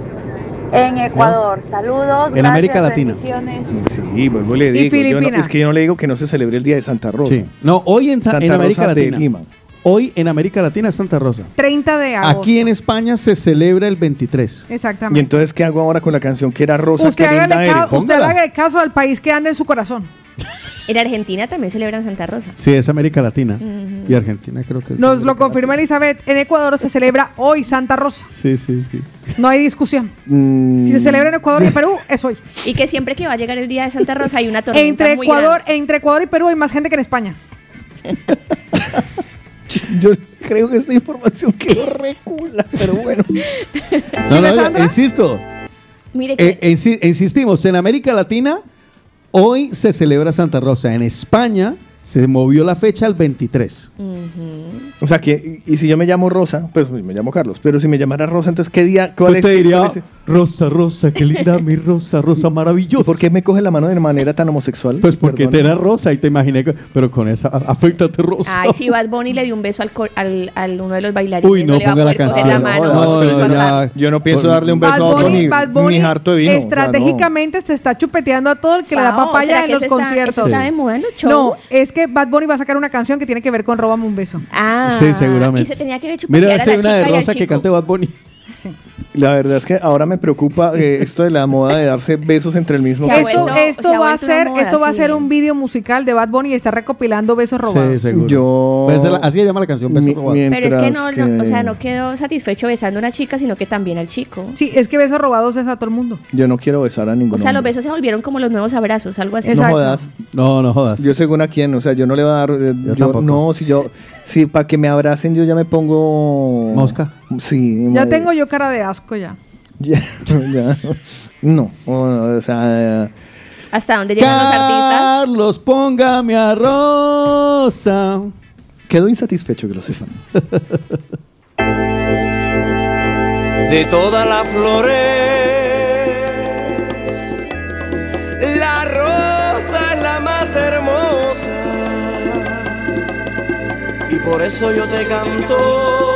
en Ecuador. Saludos. En América Latina. Sí, vuelvo y le Y digo. yo no- es que yo no le digo que no se celebre el día de Santa Rosa. Sí. No, hoy en, Sa- Santa en América Rosa de Latina. Lima. Hoy en América Latina es Santa Rosa. 30 de agosto. Aquí en España se celebra el 23. Y Exactamente. entonces, ¿qué hago ahora con la canción que era Rosa? Usted hágale, ca- Póngala. hágale caso al país que anda en su corazón. [LAUGHS] En Argentina también celebran Santa Rosa. Sí, es América Latina. Y Argentina creo que es Nos América lo confirma Elizabeth. En Ecuador se celebra hoy Santa Rosa. Sí, sí, sí. No hay discusión. Mm, Si se celebra en Ecuador y Perú, es hoy. Y que siempre que va a llegar el día de Santa Rosa hay una tormenta Entre muy Ecuador, grande. entre Ecuador y Perú hay más gente que en España. [LAUGHS] Yo creo que esta información quedó recula, pero bueno. [LAUGHS] No, no, no, insisto. Mire que Eh, insi- insistimos, en América Latina hoy se celebra Santa Rosa. En España se movió la fecha al 23. O sea, que, y, si yo me llamo Rosa, pues me llamo Carlos. Pero si me llamara Rosa, entonces, ¿qué día? ¿Cuál Pues es- te diría, es- Rosa, Rosa, qué linda mi Rosa, Rosa maravillosa. ¿Por qué me coge la mano de manera tan homosexual? Pues porque Perdón. te era rosa y te imaginé, que- pero con esa, a- afeítate rosa. Ay, si Bad Bunny le dio un beso al, cor- al, al uno de los bailarines. Uy, no, le va a ponga la canción. la mano. No, no, ya. Yo no pienso darle un beso Bad a otro Bunny, ni, Bad ni Bunny harto de vino. o sea, no. estratégicamente se está chupeteando a todo el que le da papaya ¿será en los está- conciertos. eso está de moda en los shows? No, es que Bad Bunny va a sacar una canción que tiene que ver con Róbame un beso. Ah, Sí, seguramente. Y se tenía que chupetear Mira, a si hay la una de rosa que cante Bad Bunny. La verdad es que ahora me preocupa eh, [LAUGHS] esto de la moda de darse besos entre el mismo sexo. Esto, vuelto- esto va a ser, moda, esto va a sí. ser un video musical de Bad Bunny y está recopilando besos robados. Sí, seguro. Yo- Pues la- así se llama la canción, Beso Mi- Robado. mi- Pero es que no, no, o sea, no quedó satisfecho besando a una chica, sino que también al chico. Sí, es que besos robados es a todo el mundo. Yo no quiero besar a ninguno. O sea, los besos se volvieron como los nuevos abrazos, algo así. No Exacto. jodas. No, no jodas. Yo según a quién, o sea, yo no le voy a dar. eh, Yo yo- tampoco. no, si yo. Si para que me abracen, yo ya me pongo. Mosca. Sí. Ya madre. tengo yo cara de asco ya. Ya, [LAUGHS] ya. No, o, o sea. ¿Hasta dónde llegan los artistas? Carlos, póngame a Rosa. Quedó insatisfecho que lo sepan. [LAUGHS] de todas las flores. La rosa es la más hermosa por eso yo te canto.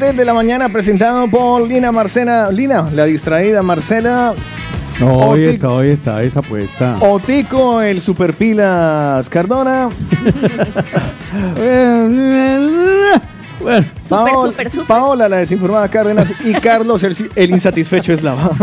El de la mañana presentado por Lina Marcela. Lina, la distraída Marcela. No, hoy Otico- está, hoy está esa puesta. Otico, el superpilas Cardona. [LAUGHS] Paola, la desinformada Cárdenas. Y [LAUGHS] Carlos, el, el insatisfecho Eslava. [LAUGHS]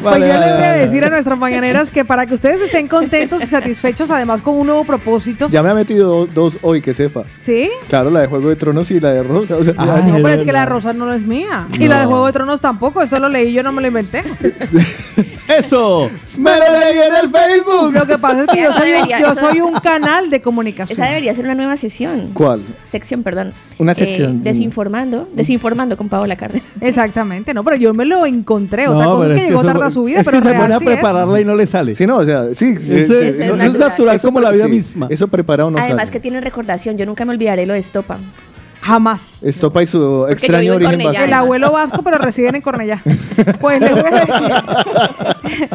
Pues yo les voy a decir a nuestras mañaneras que para que ustedes estén contentos y satisfechos, además con un nuevo propósito. Ya me ha metido do- dos hoy que sepa. ¿Sí? Claro, la de Juego de Tronos y la de Rosa. O sea, Ah, ya- No, pero es que la rosa no es mía. Y la de Juego de Tronos tampoco. Eso lo leí, yo no me lo inventé. [LAUGHS] Eso. Me lo leí en el Facebook. Lo que pasa es que yo soy, un, debería- yo eso- soy un canal de comunicación. Esa debería ser una nueva sección. ¿Cuál? Sección, perdón. Una Eh, sección. desinformando. Desinformando con Paola Cárdenas. [LAUGHS] Exactamente, no, pero yo me lo encontré. Otra No, cosa es que llegó tarde a su vida, es pero que se pone a prepararla y no le sale. Sí, no, o sea, sí. Eso es- eso es natural. natural eso como la vida sí, misma. Eso preparado no Además sale. que tienen recordación. Yo nunca me olvidaré lo de Estopa. Jamás. Estopa y su extraño origen Cornellá. El vasco. abuelo vasco, pero residen en Cornellá. Pues le voy a decir,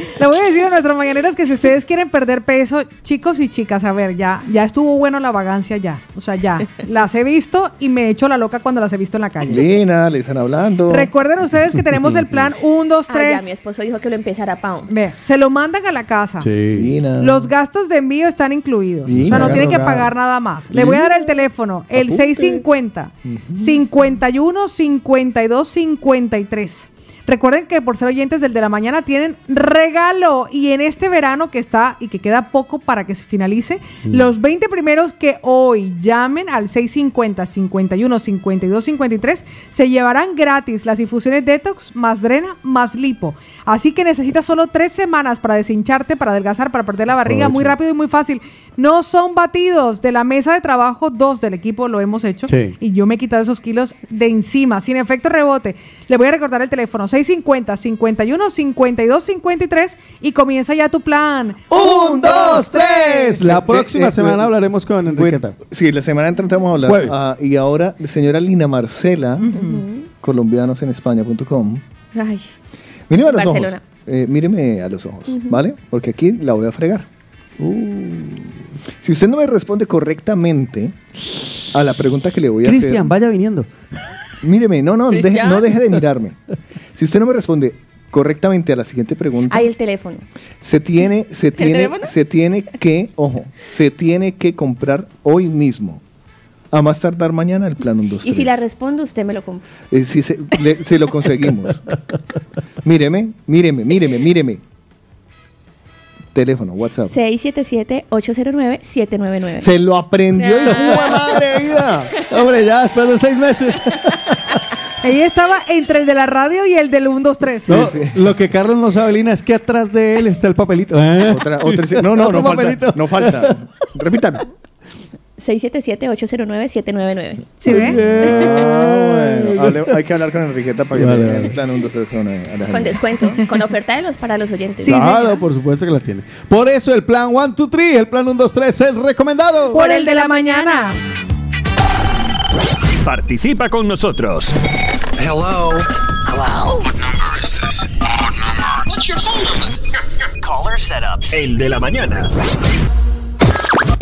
[LAUGHS] le voy a decir a nuestros mañaneros que si ustedes quieren perder peso, chicos y chicas, a ver, ya, ya estuvo bueno la vagancia ya. O sea, ya. Las he visto y me he hecho la loca cuando las he visto en la calle. Lina, le están hablando. Recuerden ustedes que tenemos el plan 1, 2, Ah, ya, 3. mi esposo dijo que lo empezara Pau. Ve, se lo mandan a la casa. Sí. Lina. Los gastos de envío están incluidos. O sea, no tienen que pagar nada más. Le voy a dar el teléfono, el Apunte. 650 51 52 53. Recuerden que por ser oyentes del de la mañana tienen regalo y en este verano que está y que queda poco para que se finalice, los 20 primeros que hoy llamen al 650 51 52 53 se llevarán gratis las infusiones detox más drena más lipo. Así que necesitas solo tres semanas para deshincharte, para adelgazar, para perder la barriga, muy rápido y muy fácil. No son batidos de la mesa de trabajo, dos del equipo lo hemos hecho Sí. y yo me he quitado esos kilos de encima, sin efecto rebote. Le voy a recordar el teléfono 650 51 52 53 y comienza ya tu plan. Un, dos, tres. La Sí, próxima eh, semana bueno, hablaremos con Enriqueta. Bueno, sí, la semana entrante vamos a hablar. Ah, y ahora, señora Lina Marcela, colombianosenespaña.com. Ay. Míreme a los Barcelona. ojos. Eh, míreme a los ojos, ¿vale? Porque aquí la voy a fregar. Si usted no me responde correctamente a la pregunta que le voy a hacer. Cristian, vaya viniendo. Míreme, no, no, deje, no deje de mirarme. Si usted no me responde correctamente a la siguiente pregunta, Hay el teléfono. se tiene, se tiene, se tiene que, ojo, se tiene que comprar hoy mismo. A más tardar mañana el plan 1, 2, 3. Y si la respondo, usted me lo compra. Eh, si se, le- se lo conseguimos. [LAUGHS] míreme, míreme, míreme, míreme. Teléfono, WhatsApp. 677-809-799. Se lo aprendió y ¡Jua madre vida! Hombre, ya después de seis meses. [LAUGHS] Ella estaba entre el de la radio y el del 1, 2, 3. No, Lo que Carlos no sabe, Lina, es que atrás de él está el papelito. ¿eh? Otra, otra, no, no, [LAUGHS] Otro no falta. No falta. [LAUGHS] Repítalo. 677-809-799. ¿Sí ve? Ah, bueno. Hable- hay que hablar con Enriqueta para que Vale, vale. el plan 1, 2, 3, 1. Con descuento. con oferta de los para los oyentes. claro, por supuesto que la tiene. Por eso el plan 1, 2, 3, el plan 1, 2, 3 es recomendado. Por el de la mañana. Participa con nosotros. Hello. Hello. What number is this? What number? What's your phone number? Caller setups. El de la mañana.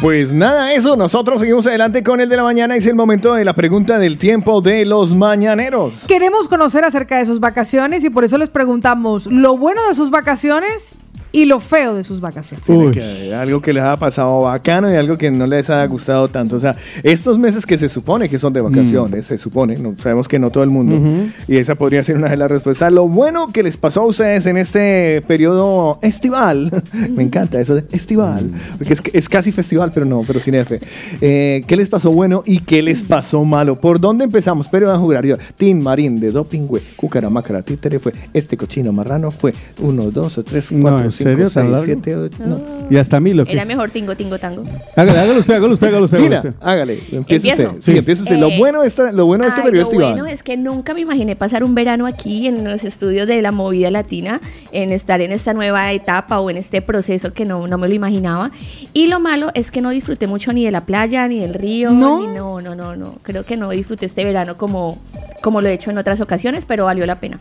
Pues nada, eso. Nosotros seguimos adelante con el de la mañana. Es el momento de la pregunta del tiempo de los mañaneros. Queremos conocer acerca de sus vacaciones y por eso les preguntamos lo bueno de sus vacaciones y lo feo de sus vacaciones. Tiene que haber algo que les haya pasado bacano y algo que no les haya gustado tanto. O sea, estos meses que se supone que son de vacaciones, se supone, no, sabemos que no todo el mundo, y esa podría ser una de las respuestas. Lo bueno que les pasó a ustedes en este periodo estival, [LAUGHS] me encanta eso de estival, porque es, es casi festival, pero no, pero sin F. Eh, ¿Qué les pasó bueno y qué les pasó malo? ¿Por dónde empezamos? Pero van a jugar yo. Tin Marín de Doping, güey. Cucaramácara, títere fue. Este cochino marrano fue. Uno, dos, o tres, cuatro, ¿en cinco, serio? ¿Tan seis, largo? siete, ocho. No. Y hasta mí lo que. Era mejor tingo, tingo, tango. Hágale, hágale usted, hágale usted, hágale usted. Mira, usted. hágale, empieza ¿Empiezo? usted. Sí, empieza usted. lo Eh, bueno de esta, lo bueno de este periodo lo bueno es que nunca me imaginé pasar un verano aquí en los estudios de la movida latina, en estar en esta nueva etapa o en este proceso que no, no me lo imaginaba. Y lo malo es que no disfruté mucho ni de la playa, ni del río, ¿No? ni no, no, no, no. Creo que no disfruté este verano como, como lo he hecho en otras ocasiones, pero valió la pena.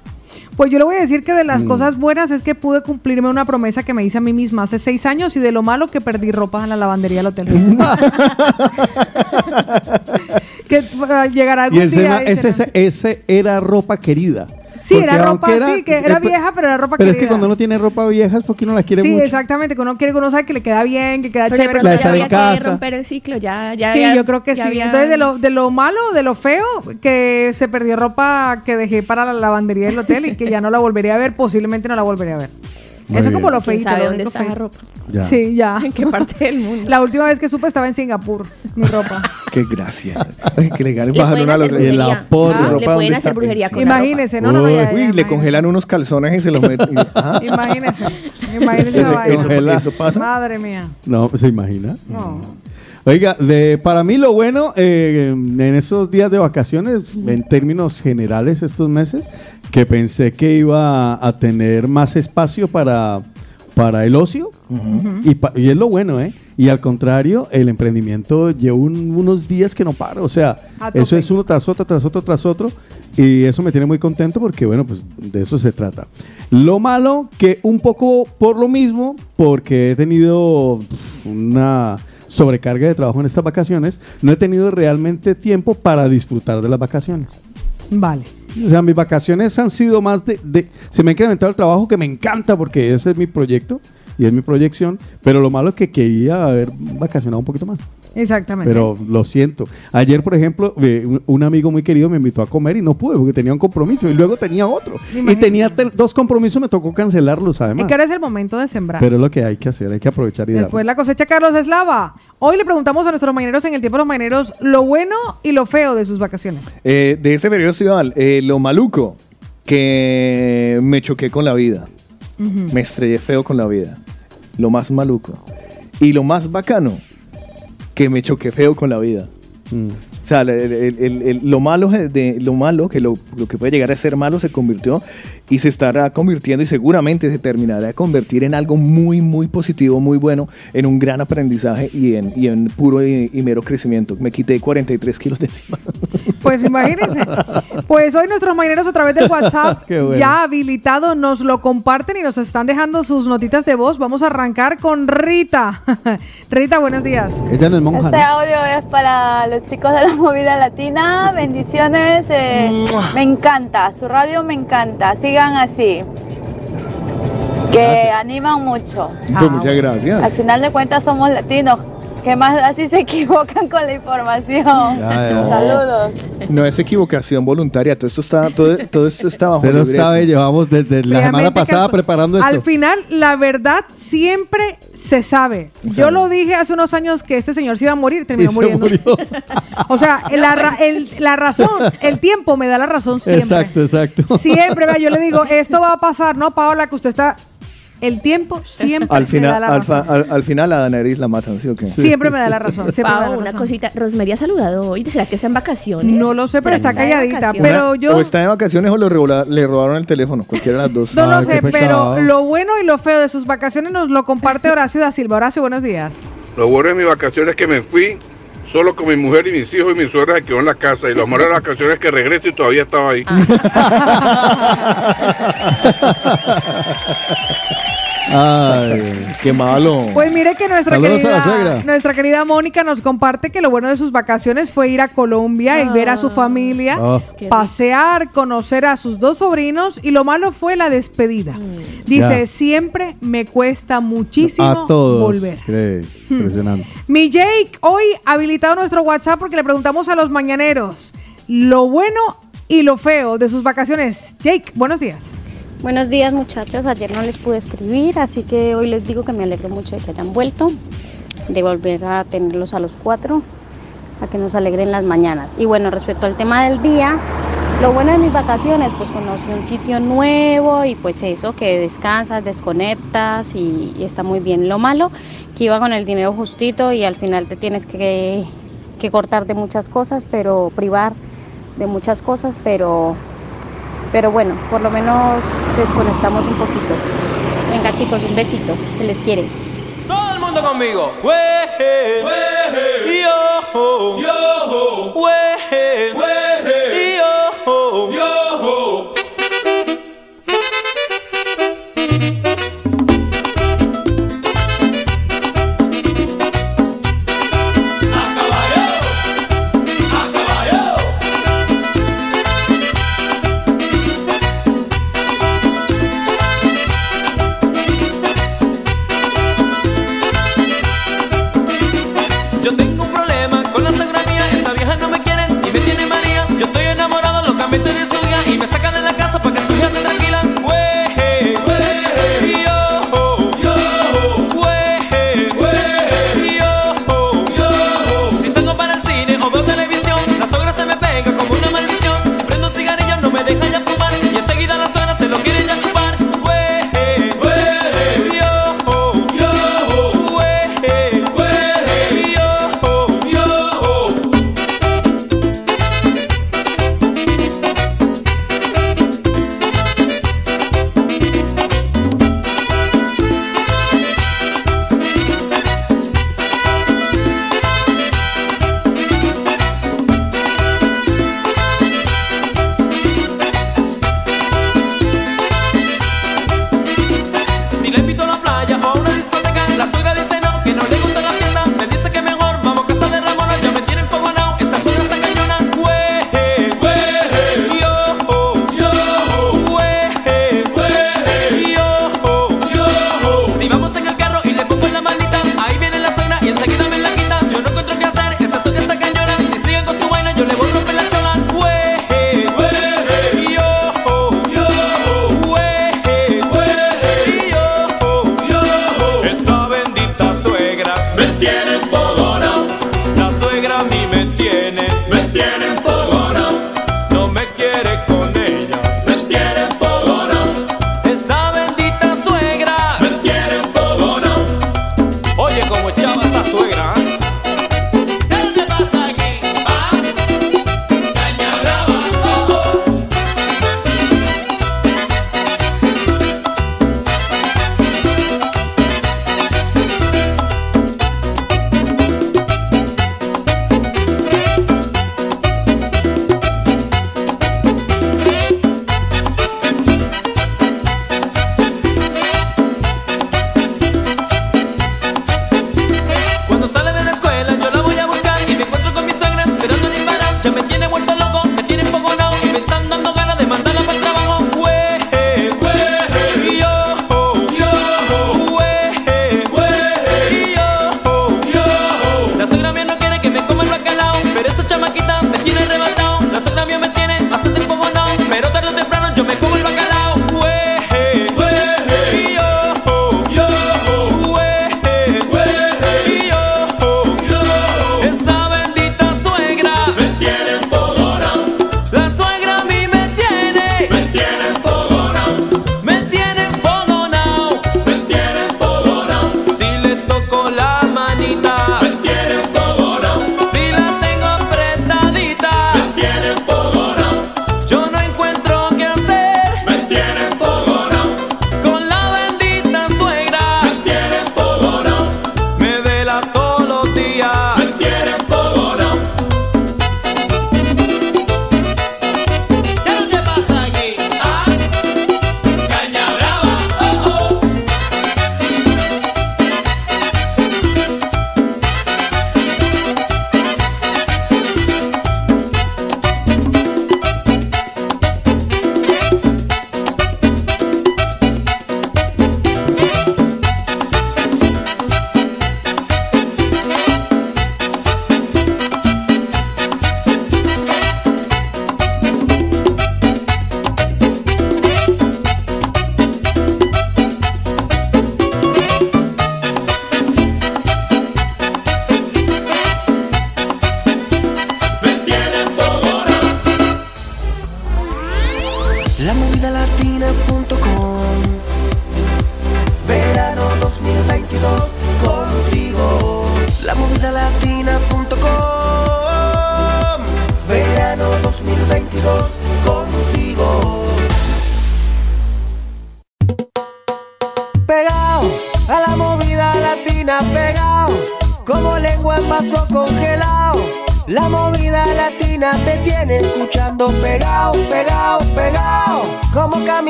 Pues yo le voy a decir que de las Mm. cosas buenas es que pude cumplirme una promesa que me hice a mí misma hace seis años y de lo malo que perdí ropa en la lavandería del hotel. [LAUGHS] que uh, llegará algún día. y ese, será- ese- ese era ropa querida. Sí, Porque era ropa, aunque sí, que era eh, vieja, pero era ropa Pero es que querida. cuando uno tiene ropa vieja es porque uno la quiere Sí, mucho. exactamente, que uno quiere que uno sabe que le queda bien, que queda Pero chévere. La de ya estar en había que casa. romper el ciclo, ya, ya sí, había- yo creo que sí. había- Entonces, de lo, de lo malo, de lo feo, que se perdió ropa que dejé para la lavandería del hotel y que ya no la volvería a ver, posiblemente no la volvería a ver. Muy Eso bien. como lo ¿Quién feito. sabe lo dónde está la ropa? Ya. Sí, ya. ¿En qué parte del mundo? [LAUGHS] La última vez que supe estaba en Singapur, mi ropa. [LAUGHS] Qué gracia. [LAUGHS] Ay, que le bajan pueden una a los hacer Y el brujería. apodo. Ah, ropa Le pueden ¿dónde hacer brujería con la ropa. Imagínese, no, no, no, Uy, ya, ya, uy, le imagínese. congelan unos calzones y se los meten. Ajá. Imagínese. Imagínese Eso- eso- eso pasa. Madre mía. No, ¿se imagina? No. Oiga, de- para mí lo bueno eh, en esos días de vacaciones, en términos generales estos meses, que pensé que iba a tener más espacio para, para el ocio, y, pa- y es lo bueno, ¿eh? Y al contrario, el emprendimiento lleva un- unos días que no para, o sea, eso es uno tras otro, tras otro, tras otro, y eso me tiene muy contento porque, bueno, pues de eso se trata. Lo malo, que un poco por lo mismo, porque he tenido una sobrecarga de trabajo en estas vacaciones, no he tenido realmente tiempo para disfrutar de las vacaciones. Vale. O sea, mis vacaciones han sido más de, Se me ha incrementado el trabajo que me encanta porque ese es mi proyecto y es mi proyección, pero lo malo es que quería haber vacacionado un poquito más. Exactamente. Pero lo siento. Ayer, por ejemplo, eh, un, amigo muy querido me invitó a comer y no pude porque tenía un compromiso y luego tenía otro. Y tenía dos compromisos, me tocó cancelarlos Es además. que ahora es el momento de sembrar. Pero es lo que hay que hacer, hay que aprovechar y darle. Después la cosecha Carlos Eslava. Hoy le preguntamos a nuestros mañaneros en el tiempo de los mañaneros lo bueno y lo feo de sus vacaciones. Eh, de ese periodo estival, eh, lo maluco, que me choqué con la vida. Me estrellé feo con la vida. Lo más maluco. Y lo más bacano, que me choqué feo con la vida. Mm. O sea, el- el- el- el- lo malo de lo malo, que lo, lo que puede llegar a ser malo, se convirtió y se estará convirtiendo y seguramente se terminará de convertir en algo muy, muy positivo, muy bueno, en un gran aprendizaje y en, y en puro y, y mero crecimiento. Me quité 43 kilos de encima. [LAUGHS] Pues imagínense. Pues hoy nuestros mañaneros a través del WhatsApp [LAUGHS] bueno. ya habilitado nos lo comparten y nos están dejando sus notitas de voz. Vamos a arrancar con Rita. [LAUGHS] Rita, buenos días. Ella no es monja. Este ¿no? audio es para los chicos de la movida latina. Bendiciones. eh, me encanta. Su radio me encanta. Sigan así. Que animan mucho. Muchas gracias. Al final de cuentas somos latinos. Que más así se [LAUGHS] equivocan con la información. Ya, ya. Saludos. No es equivocación voluntaria, todo esto está, todo, todo esto está bajo Usted lo libreto. sabe, llevamos desde la semana que pasada al- preparando esto. Al final, la verdad siempre se sabe. Yo lo dije hace unos años que este señor se iba a morir, terminó Y se muriendo. murió. [LAUGHS] O sea, la, ra- [LAUGHS] el- la razón, el tiempo me da la razón siempre. Exacto, exacto. Siempre, yo le digo, esto va a pasar, ¿no, Paola? Que usted está... El tiempo siempre Al me da final, la al, razón. fa- al, al final a Daenerys la matan, ¿sí o qué? Siempre me da la razón. Siempre me da una cosita. Rosemary ha saludado hoy. ¿Será que está en vacaciones? No lo sé, pero ¿Será está calladita. Pero Una- yo O está de vacaciones o le, le robaron el teléfono, cualquiera de las dos. no lo sé, pero lo bueno y lo feo de sus vacaciones nos lo comparte [LAUGHS] Horacio da Silva. Horacio, buenos días. Lo bueno de mis vacaciones es que me fui solo con mi mujer y mis hijos y mi suegra se quedó en la casa. Y lo malo de las vacaciones es que regreso y todavía estaba ahí. [LAUGHS] Ay, qué malo. Pues mire que nuestra Saludos querida, nuestra querida Mónica nos comparte que lo bueno de sus vacaciones fue ir a Colombia y ver a su familia, Oh. pasear, conocer a sus dos sobrinos y lo malo fue la despedida. Dice, Ya. siempre me cuesta muchísimo a todos. volver. Cree, Hmm. Impresionante. Mi Jake, hoy habilitado nuestro WhatsApp porque le preguntamos a los mañaneros lo bueno y lo feo de sus vacaciones. Jake, buenos días. Buenos días muchachos, ayer no les pude escribir, así que hoy les digo que me alegro mucho de que hayan vuelto, de volver a tenerlos a los cuatro, a que nos alegren las mañanas. Y bueno, respecto al tema del día, lo bueno de mis vacaciones, pues conocí un sitio nuevo y pues eso, que descansas, desconectas y, está muy bien. Lo malo, que iba con el dinero justito y al final te tienes que, que cortar de muchas cosas, pero privar de muchas cosas, pero pero bueno, por lo menos desconectamos un poquito. Venga chicos, un besito, se les quiere. Todo el mundo conmigo. Weje, yo, yo,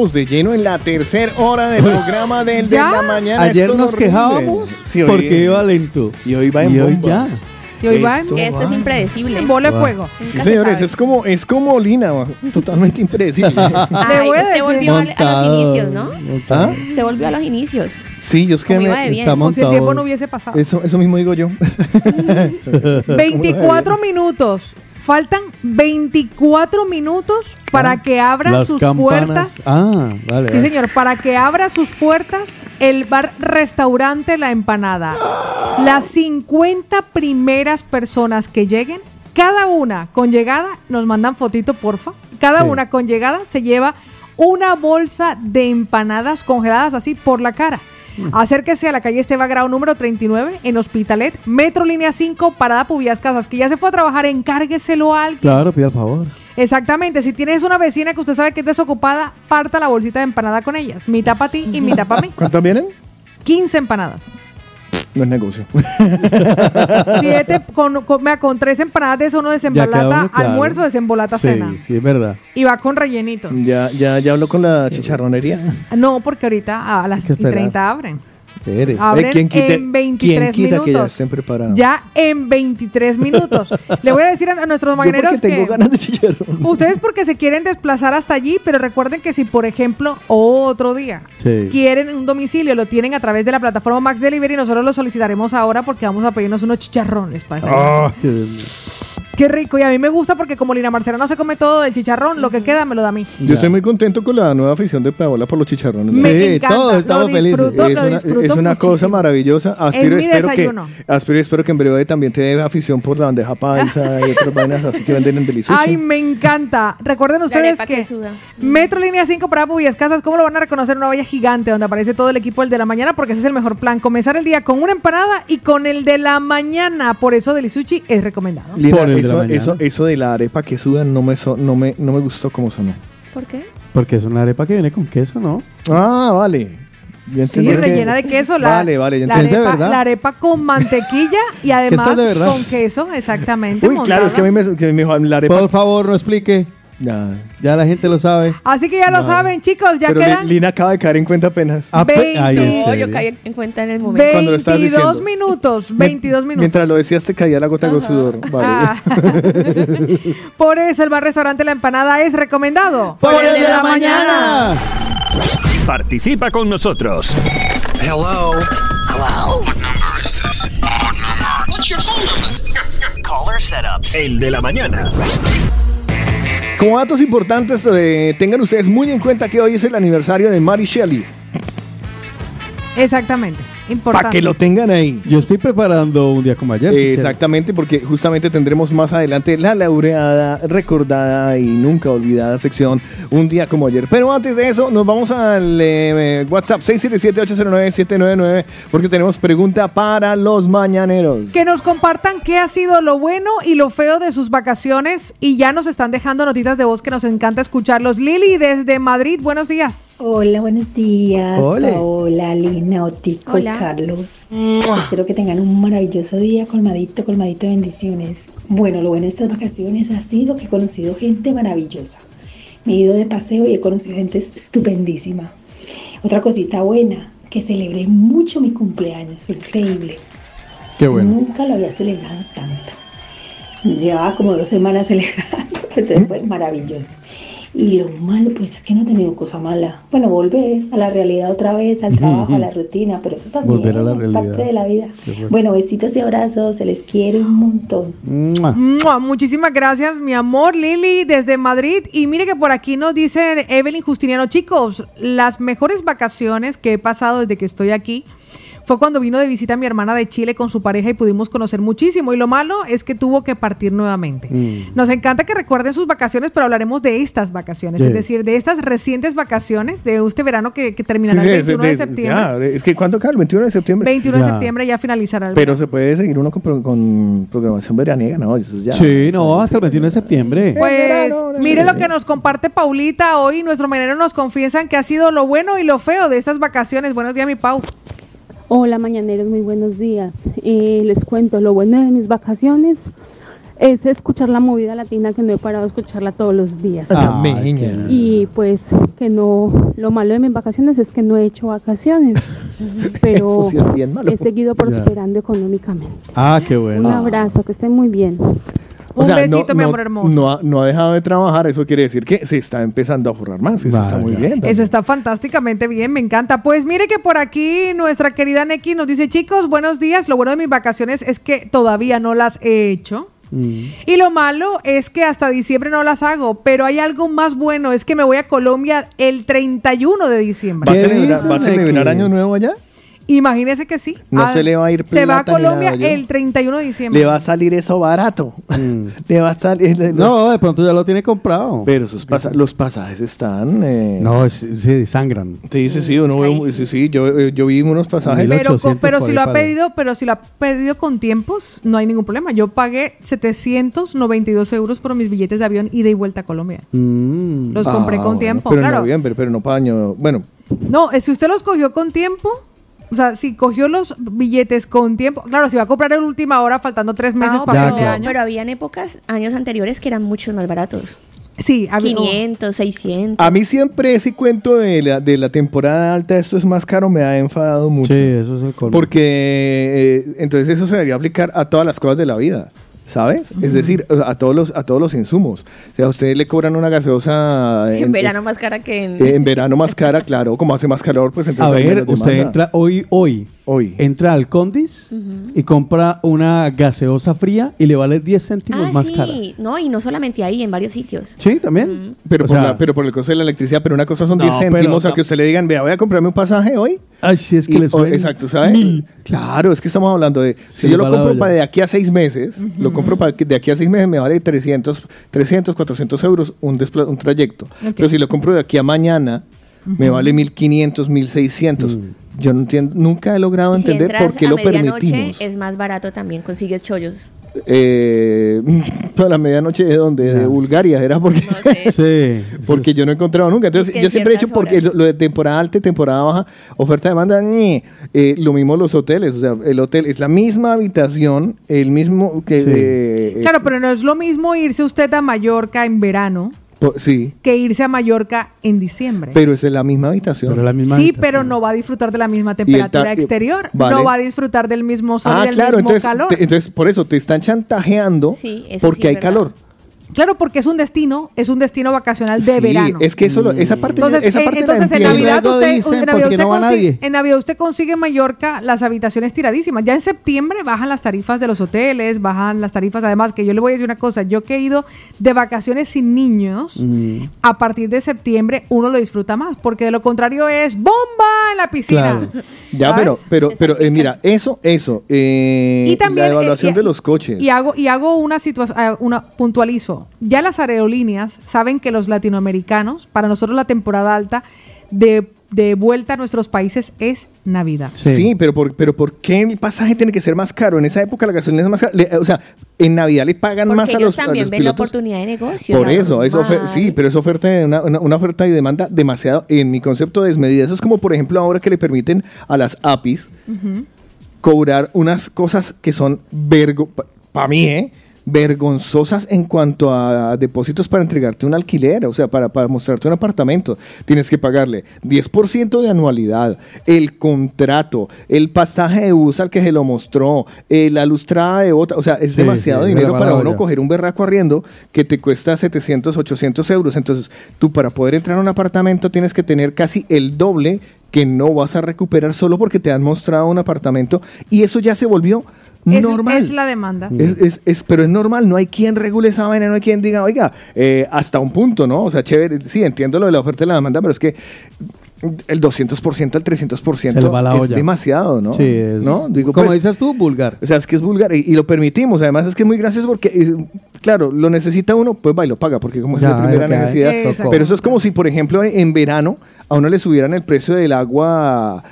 Entramos de lleno en la tercera hora del programa del de ¿Ya? la mañana. Ayer nos horrible. quejábamos Sí, hoy- porque iba lento. Y hoy va en Y hoy ya. Y hoy va en- Esto Que esto es impredecible. En bola de fuego. Sí, señores, es como, es como Lina, [LAUGHS] totalmente impredecible. [LAUGHS] Ay, decir- volvió a los inicios, ¿no? ¿Ah? Se volvió a los inicios. Sí, yo es que me- está Como si el tiempo no hubiese pasado. eso, eso mismo digo yo. [LAUGHS] 24 minutos. Faltan 24 minutos para que abra Las sus campanas. puertas. Ah, vale. Sí, señor, para que abra sus puertas el bar restaurante La Empanada. Las 50 primeras personas que lleguen, cada una con llegada, nos mandan fotito, porfa. Cada Sí. una con llegada se lleva una bolsa de empanadas congeladas así por la cara. Acérquese a la calle Esteba Grau número 39 en Hospitalet, Metro Línea 5, Parada Pubias Casas, que ya se fue a trabajar, encárgueselo a alguien. Claro, pida el favor. Exactamente, si tienes una vecina que usted sabe que es desocupada, parta la bolsita de empanada con ellas. Mitad para ti y mitad para mí. ¿Cuántas vienen? 15 empanadas. No es negocio. [LAUGHS] Siete con, con, con tres empanadas de eso cada desembolata uno, claro. almuerzo, desembolata Sí, cena. sí, es verdad. Y va con rellenito. ya, ya, ya habló con la chicharronería. No, porque ahorita a las y esperar. 30 abren. Espere. Abren ¿quién quita- en 23 quién quita minutos. que ya estén preparados? Ya en 23 minutos. [LAUGHS] Le voy a decir a, a nuestros Yo mañaneros porque tengo que ganas de chicharrón. ustedes porque se quieren desplazar hasta allí, pero recuerden que si por ejemplo otro día Sí. quieren un domicilio, lo tienen a través de la plataforma Max Delivery, nosotros lo solicitaremos ahora porque vamos a pedirnos unos chicharrones para qué mío. Qué rico, y a mí me gusta porque como Lina Marcela no se come todo el chicharrón, lo que queda me lo da a mí. Yo estoy muy contento con la nueva afición de Paola por los chicharrones. Me Sí, encanta, todos estamos lo felices. disfruto, es lo una, es cosa maravillosa. Aspiro, mi espero que, aspiro y espero que en breve también te dé afición por la bandeja paisa y otras [LAUGHS] vainas así que venden en Delisuchi. Ay, me encanta. Recuerden ustedes que, que. Metro Línea 5 para Pubillas Casas, ¿cómo lo van a reconocer? Una valla gigante donde aparece todo el equipo del de la mañana porque ese es el mejor plan. Comenzar el día con una empanada y con el de la mañana. Por eso Delisuchi es recomendado. Lina, Por el de la eso, mañana. eso, eso de la arepa que sudan no me, so- no me, no me gustó como sonó. ¿Por qué? Porque es una arepa que viene con queso, ¿no? Ah, vale. Ya Sí, que- rellena de queso. La, Vale, vale. ya la, arepa, verdad? la arepa con mantequilla y [LAUGHS] además con queso, exactamente. Uy, claro, es que a mí me, que me dijo la arepa. Por favor, no explique. Ya. Ya la gente lo sabe. Así que ya lo Vale. saben, chicos, ya Pero quedan Lina acaba de caer en cuenta apenas. Ape- Veinte. Ay, ¿en No, yo caí en cuenta en el momento. Cuando lo estabas 22 diciendo. [LAUGHS] minutos, 22 minutos. Mientras lo decías te caía la gota de sudor. Vale. Ah. [LAUGHS] Por eso el bar restaurante La Empanada es recomendado. Por el de la mañana. Participa con nosotros. Hello. Hello. What number is this? What number? What's your phone number? Caller setups. El de la mañana. Como datos importantes, eh, tengan ustedes muy en cuenta que hoy es el aniversario de Mary Shelley. Exactamente, importante. Para que lo tengan ahí. Yo estoy preparando un día como ayer. Eh, exactamente, porque justamente tendremos más adelante la laureada, recordada y nunca olvidada sección Un día como ayer. Pero antes de eso, nos vamos al eh, WhatsApp 677-809-799 porque tenemos pregunta para los mañaneros. Que nos compartan qué ha sido lo bueno y lo feo de sus vacaciones y ya nos están dejando notitas de voz que nos encanta escucharlos. Lili desde Madrid, buenos días. Hola, buenos días. Ole. Hola, Lina, Otico Hola. Carlos. Espero que tengan un maravilloso día, colmadito, colmadito de bendiciones. Bueno, lo bueno de estas vacaciones ha sido que he conocido gente maravillosa. Me he ido de paseo y he conocido gente estupendísima. Otra cosita buena, que celebré mucho mi cumpleaños, fue increíble. Qué bueno. Nunca lo había celebrado tanto. Llevaba como dos semanas [LAUGHS] celebrando, entonces fue maravilloso. Y lo malo, pues es que no he tenido cosa mala. Bueno, volver a la realidad otra vez, al trabajo, a la rutina, pero eso también Volver a la es realidad. parte de la vida. Bueno. Besitos y abrazos, se les quiere un montón. Mua. Mua, Muchísimas gracias, mi amor Lili, desde Madrid. Y mire que por aquí nos dice Evelyn Justiniano, chicos, las mejores vacaciones que he pasado desde que estoy aquí fue cuando vino de visita mi hermana de Chile con su pareja y pudimos conocer muchísimo. Y lo malo es que tuvo que partir nuevamente. Mm. Nos encanta que recuerden sus vacaciones, pero hablaremos de estas vacaciones, Sí. es decir, de estas recientes vacaciones de este verano que, que terminará Sí, sí, el es- 21 de septiembre. ya, es que ¿cuándo cae? El 21 de septiembre. 21 de septiembre ya finalizará el Pero se puede seguir uno con, pro- con programación veraniega, ¿no? Eso ya. Sí, no, hasta el 21 de septiembre. Pues mire sí, lo sí. que nos comparte Paulita hoy. Nuestro mañanero nos confiesan que ha sido lo bueno y lo feo de estas vacaciones. Buenos días, mi Pau. Hola mañaneros, muy buenos días. Eh, les cuento lo bueno de mis vacaciones. es escuchar la movida latina que no he parado de escucharla todos los días. Lindo. Y pues que no, lo malo de mis vacaciones es que no he hecho vacaciones, [LAUGHS] pero Eso sí es bien malo. he seguido prosperando económicamente. Ah, qué bueno. Un abrazo, que estén muy bien. O Un sea, besito, mi amor hermoso. No ha, no ha dejado de trabajar, eso quiere decir que se está empezando a forrar más. Eso está muy bien. Eso está fantásticamente bien, me encanta. Pues mire que por aquí nuestra querida Neki nos dice, chicos, buenos días. Lo bueno de mis vacaciones es que todavía no las he hecho. Y lo malo es que hasta diciembre no las hago, pero hay algo más bueno, es que me voy a Colombia el 31 de diciembre. ¿Va a celebrar, ¿va a celebrar Año Nuevo allá? Imagínese que sí. No Ah, se le va a ir Se va a plata nada, Colombia yo. el 31 de diciembre. Le va a salir eso barato. [LAUGHS] Le va a salir. le- No, de pronto ya lo tiene comprado. Pero esos pasa- los pasajes están. eh, No, es- sí, sangran. Sí, sí, sí, uno ve un- sí, sí, yo, eh, yo vi unos pasajes. Pero, pero si lo ha pedido, pero si lo ha pedido con tiempos, no hay ningún problema. Yo pagué 792 euros por mis billetes de avión ida y vuelta a Colombia. Mm. Los compré con tiempo, Ah, Pero en claro. noviembre, pero no para año. Bueno, No, eh, si usted los cogió con tiempo, o sea, si cogió los billetes con tiempo, claro, si va a comprar en última hora, faltando tres meses para pero, fin de año. pero habían épocas, años anteriores que eran mucho más baratos. Sí, había- 500, 600. a mí siempre ese cuento de la, de la temporada alta, esto es más caro, me ha enfadado mucho. Sí, eso es el colmo. Porque eh, entonces eso se debería aplicar a todas las cosas de la vida. ¿Sabes? Es decir, a todos los a todos los insumos. O sea, a ustedes le cobran una gaseosa [LAUGHS] en, verano más cara que en... eh, en verano más cara, claro, como hace más calor, pues [LAUGHS] A entonces hay ver, usted demanda. entra hoy, hoy, hoy, entra al Condis y compra una gaseosa fría y le vale 10 céntimos Ah, más sí, cara. no, y no solamente ahí, en varios sitios. Sí, también. Pero, O por sea- la- pero por el costo de la electricidad, pero una cosa son No, 10 pero céntimos, a que usted le digan, vea, voy a comprarme un pasaje hoy. Ay, sí, es que Y- les o- Exacto, ¿sabes? mil. Claro, es que estamos hablando de, si yo lo compro olla. para de aquí a seis meses, lo compro para que de aquí a seis meses me vale 300, 300 400 euros un, un trayecto. Pero si lo compro de aquí a mañana, me vale 1500, 1600. Yo no entiendo, nunca he logrado Si entender por qué a lo medianoche permitimos. es más barato también, consigues chollos. Eh, [LAUGHS] a la medianoche de donde de Bulgaria era porque [LAUGHS] porque yo no he encontrado nunca entonces Es que yo en siempre he dicho porque horas. lo, de temporada alta y temporada baja oferta demanda ñe. Eh, lo mismo los hoteles o sea el hotel es la misma habitación el mismo que eh, es- Claro, pero no es lo mismo irse usted a Mallorca en verano sí que irse a Mallorca en diciembre. pero es en la misma habitación sí, pero no va a disfrutar de la misma temperatura ta- exterior, vale. no va a disfrutar del mismo sol y ah del claro mismo entonces calor. te- entonces por eso te están chantajeando Sí, porque sí es hay verdad. calor Claro, porque es un destino, es un destino vacacional de Sí, verano. es que eso lo- esa parte Entonces, esa eh, parte la entonces en entiendo. Navidad, usted, dicen, en, Navidad ¿por qué usted no va consigue, nadie? en Navidad usted consigue en Mallorca las habitaciones tiradísimas. Ya en septiembre bajan las tarifas de los hoteles, bajan las tarifas. Además, que yo le voy a decir una cosa, yo que he ido de vacaciones sin niños, Mm. a partir de septiembre uno lo disfruta más, porque de lo contrario es bomba en la piscina. [LAUGHS] Ya, ¿sabes? pero, pero, pero eh, mira, eso, eso, eh, Y también, la evaluación eh, y- de los coches. Y hago, y hago una situación, una puntualizo. Ya las aerolíneas saben que los latinoamericanos, para nosotros la temporada alta de, de vuelta a nuestros países es Navidad. Sí, pero, por, pero ¿por qué el pasaje tiene que ser más caro? En esa época la gasolina es más cara. Le- o sea, en Navidad le pagan Porque más a los, a también los ven la oportunidad de negocio. Por eso, es sí, pero es oferta de una, una- una oferta y demanda demasiado, en mi concepto, desmedida. Eso es como, por ejemplo, ahora que le permiten a las APIs cobrar unas cosas que son, para mí, ¿eh? Vergonzosas en cuanto a depósitos para entregarte un alquiler, o sea, para, para mostrarte un apartamento. Tienes que pagarle 10% de anualidad, el contrato, el pasaje de bus al que se lo mostró, eh, la lustrada de otra, o sea, es Sí, demasiado sí, dinero para uno coger un berraco arriendo que te cuesta 700, 800 euros. Entonces, tú para poder entrar a un apartamento tienes que tener casi el doble que no vas a recuperar solo porque te han mostrado un apartamento y eso ya se volvió Es, normal. es la demanda. Es, es- es- pero es normal, no hay quien regule esa vaina, no hay quien diga, oiga, eh, hasta un punto, ¿no? O sea, chévere, sí, entiendo lo de la oferta y la demanda, pero es que el 200% al 300% Se le va la es olla. demasiado, ¿no? Sí, es- ¿No? Digo, como pues, dices tú, vulgar. o sea, es que es vulgar y, y lo permitimos. Además, es que es muy gracioso porque, claro, lo necesita uno, pues va y lo paga, porque como es de primera necesidad. Exacto. Pero eso es como si, por ejemplo, en verano a uno le subieran el precio del agua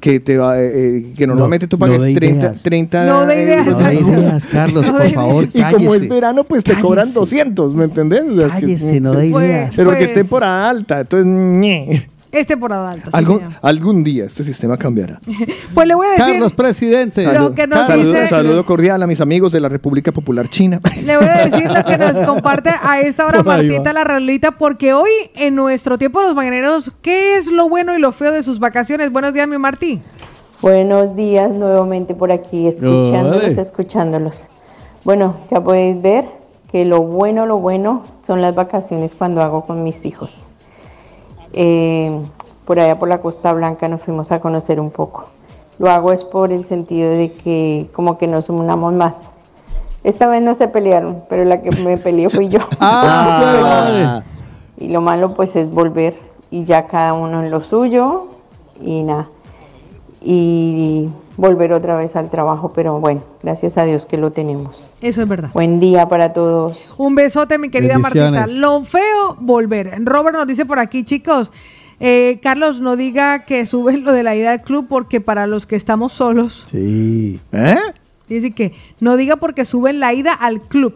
que te va, eh, eh, que normalmente tú no pagues de 30, ideas. 30 No de ideas. No de ideas, Carlos, No por favor, Y como es cállese. verano, pues te cobran Cállese. 200, ¿me entendés? O sea, es que- Cállese, no de Pues- ideas. Pero que es pues- temporada alta, entonces, ñe. Es temporada alta. Algún, algún día este sistema cambiará. [LAUGHS] Pues le voy a decir. Carlos, presidente. Lo que nos saludo, dice- saludo cordial a mis amigos de la República Popular China. [LAUGHS] Le voy a decir lo que nos comparte a esta hora [LAUGHS] Martita la Realita, porque hoy en nuestro tiempo de los mañaneros, ¿qué es lo bueno y lo feo de sus vacaciones? Buenos días, mi Martí. Buenos días nuevamente por aquí, escuchándolos, escuchándolos. Bueno, ya podéis ver que lo bueno, lo bueno son las vacaciones cuando hago con mis hijos. Eh, por allá por la Costa Blanca nos fuimos a conocer un poco. Lo hago es por el sentido de que como que nos unamos más. Esta vez no se pelearon, pero la que me peleó fui yo. [LAUGHS] Ah, y lo malo pues es volver y ya cada uno en lo suyo y nada. Y volver otra vez al trabajo, pero bueno, gracias a Dios que lo tenemos. Eso es verdad. Buen día para todos. Un besote, mi querida Martita. Lo feo, volver. Robert nos dice por aquí, chicos. eh, Carlos, no diga que suben lo de la ida al club porque para los que estamos solos, Sí. ¿Eh? dice que no diga porque suben la ida al club.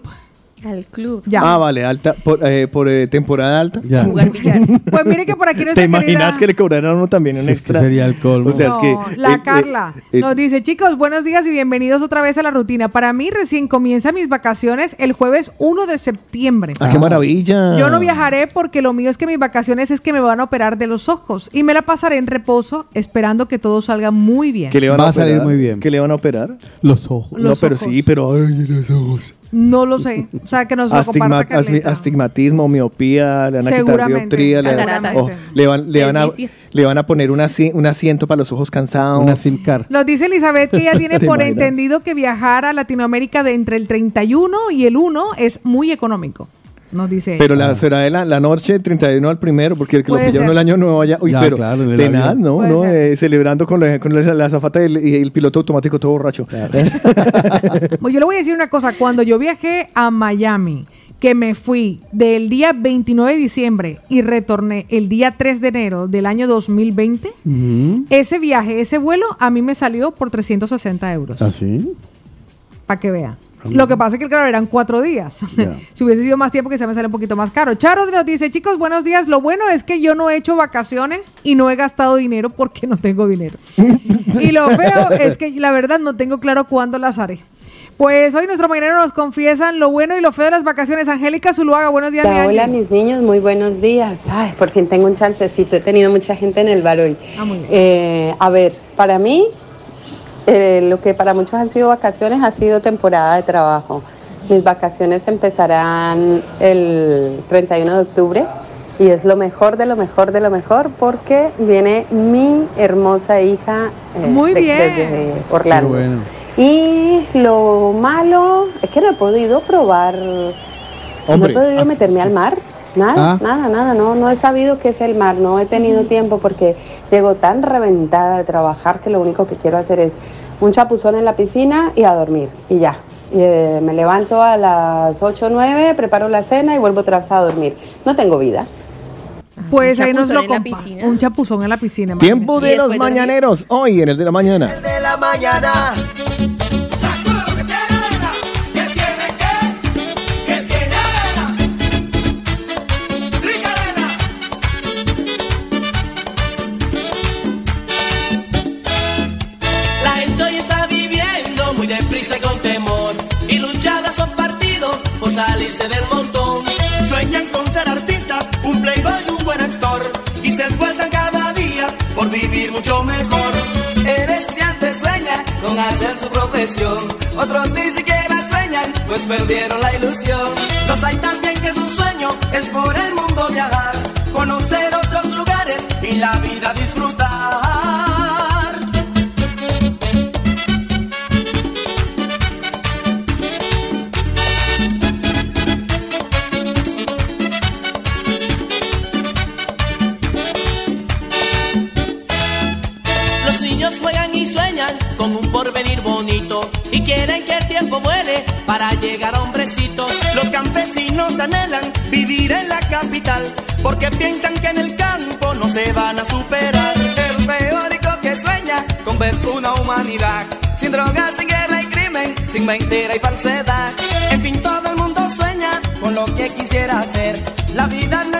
Al club. Ya. Ah, vale, alta, por, eh, por, eh, temporada alta. Jugar billar. Pues mire que por aquí nuestra ¿Te imaginas querida- que le cobraran a uno también un Sí, es que extra? sería el colmo. O sea, es que. No, la eh, Carla eh, nos dice, chicos, buenos días y bienvenidos otra vez a la rutina. Para mí recién comienzan mis vacaciones el jueves 1 de septiembre. ¡Ah, qué maravilla! Yo no viajaré porque lo mío es que mis vacaciones es que me van a operar de los ojos y me la pasaré en reposo esperando que todo salga muy bien. ¿Qué le van Va a, a salir operar? muy bien. ¿Qué le van a operar? Los ojos. no, Los pero ojos. sí, pero. Ay, los ojos. No lo sé. O sea, que nos lo Astigma- comparta asmi- Carlita. astigmatismo, miopía, le van a quitar dioptría, le, seguramente. oh, le van, le, van a, le van a poner un, asi- un asiento para los ojos cansados. Una SIM card. Nos dice Elizabeth que ella [LAUGHS] tiene ¿Te por imaginas? entendido que viajar a Latinoamérica de entre el 31 y el 1 es muy económico. Nos dice Pero ella. la, será de la, la noche 31 al primero, porque el que lo Puede pillaron ser. el año nuevo allá. Uy, Ya, pero claro, en el tenaz, avión. ¿no? Puede ¿no? ser. Eh, celebrando con la, con la, la azafata y el, y el piloto automático todo borracho. Bueno, [LAUGHS] yo le voy a decir una cosa. Cuando yo viajé a Miami, que me fui del día 29 de diciembre y retorné el día 3 de enero del año 2020, ese viaje, ese vuelo, a mí me salió por 360 euros. ¿Así? Para que vea. Lo que pasa es que, claro, eran cuatro días. [LAUGHS] si hubiese sido más tiempo, quizá me sale un poquito más caro. Charo nos dice, chicos, buenos días. Lo bueno es que yo no he hecho vacaciones y no he gastado dinero porque no tengo dinero. [LAUGHS] y lo feo es que, la verdad, no tengo claro cuándo las haré. Pues hoy nuestro mañanero nos confiesan lo bueno y lo feo de las vacaciones. Angélica Zuluaga, buenos días, mi Hola, mis niños, muy buenos días. Ay, por fin tengo un chancecito. He tenido mucha gente en el bar hoy. Ah, muy bien. Eh, a ver, para mí, eh, lo que para muchos han sido vacaciones ha sido temporada de trabajo. Mis vacaciones empezarán el 31 de octubre y es lo mejor de lo mejor de lo mejor porque viene mi hermosa hija eh, Muy de- bien. desde Orlando. Qué bueno. Y lo malo es que no he podido probar, Hombre. no he podido meterme al mar. Nada, Ah. nada, nada, no, no he sabido qué es el mar, no he tenido tiempo porque llego tan reventada de trabajar que lo único que quiero hacer es un chapuzón en la piscina y a dormir y ya. Y, eh, me levanto a las 8 o 9, preparo la cena y vuelvo otra vez a dormir. No tengo vida. Pues Un ahí nos chapuzón lo en la compa- piscina. Un chapuzón en la piscina. Tiempo de los mañaneros. Hoy en el de la mañana. de la mañana. Con hacer su profesión. Otros ni siquiera sueñan, pues perdieron la ilusión. Los hay también que su sueño es por el mundo viajar. Conocer otros lugares y la vida tiempo para llegar a hombrecitos. Los campesinos anhelan vivir en la capital porque piensan que en el campo no se van a superar. El teórico que sueña con ver una humanidad sin drogas, sin guerra y crimen, sin mentira y falsedad. En fin, todo el mundo sueña con lo que quisiera hacer. La vida no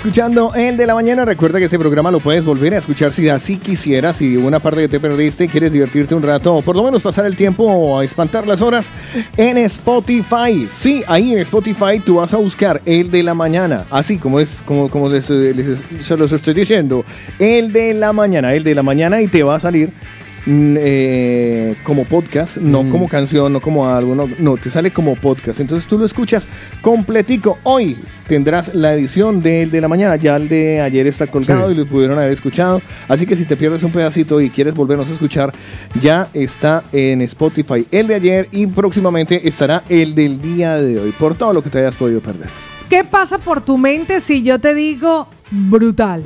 escuchando el de la mañana. Recuerda que este programa lo puedes volver a escuchar si así quisieras. Si una parte de te perdiste quieres divertirte un rato o por lo menos pasar el tiempo o espantar las horas en Spotify. Sí, ahí en Spotify tú vas a buscar el de la mañana. Así como es, como, como les- les- se los estoy diciendo. El de la mañana, el de la mañana y te va a salir eh, como podcast, no como canción, no como algo, no, no, te sale como podcast. Entonces tú lo escuchas completico. Hoy tendrás la edición del de la mañana, ya el de ayer está colgado Sí. y lo pudieron haber escuchado. Así que si te pierdes un pedacito y quieres volvernos a escuchar, ya está en Spotify el de ayer y próximamente estará el del día de hoy, por todo lo que te hayas podido perder. ¿Qué pasa por tu mente si yo te digo brutal?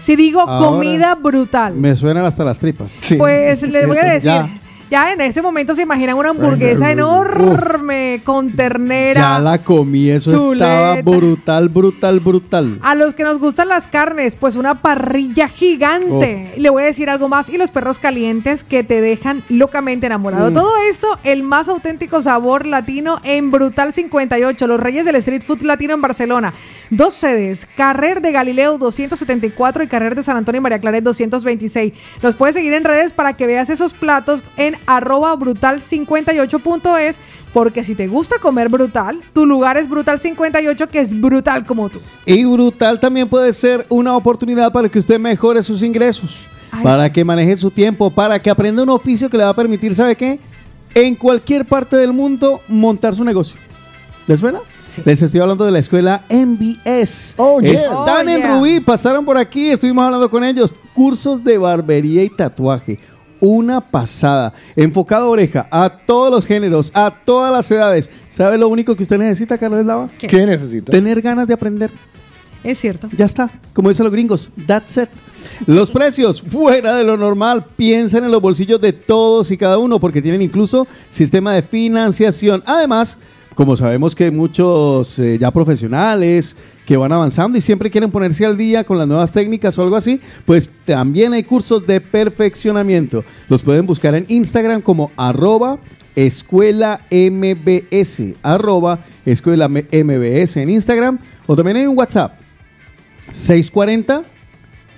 Si digo Ahora comida brutal. Me suenan hasta las tripas. Pues les voy a decir. ya. Ya. en ese momento se imaginan una hamburguesa enorme con ternera. Ya la comí, eso estaba brutal, brutal, brutal. A los que nos gustan las carnes, pues una parrilla gigante. Le voy a decir algo más. Y los perros calientes que te dejan locamente enamorado. Mm. Todo esto, el más auténtico sabor latino en Brutal 58, los reyes del street food latino en Barcelona. Dos sedes, Carrer de Galileo 274 y Carrer de San Antonio y María Claret 226. Los puedes seguir en redes para que veas esos platos en arroba brutal58.es. Porque si te gusta comer brutal, tu lugar es Brutal 58, que es brutal como tú. Y brutal también puede ser una oportunidad para que usted mejore sus ingresos, Ay. para que maneje su tiempo, para que aprenda un oficio que le va a permitir, ¿sabe qué? En cualquier parte del mundo montar su negocio. ¿Les suena? Les estoy hablando de la escuela MBS. Oh, yeah. Están Oh, en yeah. Rubí, pasaron por aquí, estuvimos hablando con ellos. Cursos de barbería y tatuaje. Una pasada. Enfocado oreja, a todos los géneros, a todas las edades. ¿Sabe lo único que usted necesita, Carlos Eslava? ¿Qué, necesita? Tener ganas de aprender. Es cierto. Ya está. Como dicen los gringos, that's it. Los precios fuera de lo normal. Piensen en los bolsillos de todos y cada uno porque tienen incluso sistema de financiación. Además, como sabemos que muchos eh, ya profesionales que van avanzando y siempre quieren ponerse al día con las nuevas técnicas o algo así, pues también hay cursos de perfeccionamiento. Los pueden buscar en Instagram como arroba escuela mbs, arroba escuela mbs en Instagram o también hay un WhatsApp 640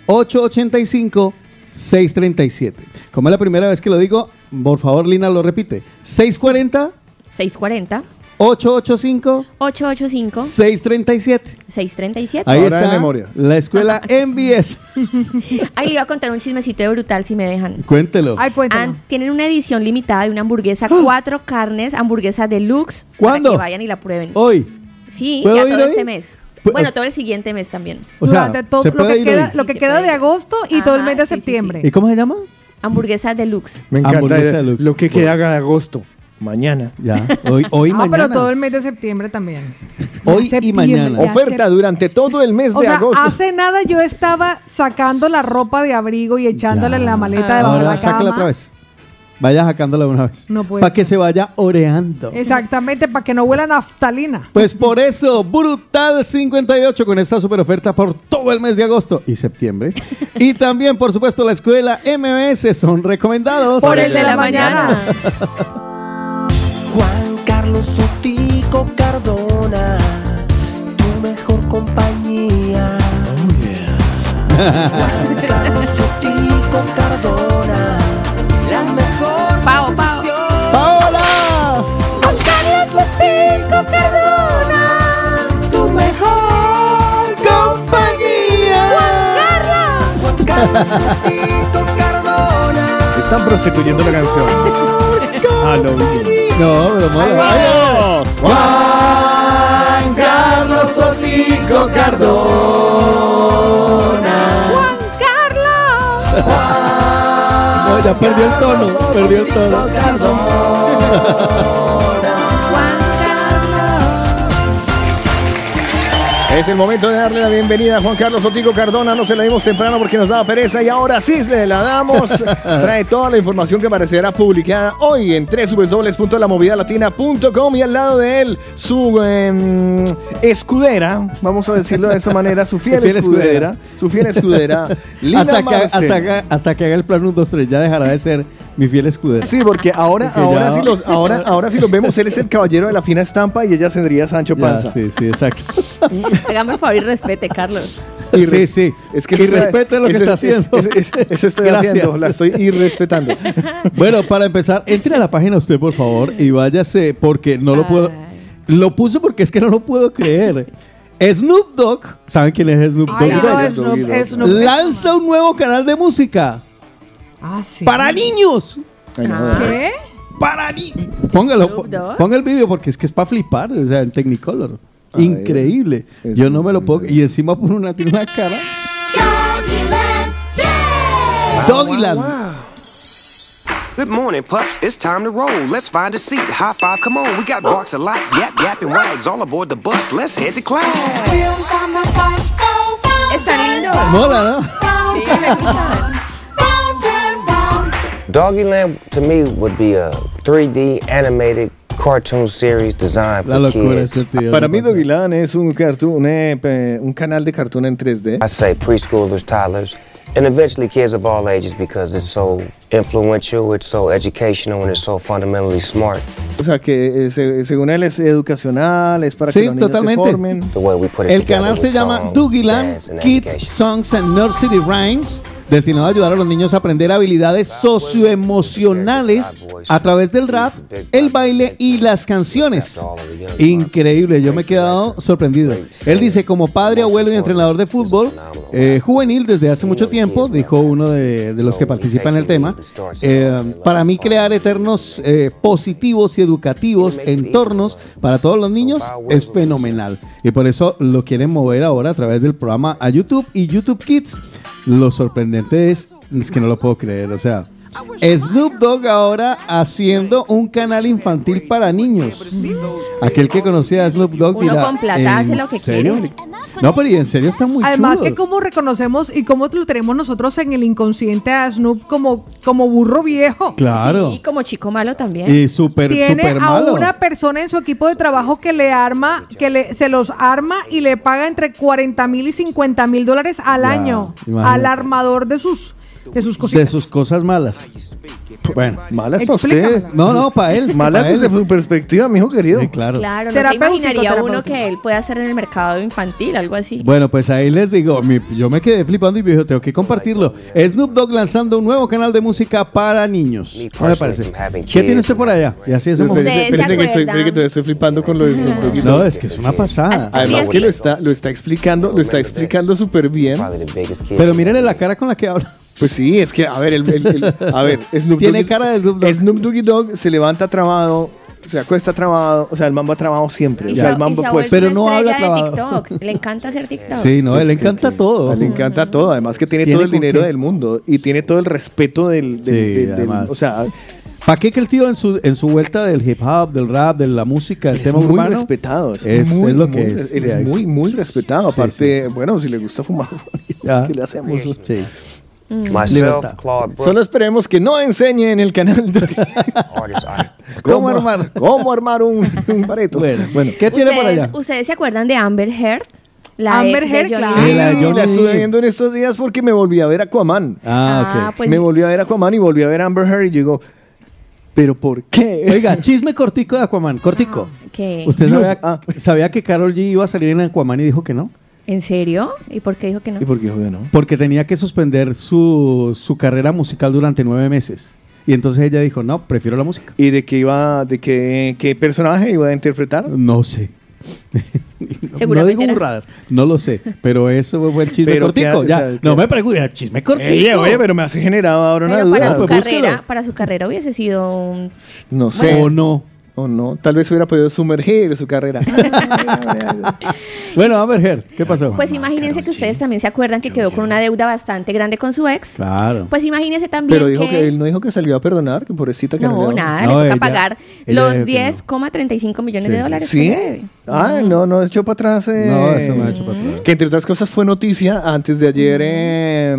885 637. Como es la primera vez que lo digo, por favor, Lina, lo repite. 640 640 885 885 637. 637. Ahí Ahora de está memoria. la escuela MBS. [LAUGHS] Ahí le iba a contar un chismecito de brutal si me dejan. Cuéntelo. Ay, cuéntalo. An- tienen una edición limitada de una hamburguesa, cuatro carnes, hamburguesa deluxe. ¿Cuándo? Para que vayan y la prueben. Hoy. Sí, ¿Puedo ya ir todo hoy? este mes. Pu- Bueno, todo el siguiente mes también. O sea, Durante todo se lo puede que, ir queda, hoy. lo que se queda puede de ir. agosto y todo el mes de Ajá, sí, sí, sí. septiembre. ¿Y cómo se llama? Hamburguesa deluxe. Me encanta Hamburguesa eh, deluxe. lo que queda de agosto. Mañana. Ya. Hoy, hoy [LAUGHS] y ah, mañana. pero todo el mes de septiembre también. Hoy y mañana. Oferta durante todo el mes O de sea, agosto. hace nada yo estaba sacando la ropa de abrigo y echándola en la maleta de Ahora la sácala otra vez. Vaya sacándola una vez. No puede Para que se vaya oreando. Exactamente, para que no huela naftalina. Pues por eso, Brutal 58 con esta super oferta por todo el mes de agosto y septiembre. [LAUGHS] y también, por supuesto, la escuela MBS son recomendados. Por el de la mañana. Juan Carlos Sotico Cardona, tu mejor compañía. Juan Carlos Sotico Cardona, la mejor Pao, pao. ¡Paola! Juan Carlos Sotico Cardona, tu mejor compañía. Juan Carlos Sotico Cardona. Están prostituyendo la canción. Halloween. No, pero mola. ¡Vamos! Juan Carlos Sotico Cardona. Juan Carlos. No, ya perdió el tono, perdió el tono. Es el momento de darle la bienvenida a Juan Carlos Otico Cardona. No se la dimos temprano porque nos daba pereza y ahora sí se la damos. [LAUGHS] Trae toda la información que aparecerá publicada hoy en www.lamovidalatina.com y al lado de él su em, escudera, vamos a decirlo de esa manera, su fiel, Fiel escudera, escudera. su fiel escudera, [LAUGHS] Lina Hasta que, hasta, que, hasta que haga el plan 1, 2, 3, ya dejará de ser mi fiel escudero. Sí, porque ahora, Porque ahora, ya- sí los, ahora, [LAUGHS] ahora sí los vemos, él es el caballero de la fina estampa y ella tendría Sancho Ya, Panza. sí, sí, exacto. Hágame el favor y respete, Carlos. Y sí, sí. Es que y respete lo que está haciendo. Eso, eso- eso estoy Gracias. haciendo, la estoy irrespetando. [LAUGHS] Bueno, para empezar, entre a la página usted, por favor, y váyase, porque no lo puedo. Lo puse porque es que no lo puedo creer. Snoop Dogg, ¿saben quién es Snoop Ay, Dogg? no, Snoop- Doggy Dogg. Snoop- Lanza un nuevo canal de música Ah, sí. para niños. Ay, no, Ah. ¿Qué? Para niños. Póngalo, ponga el video porque es que es para flipar, o sea, en Technicolor. Increíble. es Yo no me lo puedo. Y encima pone una, tiene una cara. Doggyland. Good morning, pups. It's time to roll. Let's find a seat. High five, come on. We got barks a lot. Yap, yap, and wags all aboard the bus. Let's head to class. Están lindos. Mola, ¿no? Sí, me. Doggyland to me would be a 3D animated cartoon series designed La for locura kids. este tío. Para mí. Doggyland es un, cartoon, eh, un canal de cartoon en 3D. I say preschoolers, toddlers, and eventually kids of all ages because it's so influential, it's so educational, and it's so fundamentally smart. O sea, que eh, se- según él es educacional, es para Sí, que los niños totalmente. se formen. The way we put it El together canal with se llama song, Doggyland dance, and Kids education. Songs and Nursery Rhymes, destinado a ayudar a los niños a aprender habilidades socioemocionales a través del rap, el baile y las canciones. Increíble, yo me he quedado sorprendido. Él dice, como padre, abuelo y entrenador de fútbol eh, juvenil desde hace mucho tiempo, dijo uno de, los que participa en el tema, eh, para mí crear eternos eh, positivos y educativos entornos para todos los niños es fenomenal. Y por eso lo quieren mover ahora a través del programa a YouTube y YouTube Kids. Lo sorprendente es, es que no lo puedo creer, o sea, Snoop Dogg ahora haciendo un canal infantil para niños. Aquel que conocía a Snoop Dogg Uno con plata ¿en hace lo que serio? quiere. No, pero y en serio está muy Además que como reconocemos y cómo lo tenemos nosotros en el inconsciente a Snoop como, como burro viejo. Claro. Y como chico malo también. Y súper, Tiene súper a malo. una persona en su equipo de trabajo que le arma, que le, se los arma y le paga entre 40 mil y 50 mil dólares al Ya, año imagínate. al armador de sus De sus de cositas. sus cosas malas. Bueno, malas para Explícamela. ustedes. No, no, para él. [LAUGHS] Malas pa' él. desde su perspectiva, mijo querido. Sí, claro. Claro, no se imaginaría uno que él puede hacer en el mercado infantil, algo así. Bueno, pues ahí les digo, mi- yo me quedé flipando y dije, tengo que compartirlo. Snoop Dogg lanzando un nuevo canal de música para niños. ¿Qué le parece? ¿Qué tiene usted por allá? Y así hacemos. ¿Ustedes se Espérese que estoy, estoy flipando con lo de Snoop Dogg No, es que es una pasada. Además que lo está, lo está explicando, lo está explicando súper bien. Pero mírenle la cara con la que habla. Pues sí, es que, a ver, el, el- el- a ver, [LAUGHS] Snoop Tiene Dogg, cara de Snoop Dogg. Snoop Doggy Dogg se levanta trabado, se acuesta trabado, o sea, el mambo ha trabado siempre. Y O se, sea, el mambo pues... Pero no habla trabado. TikTok. Le encanta hacer TikTok. Sí, no, Pues le encanta que- todo. Le encanta todo, además que tiene, ¿Tiene todo el dinero qué? del mundo y tiene todo el respeto del... del- Sí, del- del- o sea, ¿Para qué que el tío en su, en su vuelta del hip hop, del rap, de la música, del es tema muy urbano? respetado. Es, es, muy, es lo muy- que es. Él es muy, muy respetado. Sí, Aparte, bueno, si le gusta fumar, [LAUGHS] Ya. ¿qué le hacemos? Sí. Myself, Libertad. Claude Brooks, Solo esperemos que no enseñe en el canal de art. [LAUGHS] [LAUGHS] ¿Cómo armar? cómo armar un, un pareto. [LAUGHS] Bueno, bueno, ¿qué tiene por ¿Ustedes, allá? ¿Ustedes se acuerdan de Amber Heard? La Amber Heard, claro. Sí. Sí, la estuve viendo en estos días porque me volví a ver Aquaman. Ah, Ah, ok. pues me volví a ver Aquaman y volví a ver Amber Heard y digo, ¿pero por qué? Oiga, chisme cortico de Aquaman, cortico. ¿Qué? ¿Usted No, sabía, ah. sabía que Carol G iba a salir en Aquaman y dijo que no? ¿En serio? ¿Y por qué dijo que no? ¿Y por qué dijo que no? Porque tenía que suspender su, su carrera musical durante nueve meses. Y entonces ella dijo, no, prefiero la música. ¿Y de qué iba, de qué, qué personaje iba a interpretar? No sé. [LAUGHS] no digo burradas, no lo sé, pero eso fue el chisme Pero cortico. qué- ya, o sea, no qué- me pregunte, chisme cortico. Oye, oye, pero me hace generado ahora una Pero duda. para su, pues carrera, para su carrera hubiese sido un... No sé. O no. O no. Tal vez hubiera podido sumergir su carrera. [LAUGHS] Bueno, a ver, Ger, ¿qué pasó? Pues imagínense que ustedes también se acuerdan que quedó con una deuda bastante grande con su ex. Claro. Pues imagínense también Pero dijo que... que él no dijo que salió a perdonar, que pobrecita que No, le- nada, No, le toca ella- pagar ella los dijo que no. 10,35 millones Sí, de dólares. ¿Sí? que debe. Ah, no, no echó para atrás. eh, No, eso no ha hecho para atrás. Que entre otras cosas fue noticia antes de ayer. eh,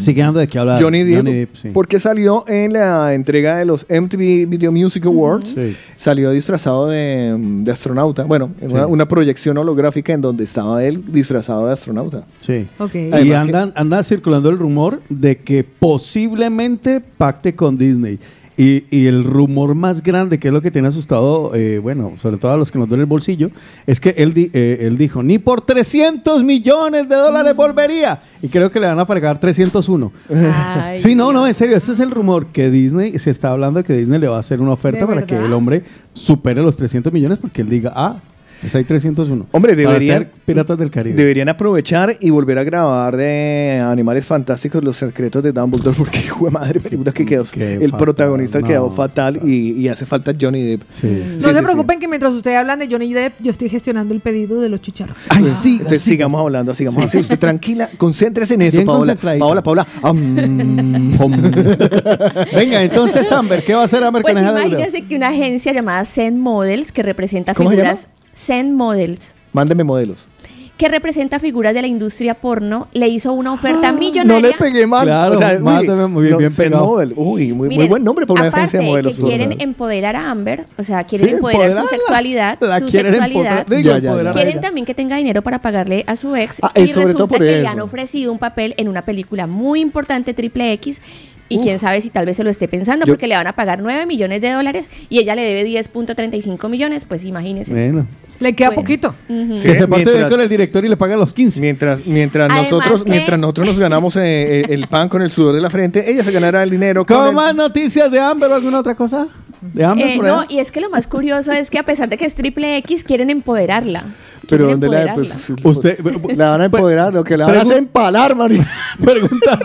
Sigue dando de qué hablar. Johnny Depp, Johnny Depp, sí. porque salió en la entrega de los MTV Video Music Awards, Sí. salió disfrazado de, de astronauta, bueno, en Sí. una, una proyección holográfica en donde estaba él disfrazado de astronauta. Sí. Ok. Y andan, anda circulando el rumor de que posiblemente pacte con Disney. Y, y el rumor más grande, que es lo que tiene asustado, eh, bueno, sobre todo a los que nos duele el bolsillo, es que él, di- eh, él dijo, ni por 300 millones de dólares volvería. Y creo que le van a pagar 301. Ay, sí, no, no, en serio, ese es el rumor, que Disney, se está hablando de que Disney le va a hacer una oferta ¿De para que el hombre supere los 300 millones, porque él diga, ah, pues hay 301. Hombre, Para deberían, ser Piratas del Caribe. deberían aprovechar y volver a grabar de Animales Fantásticos Los Secretos de Dumbledore, porque [LAUGHS] hijo de madre, película que quedó. Qué el fatal, protagonista no. quedó fatal y, y hace falta Johnny Depp. Sí. No Sí, se sí, sí. preocupen que mientras ustedes hablan de Johnny Depp, yo estoy gestionando el pedido de los chicharros. Ay, sí, Entonces sigamos hablando, sigamos así. Usted tranquila, concéntrese en eso, Bien Paola. Paola, Paola. [LAUGHS] Venga, entonces, Amber, ¿qué va a hacer Amber Pues con imagínense que una agencia llamada Zen Models, que representa ¿Cómo se figuras... Zen Models. Mándeme modelos. que representa figuras de la industria porno, le hizo una oferta millonaria. No le pegué mal. Claro, o sea, uy, mándeme muy bien, no, bien Zen pegado. Model. Uy, muy, muy Miren, buen nombre para una agencia de modelos. que quieren ¿verdad? empoderar a Amber, o sea, quieren Sí, empoderar su sexualidad, La su quieren sexualidad. empoderar. Digo, Ya, ya, ya. empoderar a Quieren también que tenga dinero para pagarle a su ex Ah, y sobre resulta todo por que le han ofrecido un papel en una película muy importante, Triple X, y Uf. quién sabe si tal vez se lo esté pensando Yo- porque le van a pagar 9 millones de dólares y ella le debe 10.35 millones, pues imagínese. Bueno. Le queda Bueno. poquito. Ujú. Sí, que se parte mientras- con el director y le paga los 15. Mientras, mientras, Además nosotros, que- mientras nosotros nos ganamos eh, eh, el pan con el sudor de la frente, ella se ganará el dinero con ¿Cómo el- más noticias de Amber o alguna otra cosa? ¿De Amber Eh, por no, y es que lo más curioso es que a pesar de que es Triple X, quieren empoderarla. Pero Quieren ¿dónde la, empoderarla. pues, Usted, la van a empoderar? Lo que la van a Pregun- hacer empalar, María. [LAUGHS] pregunta,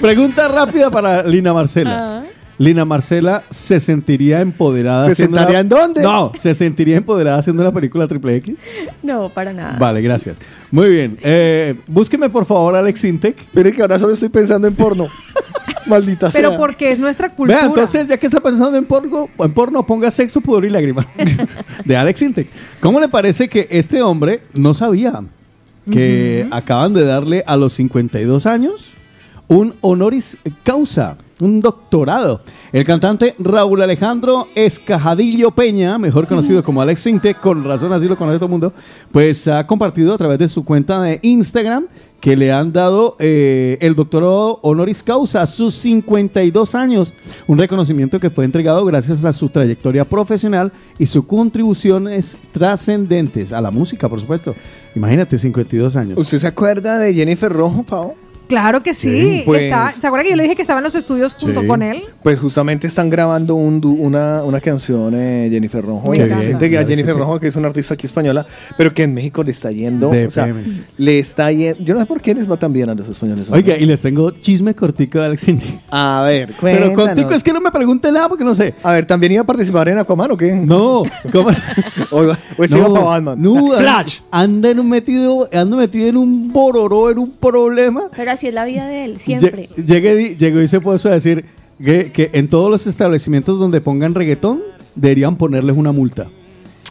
pregunta rápida para Lina Marcela. Ah. Lina Marcela se sentiría empoderada. ¿Se haciendo sentaría una- en dónde? No, se sentiría empoderada haciendo una película triple X. No, para nada. Vale, gracias. Muy bien. Eh, búsqueme por favor Alex Intec. Pero es que ahora solo estoy pensando en porno. [LAUGHS] Maldita Pero sea. porque es nuestra cultura. Vea, entonces, ya que está pensando en porno, en porno ponga sexo, pudor y lágrima. [LAUGHS] de Alex Intec. ¿Cómo le parece que este hombre no sabía que acaban de darle a los 52 años un honoris causa, un doctorado? El cantante Raúl Alejandro Escajadillo Peña, mejor conocido como Alex Intec, con razón así lo conoce todo el mundo, pues ha compartido a través de su cuenta de Instagram que le han dado eh, el doctorado honoris causa a sus 52 años, un reconocimiento que fue entregado gracias a su trayectoria profesional y sus contribuciones trascendentes a la música, por supuesto. Imagínate, 52 años. ¿Usted se acuerda de Jennifer Rojo, Pau? Claro que sí. Sí, pues- Está- ¿Se acuerda que yo le dije que estaba en los estudios junto Sí. con él? Pues justamente están grabando un du- una, una canción eh, Jennifer Rojo. Bien. que Claro, Jennifer sí Rojo, que es una artista aquí española, pero que en México le está yendo. De o sea, PM. le está yendo. Yo no sé por qué les va tan bien a los españoles. Oiga, y les tengo chisme cortico de Alex Intec. A ver, [LAUGHS] Pero cuéntanos. cortico es que no me pregunte nada porque no sé. A ver, ¿también iba a participar en Aquaman o qué? No, ¿cómo? [LAUGHS] o, este iba para Batman. no, Flash. Anda en un metido, anda metido en un bororó, en un problema. Pero así es la vida de él, siempre. Lle- Llegué, llegó y se puso a decir que, que en todos los establecimientos donde pongan reggaetón deberían ponerles una multa.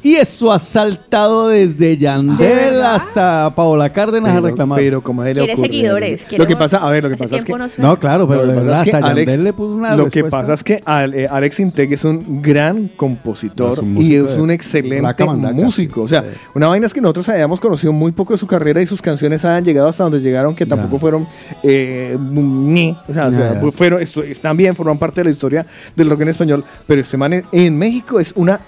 Y eso ha saltado desde Yandel hasta Paola Cárdenas a Pero- reclamar. Pero como a él Quiere ocurre. seguidores, Lo quiere- que pasa, a ver, lo que pasa es que no claro, pero Lo de que pasa verdad es que hasta Alex- Yandel le puso una Lo que pasa es que eh, Alex Integ es un gran compositor Es un y es un excelente músico. O sea, una vaina es que nosotros hayamos conocido muy poco de su carrera y sus canciones hayan llegado hasta donde llegaron, que tampoco fueron eh, ni, o sea, o sea, fueron, están bien, forman parte de la historia del rock en español, pero este man en México es una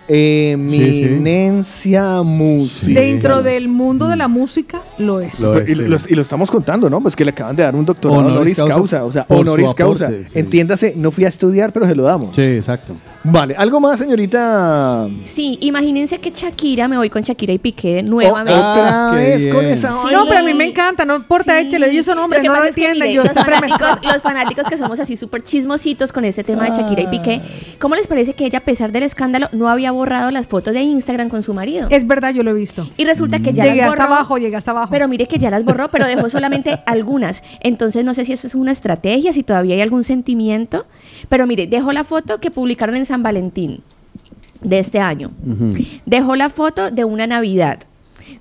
eminencia música. Dentro del mundo de la música lo es. y, lo, y lo estamos contando, ¿no? Pues que le acaban de dar un doctorado Honoris honoris, causa causa, o sea, honoris causa. aporte, sí. Entiéndase, no fui a estudiar, pero se lo damos. Sí, exacto. Vale, ¿algo más, señorita? Sí, imagínense que Shakira, me voy con Shakira y Piqué nuevamente. otra vez con esa Sí, no, pero a mí me encanta, no importa, échale, ellos son hombres, Lo que no lo que, entienden, mire, yo los, fanáticos, los fanáticos que somos así súper chismositos con este tema de Shakira y Piqué, ¿cómo les parece que ella, a pesar del escándalo, no había borrado las fotos de Instagram con su marido? Es verdad, yo lo he visto. Y resulta que ya Llegué las hasta borró. abajo, llegué hasta abajo. Pero mire que ya las borró, pero dejó solamente [LAUGHS] algunas. Entonces no sé si eso es una estrategia, si todavía hay algún sentimiento. Pero mire, dejó la foto que publicaron en San Valentín de este año. Dejó la foto de una Navidad.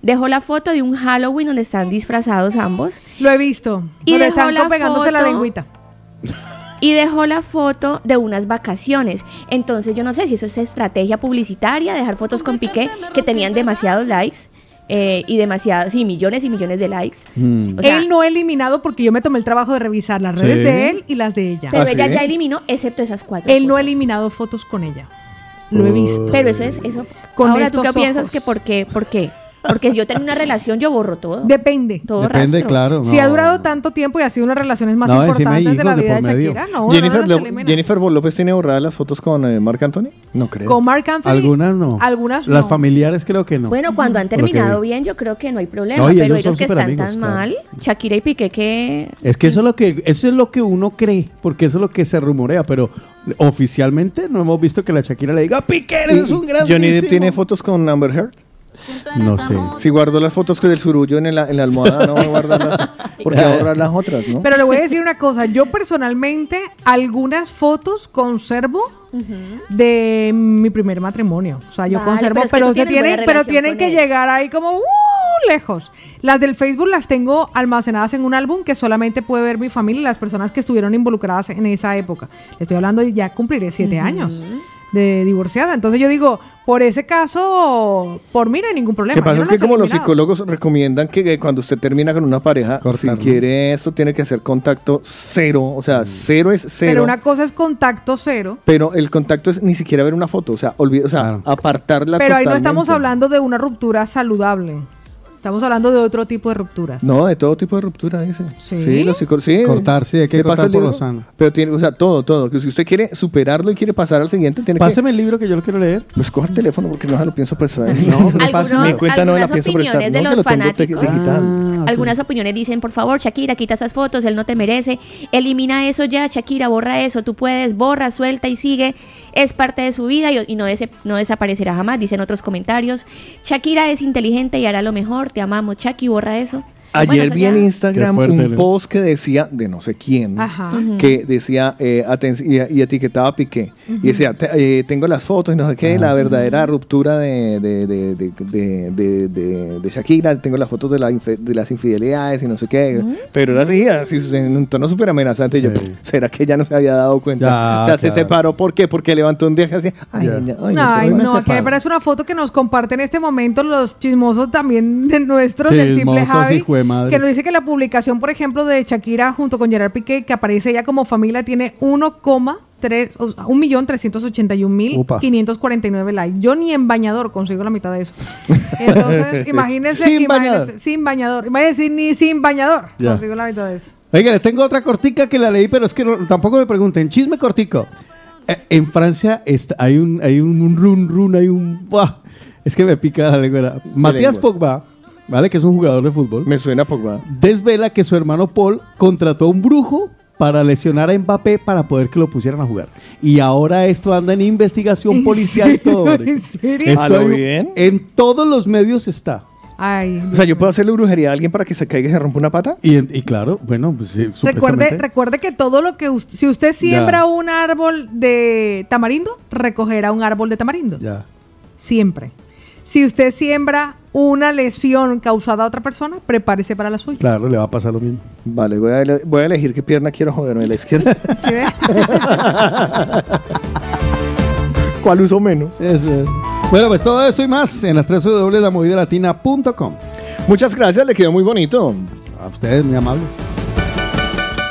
Dejó la foto de un Halloween donde están disfrazados ambos. Lo he visto. Y donde dejó están la pegándose la foto- lengüita. Y dejó la foto de unas vacaciones. Entonces yo no sé si eso es estrategia publicitaria, dejar fotos con Piqué que tenían demasiados likes. Eh, y demasiados, sí, millones y millones de likes. O sea, él no ha eliminado porque yo me tomé el trabajo de revisar las redes Sí. de él y las de ella. pero ella ya eliminó, excepto esas cuatro. Él no ha eliminado fotos con ella. Lo he visto. Pero eso es, eso. Con Ahora, ¿tú qué piensas que por qué? ¿Por qué? Porque si yo tengo una relación, yo borro todo. Depende. Todo Depende, rastro. claro. Si ha durado tanto tiempo y ha sido una de las relaciones más No, importantes de la de vida de. Shakira, no, Jennifer, no. Jennifer López tiene borradas las fotos con eh, Marc Anthony. No creo. Con Marc Anthony. Algunas no. Algunas Las familiares creo que no. Bueno, cuando han terminado bien, yo creo que no hay problema. Pero ellos que están tan claro. mal, Shakira y Piqué, que Es que eso es lo que eso es lo que uno cree, porque eso es lo que se rumorea, pero oficialmente no hemos visto que la Shakira le diga Piqué, eres un gran Johnny Depp tiene fotos con Amber Heard. No sé. Si guardó las fotos del surullo en la, en la almohada, no va a guardarlas. [LAUGHS] Porque va a borrar las otras, ¿no? Pero le voy a decir una cosa, yo personalmente algunas fotos conservo de mi primer matrimonio. O sea, yo Vale, conservo, pero es que pero, tú se tienes tienen, pero que él. llegar ahí como ¡uh! lejos. Las del Facebook las tengo almacenadas en un álbum que solamente puede ver mi familia y las personas que estuvieron involucradas en esa época. Le estoy hablando de ya cumpliré siete años de divorciada. Entonces yo digo, por ese caso, por mí no hay ningún problema. Lo que pasa es que como los psicólogos recomiendan que cuando usted termina con una pareja, Cortarlo. si quiere eso, tiene que hacer contacto cero. O sea, cero es cero. Pero una cosa es contacto cero. Pero el contacto es ni siquiera ver una foto, o sea, olvida, o sea, apartarla Pero ahí no estamos hablando de una ruptura saludable. Estamos hablando de otro tipo de rupturas. No, de todo tipo de ruptura, dice. ¿Sí? Sí, los psicólogos. Sí. Cortar, sí, hay que ¿Qué pasa cortar por libro? lo sano. Pero tiene, o sea, todo, todo. Que si usted quiere superarlo y quiere pasar al siguiente, tiene Páseme el libro que yo lo quiero leer. Pues coja el teléfono porque no se lo pienso prestar. No, pero [LAUGHS] Algunos-. Mi cuenta no me la algunas pienso prestar. opiniones de No, que los lo fanáticos. digital. Ah, ok. Algunas opiniones dicen, por favor, Shakira, quita esas fotos, él no te merece. Elimina eso ya, Shakira, borra eso, tú puedes, borra, suelta y sigue. Es parte de su vida y, y no, dese- no desaparecerá jamás, dicen otros comentarios. Shakira es inteligente y hará lo mejor, te amamos, Shaki, borra eso. Ayer vi en Instagram fuerte, un ¿no? post que decía, de no sé quién, Ajá. que decía, eh, aten- y, y etiquetaba a Piqué. Y decía, te- eh, tengo las fotos y no sé qué, la verdadera ruptura de, de, de, de, de, de- de- de Shakira, tengo las fotos de, la de las infidelidades y no sé qué. Pero era así, así, en un tono súper amenazante. Y yo, Sí. [LAUGHS] ¿será que ella no se había dado cuenta? Ya, o sea, se separó, ¿por qué? Porque levantó un día así, ay, Ya. ay, ay, no, me es una foto que nos comparten en este momento los chismosos también de nuestros, del simple Chismosos, Javi. Madre. Que nos dice que la publicación, por ejemplo, de Shakira junto con Gerard Piqué, que aparece ella como familia, tiene 1,3, o sea, 1.381.549 likes. Yo ni en bañador consigo la mitad de eso. [LAUGHS] Entonces, imagínense. Sin imagínense- bañador. Sin bañador. Imagínense, ni sin bañador Ya. consigo la mitad de eso. Oiga, les tengo otra cortica que la leí, pero es que no- tampoco me pregunten. Chisme cortico. Eh, en Francia está- hay un hay un, un run run, hay un ¡buah! es que me pica la lengua. Matías lengua. Pogba, ¿vale? Que es un jugador de fútbol. Me suena Pogba. Desvela que su hermano Paul contrató a un brujo para lesionar a Mbappé para poder que lo pusieran a jugar. Y ahora esto anda en investigación ¿En policial todo. hombre. ¿En serio? Esto ¿A lo bien? En todos los medios está. Ay, O sea, yo puedo hacerle brujería a alguien para que se caiga y se rompa una pata. Y, claro, bueno, pues sí, Recuerde, supuestamente. recuerde que todo lo que us- si usted siembra un árbol de tamarindo, recogerá un árbol de tamarindo. Ya. Siempre. Si usted siembra una lesión causada a otra persona, prepárese para la suya. Claro, le va a pasar lo mismo. Vale, voy a, ele- voy a elegir qué pierna quiero joderme, la izquierda. [LAUGHS] ¿Sí ve? [LAUGHS] ¿Cuál uso menos? Eso es. Bueno, pues todo eso y más en las 3 W latina.com. Muchas gracias, le quedó muy bonito. A ustedes, muy amables.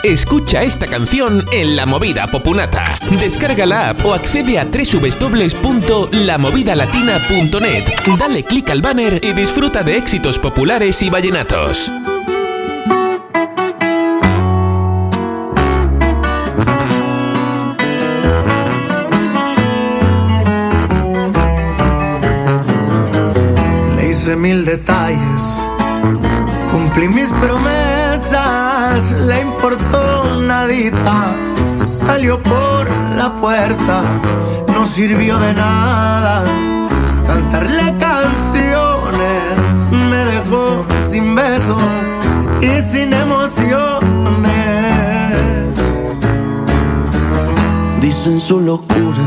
Escucha esta canción en La Movida Popunata. Descarga la app o accede a www.lamovidalatina.net. Dale clic al banner y disfruta de éxitos populares y vallenatos. Le hice mil detalles, cumplí mis promesas, salió por la puerta, no sirvió de nada, cantarle canciones, me dejó sin besos y sin emociones. Dice en su locura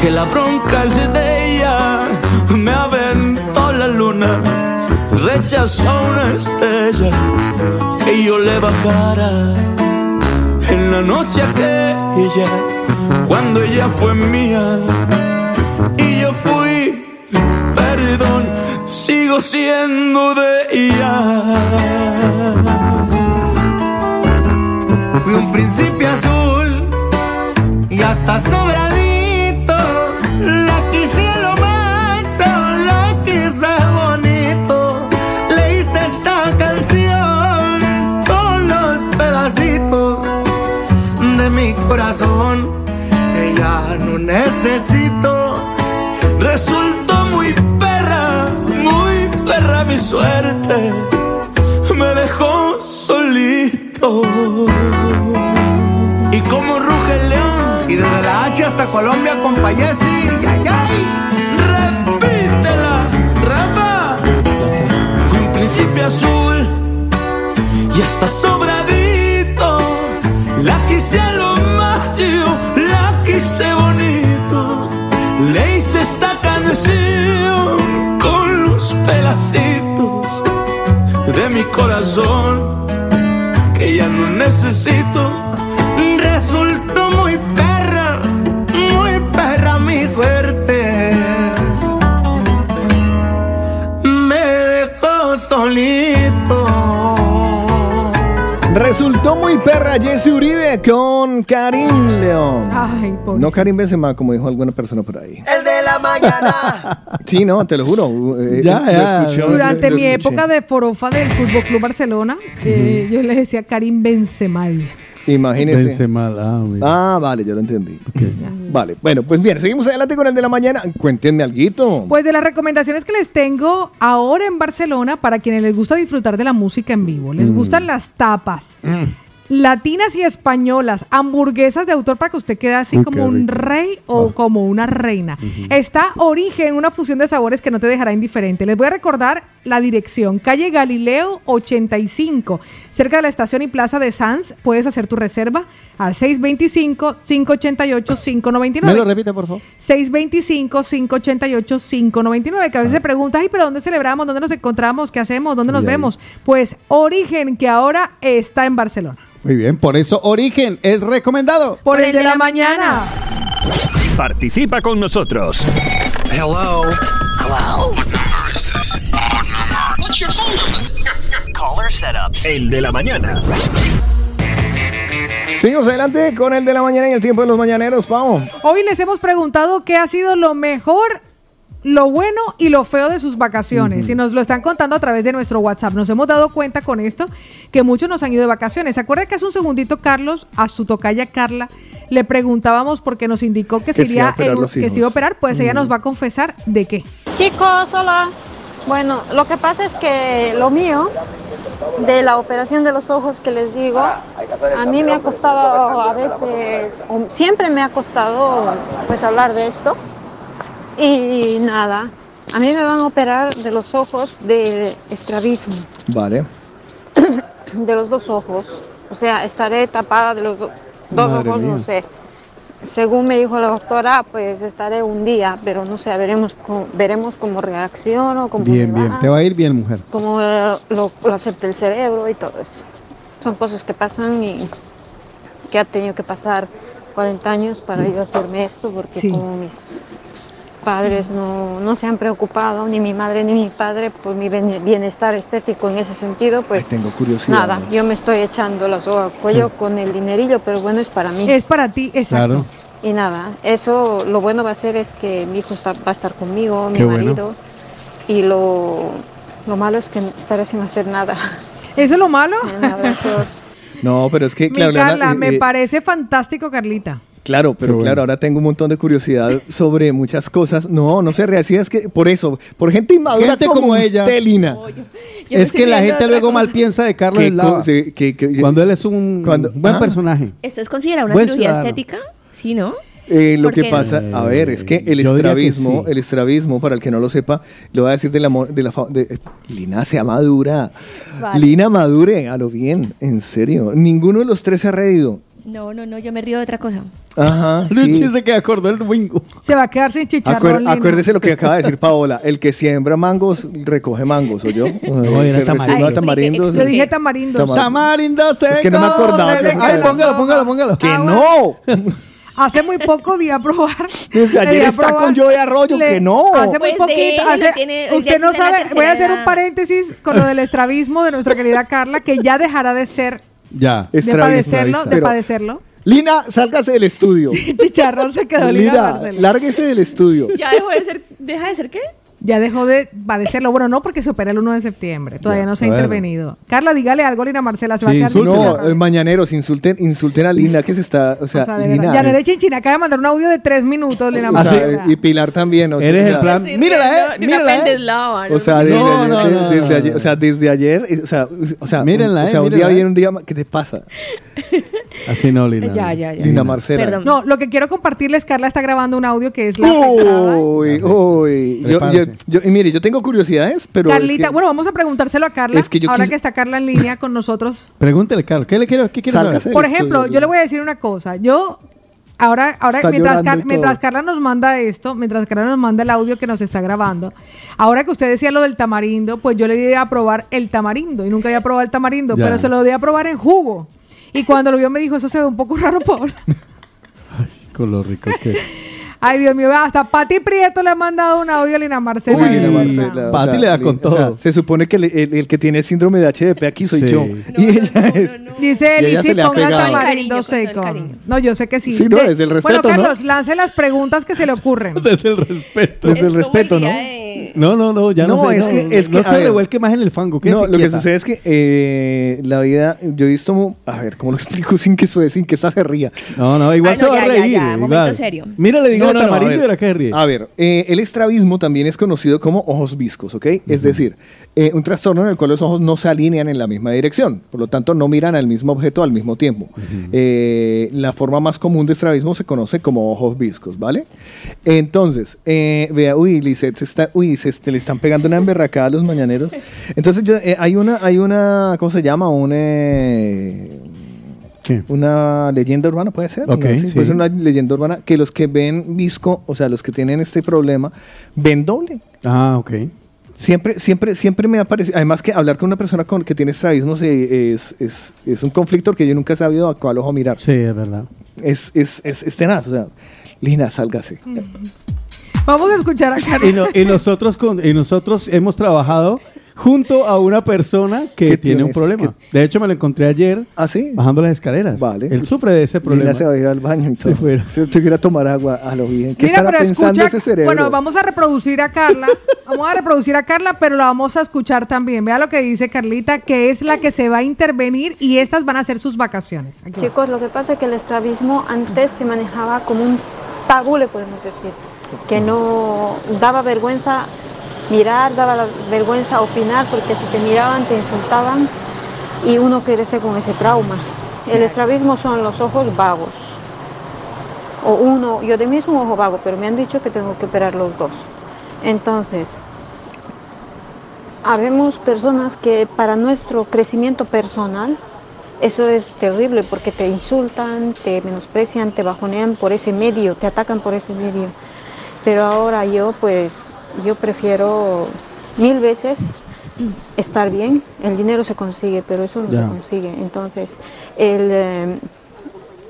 que la bronca es de ella. Me aventó la luna, rechazó una estrella que yo le bajara la noche aquella cuando ella fue mía y yo fui. Perdón, sigo siendo de ella. Fui un principio azul y hasta sobradito. Y como ruge el león. Y desde la H hasta Colombia con Payesi. Ay, ay. Repítela, Rafa. Fui un principio azul y hasta sobradito. La quise a lo más chido, la quise bonito. Le hice esta canción con los pedacitos de mi corazón no necesito. Resultó muy perra, muy perra mi suerte. Me dejó solito. Resultó muy perra Jesse Uribe con Karim León. Ay. No Karim Benzema, como dijo alguna persona por ahí. El de la mañana. [LAUGHS] Sí, no, te lo juro. eh, Ya, lo ya. escuché, Durante lo mi escuché. época de forofa del Fútbol Club Barcelona, eh, yo le decía Karim Benzemal. Imagínese. Benzema, ah. Ah, vale, ya lo entendí. Vale, bueno, pues bien, seguimos adelante con el de la mañana. Cuéntenme algo. Pues de las recomendaciones que les tengo ahora en Barcelona, para quienes les gusta disfrutar de la música en vivo, les Mm. gustan las tapas. Latinas y españolas, hamburguesas de autor para que usted quede así como un rey o como una reina. Está Origen, una fusión de sabores que no te dejará indiferente. Les voy a recordar la dirección, calle Galileo 85, cerca de la estación y plaza de Sanz. Puedes hacer tu reserva al 625-588-599. ¿Me lo repite, por favor? 625-588-599, que a veces se pregunta, ay, pero ¿dónde celebramos? ¿Dónde nos encontramos? ¿Qué hacemos? ¿Dónde nos Y ahí. vemos? Pues Origen, que ahora está en Barcelona. Muy bien, por eso Origen es recomendado. Por el de la mañana. Participa con nosotros. Hello. Hello. What number is this? What number? What's your phone number? El de la mañana. Seguimos adelante con el de la mañana y el tiempo de los mañaneros, Pau. Hoy les hemos preguntado qué ha sido lo mejor, lo bueno y lo feo de sus vacaciones. Y nos lo están contando a través de nuestro WhatsApp. Nos hemos dado cuenta con esto que muchos nos han ido de vacaciones. ¿Se acuerda que hace un segundito, Carlos, a su tocaya Carla, le preguntábamos porque nos indicó que, Que se iba a sería operar el- que se iba a operar? Pues ella nos va a confesar de qué. Chicos, hola. Bueno, lo que pasa es que lo mío, de la operación de los ojos que les digo, a mí me ha costado a veces, o siempre me ha costado pues hablar de esto. Y nada, a mí me van a operar de los ojos de estrabismo, Vale. [CLEARS THROAT] de los dos ojos. O sea, estaré tapada de los do- dos Madre ojos, no sé. Según me dijo la doctora, pues estaré un día, pero no sé, veremos cómo, veremos cómo reacciono, cómo Bien, bien. Te va a ir bien, mujer. cómo lo, lo- lo acepta el cerebro y todo eso. Son cosas que pasan y que ha tenido que pasar 40 años para yo hacerme esto, porque Sí. como mis padres no, no se han preocupado, ni mi madre ni mi padre, por mi bien- bienestar estético en ese sentido, pues Tengo curiosidad. nada, yo me estoy echando la soga al cuello con el dinerillo, pero bueno, es para mí. Es para ti, exacto. Claro. Y nada, eso lo bueno va a ser es que mi hijo está- va a estar conmigo, mi bueno. marido, y lo, lo malo es que estaré sin hacer nada. ¿Eso es lo malo? [LAUGHS] Abrazos. No, pero es que, Mi Carla, eh, me eh, parece fantástico, Carlita. Claro, pero bueno. claro, ahora tengo un montón de curiosidad [LAUGHS] sobre muchas cosas. No, no se reacciona, es que por eso, por gente inmadura Gente como, como ella. usted, Lina. Es que la gente luego mal piensa de Carlos co- sí, que- que- Cuando él es un Cuando- buen Ah. personaje. ¿Esto es considerado una Buen cirugía ciudadano. estética? Sí, ¿no? Eh, lo que pasa, a ver, es que el Yo diría que estrabismo, sí. el estrabismo, para el que no lo sepa, lo voy a decir de la, de la fa- de- eh, Lina sea madura. Vale. Lina madure, a lo bien, en serio. Ninguno de los tres se ha reído. No, no, no, yo me río de otra cosa. Ajá, [LAUGHS] Un sí. chiste que acordó el domingo. Se va a quedar sin chicharrón. Acuer- acuérdese lo que acaba de decir Paola. El que siembra mangos, recoge mangos, ¿o [LAUGHS] yo? No, era Que tamarindo. tamarindos. Yo dije tamarindo. Tamar- Tamarindo seco. Es que no me acordaba que Ay, póngalo, póngalo, póngalo. ¡Que Ah, no! [LAUGHS] Hace muy poco di a probar. Desde ayer está probar. con Joey Arroyo, Le- que no. Hace muy Pues poquito. déjelo, hace- tiene- usted no sabe. Voy a hacer un paréntesis con lo del estrabismo de nuestra querida Carla, que ya dejará de ser, Ya. de padecerlo, de pero- padecerlo. Lina, sálgase del estudio. [LAUGHS] Chicharrón se quedó Lina Lina, Marcela. lárguese del estudio. ¿Ya dejó de ser, deja de ser qué? Ya dejó de padecerlo. Bueno, no porque se opera el 1 de septiembre. Todavía no se ha bueno. intervenido. Carla, dígale algo, Lina Marcela. Se va a. No, chicharrón. eh, mañaneros, insulten, insulten a Lina que se está, o sea, O sea, de Lina. Yanere Chinchina acaba de mandar un audio de tres minutos, Lina o Marcela. sea, y Pilar también, o sea, Eres o el plan. Mírala, eh. Mírala, eh. O sea, desde, ayer, o sea, desde ayer, eh, o sea, o sea, Mírenla, o eh, sea, un día viene eh. un día, ¿qué te pasa? [LAUGHS] Así no, Lina. Ya, ya, ya. Lina Marcela. Perdón. No, lo que quiero compartirles, Carla está grabando un audio que es la. Uy, uy. Yo, yo, y mire, yo tengo curiosidades, pero. es Carlita, que- bueno, vamos a preguntárselo a Carla, Es que yo ahora que está Carla en línea con nosotros. [LAUGHS] Pregúntele, Carlos. ¿Qué le quiero? ¿Qué quiere? Por ejemplo, yo le voy a decir una cosa. Yo, ahora, ahora mientras, Car- mientras Carla nos manda esto, mientras Carla nos manda el audio que nos está grabando, ahora que usted decía lo del tamarindo, pues yo le di a probar el tamarindo y nunca había probado el tamarindo, Ya. pero se lo di a probar en jugo. Y cuando lo vio me dijo, eso se ve un poco [LAUGHS] raro, Paola. Con lo rico que. [LAUGHS] Ay, Dios mío, vea, hasta Pati Prieto le ha mandado un audio a Lina Marcela. Uy, Lina Marcela. Pati sea, le da con o sea, todo. se supone que el, el- el que tiene síndrome de HDP aquí soy Sí. yo. No, y ella es. Dice Y ella Eli, se sí, le ha ponga pegado. tamarindo seco. No, yo sé que sí. Sí, no, De- desde el respeto, Bueno, ¿no? Carlos, lance las preguntas que se le ocurren. [LAUGHS] Desde el respeto. Desde el Es respeto, ¿no? No, no, no, ya no, No, sé, es que- es que, no se ver. revuelque más en el fango. No, lo que sucede es que eh, la vida, yo he visto, a ver, ¿cómo lo explico sin que suene, sin que esta se ría? No, no, igual Ay, se no, va a ya, ya, reír. ya, momento igual. serio. Mira, le digo No, el no, no, a tamarindo y ver. verá que se ríe. A ver, eh, el estrabismo también es conocido como ojos viscos, ¿ok? Es decir, eh, un trastorno en el cual los ojos no se alinean en la misma dirección, por lo tanto no miran al mismo objeto al mismo tiempo. Eh, la forma más común de estrabismo se conoce como ojos viscos, ¿vale? Entonces, eh, vea, uy, Lisette, se está, uy, se este, le están pegando una emberracada a los mañaneros. Entonces, yo, eh, hay una, hay una, ¿cómo se llama? Un, eh, ¿Qué? una leyenda urbana, puede ser. Ok, ¿no? sí. Puede ser una leyenda urbana que los que ven visco, o sea, los que tienen este problema, ven doble. Ah, ok. Siempre, siempre, siempre me ha parecido, además que hablar con una persona con, que tiene estrabismo se- es, es, es un conflicto que yo nunca he sabido a cuál ojo mirar. Sí, es verdad. Es, es, es, es tenaz, o sea, Lina, sálgase. Vamos a escuchar a Carla. Y, no- y nosotros con, y nosotros hemos trabajado junto a una persona que ¿Qué tiene un problema. De hecho, me lo encontré ayer bajando las escaleras. Vale. Él sufre de ese problema. Lina se va a ir al baño y todo. fuera. Se tuviera a tomar agua a lo bien. ¿Qué Mira, estará pero pensando escucha- ese cerebro? Bueno, vamos a reproducir a Carla. Vamos a reproducir a Carla, pero la vamos a escuchar también. Vea lo que dice Carlita, que es la que se va a intervenir y estas van a ser sus vacaciones. Aquí va. Chicos, lo que pasa es que el estrabismo antes se manejaba como un tabú, le podemos decir, que no daba vergüenza mirar, daba vergüenza opinar, porque si te miraban te insultaban y uno crece con ese trauma. El estrabismo son los ojos vagos. O uno, yo de mí es un ojo vago, pero me han dicho que tengo que operar los dos. Entonces, habemos personas que para nuestro crecimiento personal eso es terrible porque te insultan, te menosprecian, te bajonean por ese medio, te atacan por ese medio. Pero ahora yo pues yo prefiero mil veces estar bien. El dinero se consigue, pero eso no Ya. se consigue. Entonces, el, eh,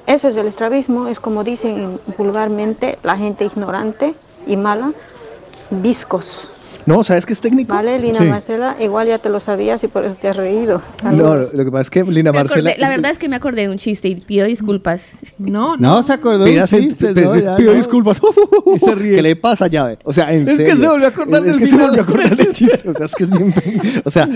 eso es el estrabismo, es como dicen vulgarmente la gente ignorante y mala, viscos. No, ¿sabes qué es técnico? ¿Vale, Lina Sí. Marcela? Igual ya te lo sabías y por eso te has reído. No, lo que pasa es que Lina Me acordé- Marcela... la verdad es que me acordé de un chiste y pido disculpas. No, No, se acordó de un se- chiste, ¿no? Ya, pido no. disculpas. [LAUGHS] Y se ríe. ¿Qué le pasa ya? O sea, en Es que serio. se volvió a acordar Es del que se volvió a acordar del [LAUGHS] chiste. O sea, es que es bien... O sea,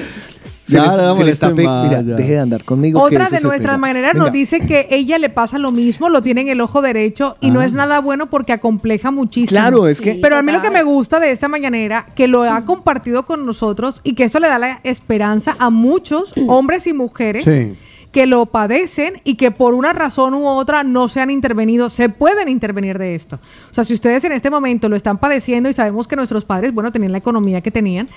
se, les- no se más, Mira, deje de andar conmigo. Otra de nuestras maneras nos dice que ella le pasa lo mismo, lo tiene en el ojo derecho y no Ah. es nada bueno porque acompleja muchísimo. Claro, es que- Pero a mí lo que me gusta de esta mañanera, que lo ha compartido con nosotros y que esto le da la esperanza a muchos hombres y mujeres Sí. Que lo padecen y que por una razón u otra no se han intervenido, se pueden intervenir de esto. O sea, si ustedes en este momento lo están padeciendo y sabemos que nuestros padres, bueno, tenían la economía que tenían,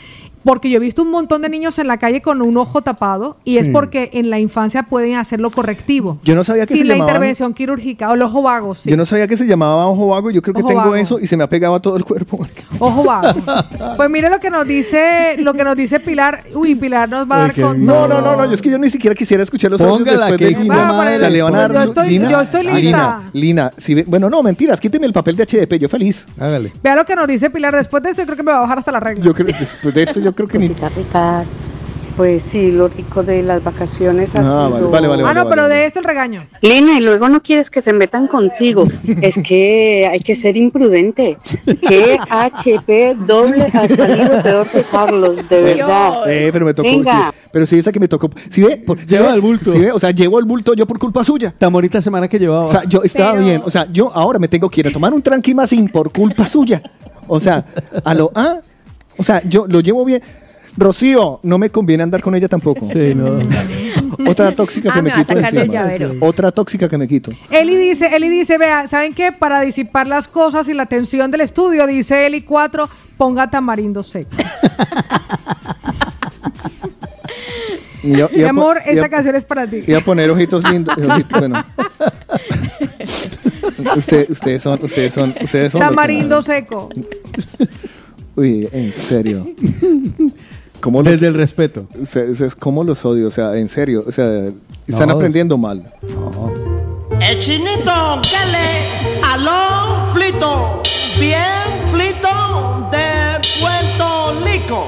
porque yo he visto un montón de niños en la calle con un ojo tapado y es porque en la infancia pueden hacerlo correctivo. Yo no sabía que Sin se la llamaban- intervención quirúrgica o el ojo vago, sí. Yo no sabía que se llamaba ojo vago. Yo creo que Ojo tengo vago. eso y se me ha pegado a todo el cuerpo. Ojo vago. [LAUGHS] Pues mire lo que nos dice, lo que nos dice Pilar. Uy, Pilar nos va a dar con. No, no, no, no, yo es que yo ni siquiera quisiera escuchar los Póngala, después que de madre O sea, le van a dar Yo estoy- Lina. yo estoy Ah, lista. Lina, Lina, si ve- bueno, no, mentiras, quíteme el papel de HDP, yo feliz. Hágale. Vea lo que nos dice Pilar. Después de esto, yo creo que me va a bajar hasta la regla. Yo creo después de esto yo creo que ni Cositas ricas. Pues sí, lo rico de las vacaciones ha Ah, sido... vale, vale, vale, ah, vale, no, pero vale. de esto el regaño. Lina, y luego no quieres que se metan contigo. [LAUGHS] es que hay que ser imprudente. Que HP doble ha salido peor que Carlos, de verdad. Eh, pero me tocó. Venga. sí, pero sí, esa que me tocó. ¿Sí ve? Por- ¿sí Lleva ve? el bulto. ¿Sí ve? O sea, llevo el bulto yo por culpa suya. Tan bonita semana que llevaba. O sea, yo estaba bien. O sea, yo ahora me tengo que ir a tomar un tranquimacín por culpa suya. O sea, a lo ah, o sea, yo lo llevo bien. Rocío, no me conviene andar con ella tampoco. Sí, no. [LAUGHS] Otra tóxica que Ah, me quito encima. Otra tóxica que me quito. Eli dice, Eli dice, vea, ¿saben qué? Para disipar las cosas y la tensión del estudio, dice Eli 4, ponga tamarindo seco. Yo- Mi amor, iba- esta canción es para ti. Iba a poner ojitos lindos. [LAUGHS] ojitos, bueno. Usted- ustedes son, ustedes son, ustedes son. Tamarindo seco. Uy, en serio. [LAUGHS] ¿Cómo los, Desde el respeto. ustedes, ustedes cómo los odio? O sea, en serio. O sea, están No, aprendiendo mal. El chinito, que le aló flito, bien flito de Puerto Rico.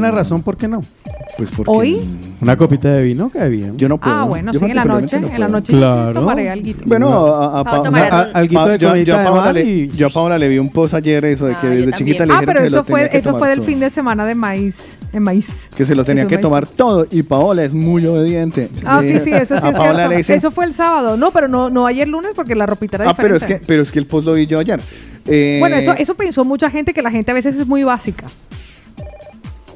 Una razón, ¿por qué no? Pues porque ¿Hoy? Una copita de vino cae bien. Yo no Ah, bueno, sí, en la noche. En la noche yo sí Claro. tomaré alguito. Bueno, a, a, Vamos a alguito de yo, yo a Paola le, yo a Paola le vi un post ayer eso de que desde chiquita le Ah, pero que eso lo fue, eso fue del fin de semana de maíz. De maíz. Que se lo tenía Eso que tomar todo y Paola es muy obediente. Ah, sí, Eh, sí, eso sí es Paola cierto. le dicen, Eso fue el sábado. No, pero no, no ayer lunes porque la ropita era ah, pero es, que, pero es que el post lo vi yo ayer. Eh, Bueno, eso, eso pensó mucha gente, que la gente a veces es muy básica.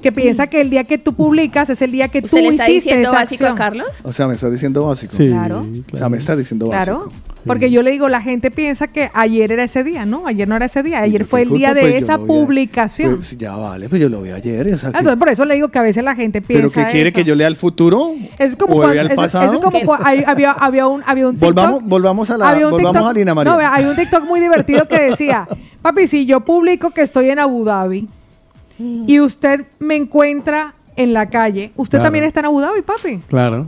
Que piensa que el día que tú publicas es el día que tú ¿Usted le está hiciste diciendo esa básico a. Carlos? O sea, me estás diciendo básico. Sí, Claro. O sea, me estás diciendo Claro, básico. porque yo le digo, la gente piensa que ayer era ese día, ¿no? Ayer no era ese día, ayer ¿Qué fue el culpa? día de Pues esa publicación. Pues ya vale, pues yo lo vi ayer. o sea, Ah, que- Entonces, por eso le digo que a veces la gente piensa ¿Pero qué quiere eso. que yo lea el futuro? Es como ¿O cuando, eso- pasado? eso es como hay- había, había un, había un TikTok. Volvamos, volvamos a la, había un volvamos TikTok- a Lina María. No, hay un TikTok muy divertido que decía, papi, si yo publico que estoy en Abu Dhabi y usted me encuentra en la calle, usted Claro. también está en Abu Dhabi, papi. Claro.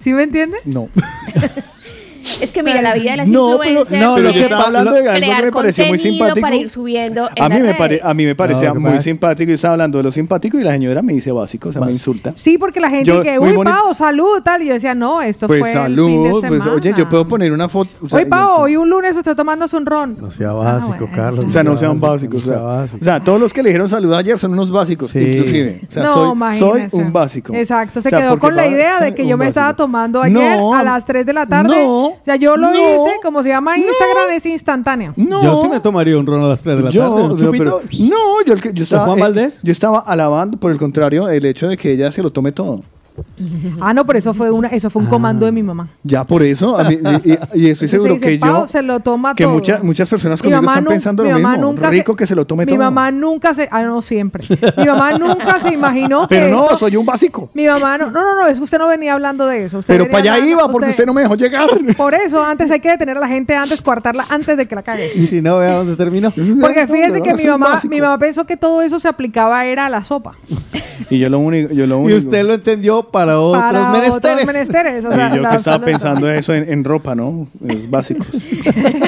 ¿Sí me entiende? No. [LAUGHS] Es que mira, la vida de las No, pero- influencers no, pero es yo estaba hablando de algo que me pareció muy simpático. para ir subiendo en A mí, me redes. pare- a mí me parecía No, que muy pasa- simpático. Yo estaba hablando de lo simpático y la señora me dice básico, o sea, me insulta. Sí, porque la gente Yo- que, muy uy. Pao, salud, tal. Y yo decía, no, esto Pues fue el fin de salud, pues semana. oye, yo puedo poner una foto. o sea, Hoy, Pao, hoy un lunes usted tomándose un ron. No sea básico, Carlos. O sea, no sean básicos. O sea, o sea, todos los que le dijeron salud ayer son unos básicos, Sí. inclusive. O sea, no, soy, un básico. Exacto, se quedó con la idea de que yo me estaba tomando ayer a las 3 de la tarde. no, o sea, yo lo no, hice, como se llama Instagram, es instantáneo. No. Yo sí me tomaría un ron a las 3 de la Yo, tarde. yo, pero- no, yo, el que- yo estaba, Juan eh, Valdés? yo estaba alabando, por el contrario, el hecho de que ella se lo tome todo. [LAUGHS] Ah, no, pero eso fue una, eso fue un comando de mi mamá. Ya por eso, a mí- y, y- y estoy Se seguro dice, que "Pao, yo, se lo toma que todo". muchas muchas personas Mi conmigo mamá están pensando mi lo mamá mismo. nunca Rico que se lo tome Mi todo. mamá nunca se, ah, no siempre. [LAUGHS] Mi mamá nunca se imaginó que Pero no, esto- soy un básico. Mi mamá no, no, no, no, es que usted no venía hablando de eso. Usted Pero venía para allá hablando- iba porque usted no me dejó llegar. Por eso, antes hay que detener a la gente antes, coartarla antes de que la cague. Y si no, vea dónde terminó. Porque fíjese que mi soy mamá, básico. mi mamá pensó que todo eso se aplicaba era a la sopa. Y yo lo único, yo lo Y único. usted lo entendió para otros para menesteres. otros menesteres. o sea, y yo la que estaba pensando eso en, en ropa, ¿no? Es básicos. [LAUGHS]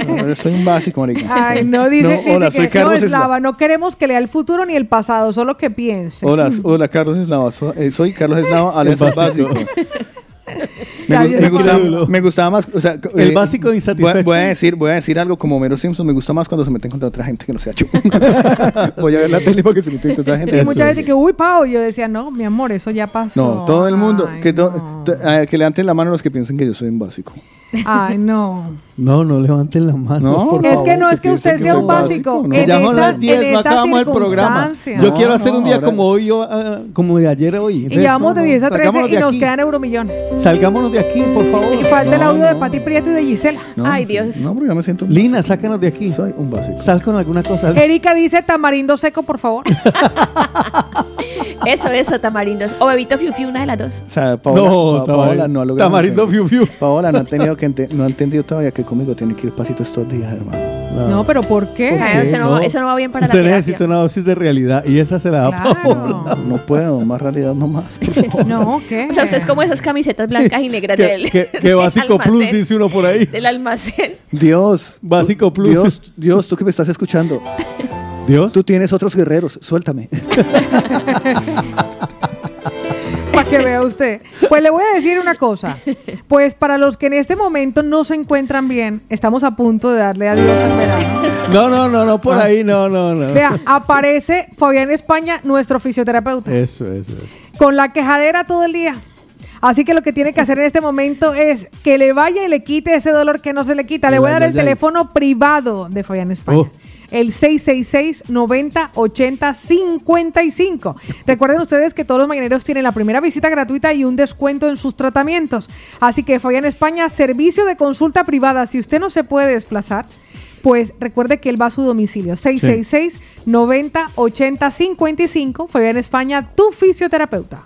No, yo soy un básico, marica. Ay, no, dice, dice hola, que soy no, Carlos Eslava. Eslava, no queremos que lea el futuro ni el pasado, solo que piense. Hola, [LAUGHS] hola, Carlos Eslava. So- eh, soy Carlos Eslava, [LAUGHS] alias el básico. básico. [LAUGHS] Me, no gustaba, puedo. me gustaba más, o sea, El básico voy, a- insatisfecho. voy a decir, voy a decir algo como Homero Simpson, me gusta más cuando se meten contra otra gente que no sea yo. [LAUGHS] voy a ver la tele porque se meten contra otra gente. Y mucha gente que, uy, Pau, yo decía, no, mi amor, eso ya pasó. No, todo el mundo, Ay, que, to- to- a- que levanten la mano los que piensen que yo soy un básico. Ay, no. No, no levanten la mano. No, por Es favor. que no es que usted que sea un básico. básico, ¿no? En Ya son las 10, en no acabamos el programa. Yo quiero hacer no, un día ahora- como hoy, yo, ah, como de ayer a hoy. Y llevamos no, de no, 10 a 13 salgámonos y nos aquí. quedan euromillones. Salgámonos de aquí, por favor. Y falta el No, audio de no. Pati Prieto y de Gisela. No, Ay, sí, Dios. No, pero yo me siento un Lina, sácanos de aquí. Soy un básico. Sal con alguna cosa. Erika dice tamarindo seco, por favor. [LAUGHS] Eso, eso, tamarindos. O bebito fiu fiu, una de las dos. O sea, Paola, No, Pa- Paola no ha logrado tamarindo fiu fiu. Paola no ha, tenido que ente- no ha entendido todavía que conmigo tiene que ir pasito estos días, hermano. No, pero ¿por qué? ¿Por qué? eso, no, eso no va bien para Usted la terapia. necesita una dosis de realidad y esa se la da Claro. Paola. No puedo, más realidad no más, por [LAUGHS] favor. No, ¿qué? [LAUGHS] O sea, usted es como esas camisetas blancas y [LAUGHS] negras Que, del, del básico plus dice uno por ahí. Del almacén. Dios. Básico tú- plus. Dios, Dios, tú que me estás escuchando. Dios. Tú tienes otros guerreros, suéltame. Que vea usted. Pues le voy a decir una cosa. Pues para los que en este momento no se encuentran bien, estamos a punto de darle adiós al verano. No, no, no, no, por Ah. ahí, no, no, no. Vea, aparece Fabián España, nuestro fisioterapeuta, Eso, eso, eso. con la quejadera todo el día. Así que lo que tiene que hacer en este momento es que le vaya y le quite ese dolor que no se le quita. Le voy a dar el teléfono privado de Fabián España. Oh. El 666-90-80-55. Recuerden ustedes que todos los mañaneros tienen la primera visita gratuita y un descuento en sus tratamientos. Así que Fabián España, servicio de consulta privada. Si usted no se puede desplazar, pues recuerde que él va a su domicilio. 666-90-80-55. Fabián España, tu fisioterapeuta.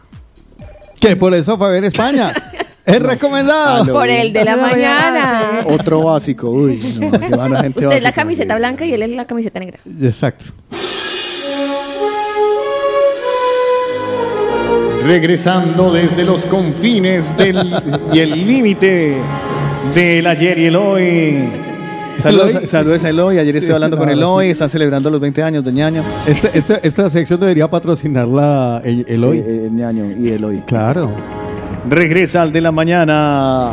Que por eso Fabián España [LAUGHS] es recomendado. Por el de la De mañana. Otro básico. Uy, no, [LAUGHS] gente Usted es la básica. camiseta blanca y él es la camiseta negra. Exacto. Regresando desde los confines del, y el límite del ayer y el hoy. Saludos, saludos a Eloy. Ayer Sí, estuve hablando con Eloy. sí. Están celebrando los 20 años del ñaño. Este- este- esta sección debería patrocinarla el, Eloy. Eh, el ñaño y Eloy. Claro. Regresa al de la mañana.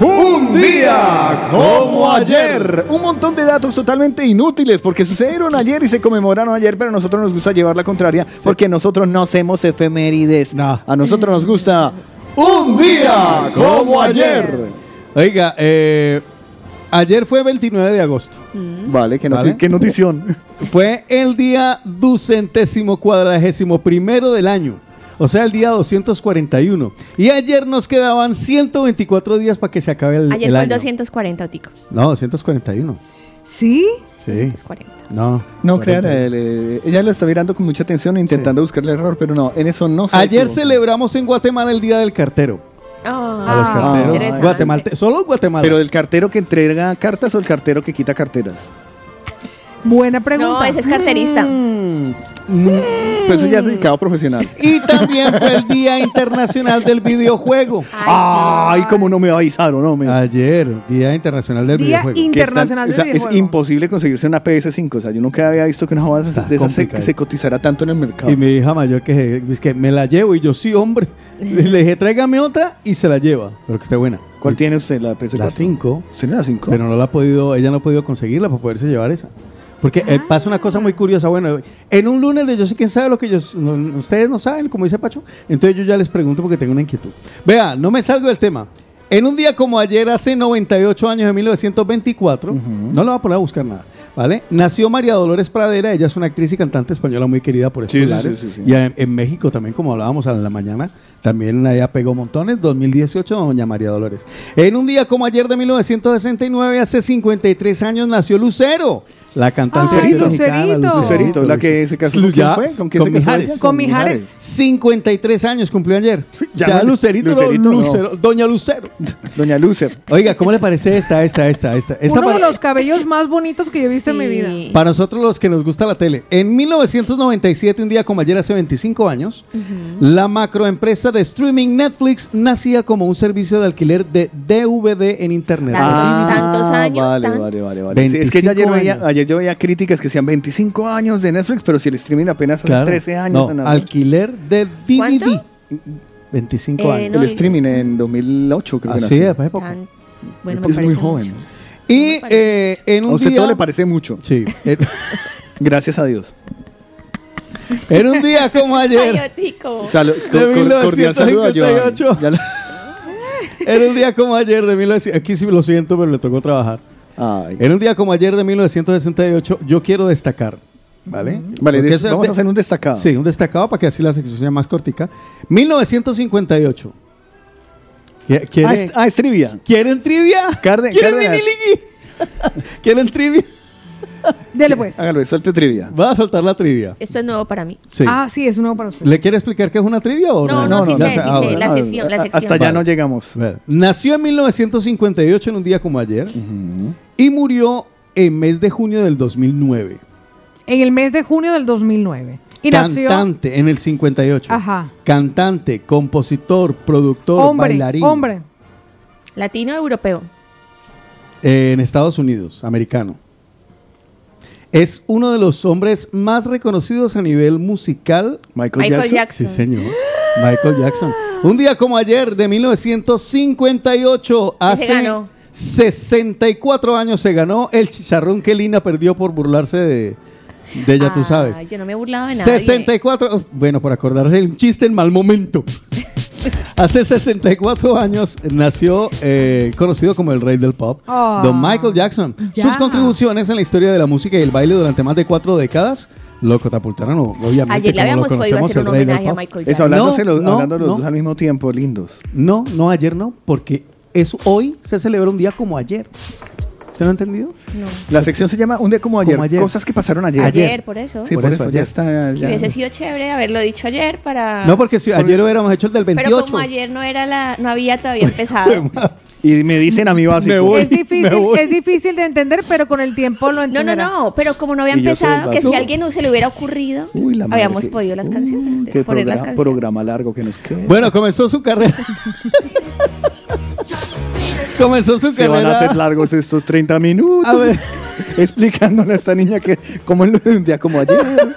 Un día como ayer. Un montón de datos totalmente inútiles porque sucedieron ayer y se conmemoraron ayer, pero a nosotros nos gusta llevar la contraria porque nosotros no hacemos efemérides. A nosotros nos gusta un día como ayer. Oiga, eh, ayer fue 29 de agosto. Vale, qué, noti- ¿Vale? qué notición. Fue el día ducentésimo cuadragésimo primero del año. O sea, el día 241. Y ayer nos quedaban 124 días para que se acabe el, Ayer el fue el año. 240, Tico. No, 241. ¿Sí? Sí. 240. No. No, 40. claro, él, eh, ella lo está mirando con mucha atención, intentando buscarle el error, pero no, en eso no se Ayer equivocó. celebramos en Guatemala el Día del Cartero. A los carteros. solo Guatemala. Pero el cartero que entrega cartas o el cartero que quita carteras. Buena pregunta. No, ese es carterista. Pues eso ya es dedicado profesional. Y también fue el Día Internacional del Videojuego. Ay, cómo no me avisaron, no me. Ayer, Día Internacional del Día Videojuego. Internacional están- del o sea, Es imposible conseguirse una PS5. O sea, yo nunca había visto que una jugada Está de esas se, se cotizara tanto en el mercado. Y mi hija mayor que, es que me la llevo y yo sí, hombre. Le dije, tráigame otra y se la lleva, pero que esté buena. ¿Cuál tiene usted, la PS4? La 5. ¿Tiene la 5? Pero no la ha podido, ella no ha podido conseguirla para poderse llevar esa. Porque eh, pasa una cosa muy curiosa. Bueno, en un lunes de yo sé quién sabe lo que ellos, no- ustedes no saben, como dice Pacho. Entonces yo ya les pregunto porque tengo una inquietud. Vea, no me salgo del tema. En un día como ayer, hace 98 años, en 1924, no lo voy a poner a buscar nada, ¿vale? Nació María Dolores Pradera, ella es una actriz y cantante española muy querida por estos Sí, sí, lares. sí, sí, sí. Y en, en México también, como hablábamos en la mañana, también ella pegó montones. 2018, doña María Dolores. En un día como ayer de 1969, hace 53 años, nació Lucero, la cantante Ay, mexicana. Lucerito. Lucerito, la que se casó. ¿Con quién Ya, fue? ¿Con quién se casó Mijares. ella? Con Mijares. 53 años cumplió ayer. [LAUGHS] Ya Ya, Lucerito, Lucerito, no. Lucero, Doña Lucero. [LAUGHS] Doña Lucer. Oiga, ¿cómo le parece esta, esta, esta, esta? esta Uno de los cabellos más bonitos que yo he visto en mi vida. para nosotros los que nos gusta la tele. En 1997, un día como ayer, hace 25 años, la macroempresa de streaming Netflix nacía como un servicio de alquiler de DVD en Internet. Ah, tantos años, Vale, vale, vale, vale. Sí, es que 25 ayer, veía, años. Yo veía críticas que decían 25 años de Netflix, pero si el streaming apenas hace Claro. 13 años. No, alquiler de DVD. ¿Cuánto? 25 Eh, años. no, el streaming en 2008 creo que Así nació. es, época. Bueno, me es muy joven. mucho. Y eh, en A un usted día... todo le parece mucho. Sí. [LAUGHS] Gracias a Dios. [LAUGHS] en un día como ayer... Ay, Tico. Salu- De cor- cor- cordial saludo a Joan. 1958. Ya la- [LAUGHS] Era un día como ayer de 1900... Aquí sí lo siento, pero le tocó trabajar. Ay. Era un día como ayer de 1968. Yo quiero destacar, ¿vale? Eso- vamos de- a hacer un destacado. Sí, un destacado para que así la sección sea más cortica. 1958. ¿Qui- ¿Quiere, Ah, es, ah, es trivia. ¿Quieren trivia? ¿Quieren mini-ligui? [LAUGHS] ¿Quieren trivia? [LAUGHS] Dele pues. Hágalo, suelte trivia. Va a soltar la trivia. Esto es nuevo para mí. Sí. Ah, sí, es nuevo para usted. ¿Le quiere explicar qué es una trivia o No, no, sí Ya sé, sí ah, sé, bueno. la Ah, sección, la a- sección. Hasta allá Vale. no llegamos. Nació en 1958, en un día como ayer, y murió en mes de junio del 2009. En el mes de junio del 2009. Y nació. Cantante en el 58. Ajá. Cantante, compositor, productor, Hombre, bailarín. hombre. Latino europeo. eh, en Estados Unidos, americano. Es uno de los hombres más reconocidos a nivel musical. Michael, Michael Jackson. Jackson. Sí, señor. Michael Jackson. Un día como ayer, de 1958, ¿Qué se hace ganó? 64 años se ganó el chicharrón que Lina perdió por burlarse de, de ella, tú sabes. Ay, yo no me he burlado de nadie. 64, bueno, por acordarse un chiste en mal momento. Hace 64 años nació eh, conocido como el rey del pop, Ah, Don Michael Jackson. ya. Sus contribuciones en la historia de la música y el baile durante más de cuatro décadas lo catapultaron, obviamente. Ayer le habíamos podido hacer un homenaje a. Michael Jackson. hablándose los, No, no, hablando los no. dos al mismo tiempo, lindos. No, no, ayer no, porque es hoy se celebra un día como ayer. ¿Se lo ha entendido? No. La sección se llama Un día como ayer. Como ayer. Cosas que pasaron ayer. Ayer, por eso. Sí, Por por, eso, ayer. ya está. ya- Hubiese sido chévere haberlo dicho ayer para. No, porque si ayer hubiéramos hecho el del Pero 28. como ayer no era la, no había todavía empezado. [LAUGHS] Y me dicen a mí [LAUGHS] básico. Me voy. Es difícil, me voy. es difícil de entender, pero con el tiempo lo No, no, entenderá. no, pero como no había empezado, que si a alguien se le hubiera ocurrido, Uy, la madre habíamos que- podido las canciones, Qué poner las canciones. programa largo que nos queda. Bueno, comenzó su carrera. [LAUGHS] Comenzó su Se van a carrera- hacer largos estos 30 minutos. A ver. [LAUGHS] Explicándole a esta niña que como un día como ayer. [LAUGHS]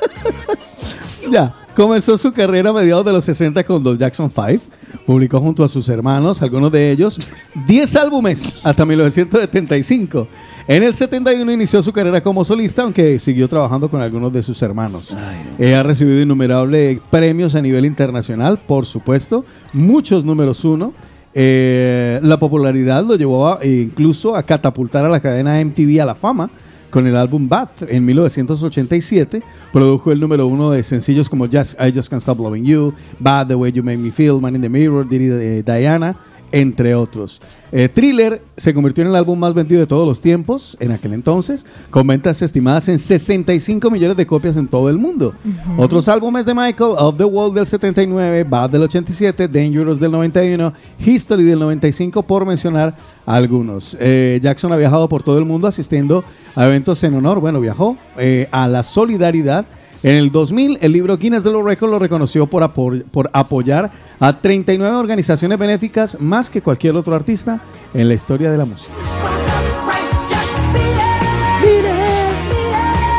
Ya, comenzó su carrera a mediados de los 60 con los Jackson 5. Publicó junto a sus hermanos, algunos de ellos, 10 álbumes hasta 1975. En el 71 inició su carrera como solista, aunque siguió trabajando con algunos de sus hermanos. Eh, ha recibido innumerables premios a nivel internacional, por supuesto, muchos números uno. Eh, la popularidad lo llevó a- e incluso a catapultar a la cadena MTV a la fama con el álbum Bad en 1987. Produjo el número uno de sencillos como Just, I Just Can't Stop Loving You, Bad, The Way You Make Me Feel, Man in the Mirror, Diddy eh, Diana, entre otros. Eh, Thriller se convirtió en el álbum más vendido de todos los tiempos en aquel entonces, con ventas estimadas en 65 millones de copias en todo el mundo. Otros álbumes de Michael, Of the Wall del 79, Bad del 87, Dangerous del 91, History del 95, por mencionar algunos. Eh, Jackson ha viajado por todo el mundo asistiendo a eventos en honor, bueno, viajó eh, a la solidaridad. En el 2000, el libro Guinness de los Records lo reconoció por apoyar a 39 organizaciones benéficas más que cualquier otro artista en la historia de la música.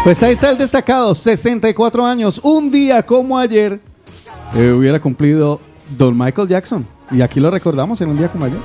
Pues ahí está el destacado, 64 años, un día como ayer eh, hubiera cumplido Don Michael Jackson. Y aquí lo recordamos en un día como ayer.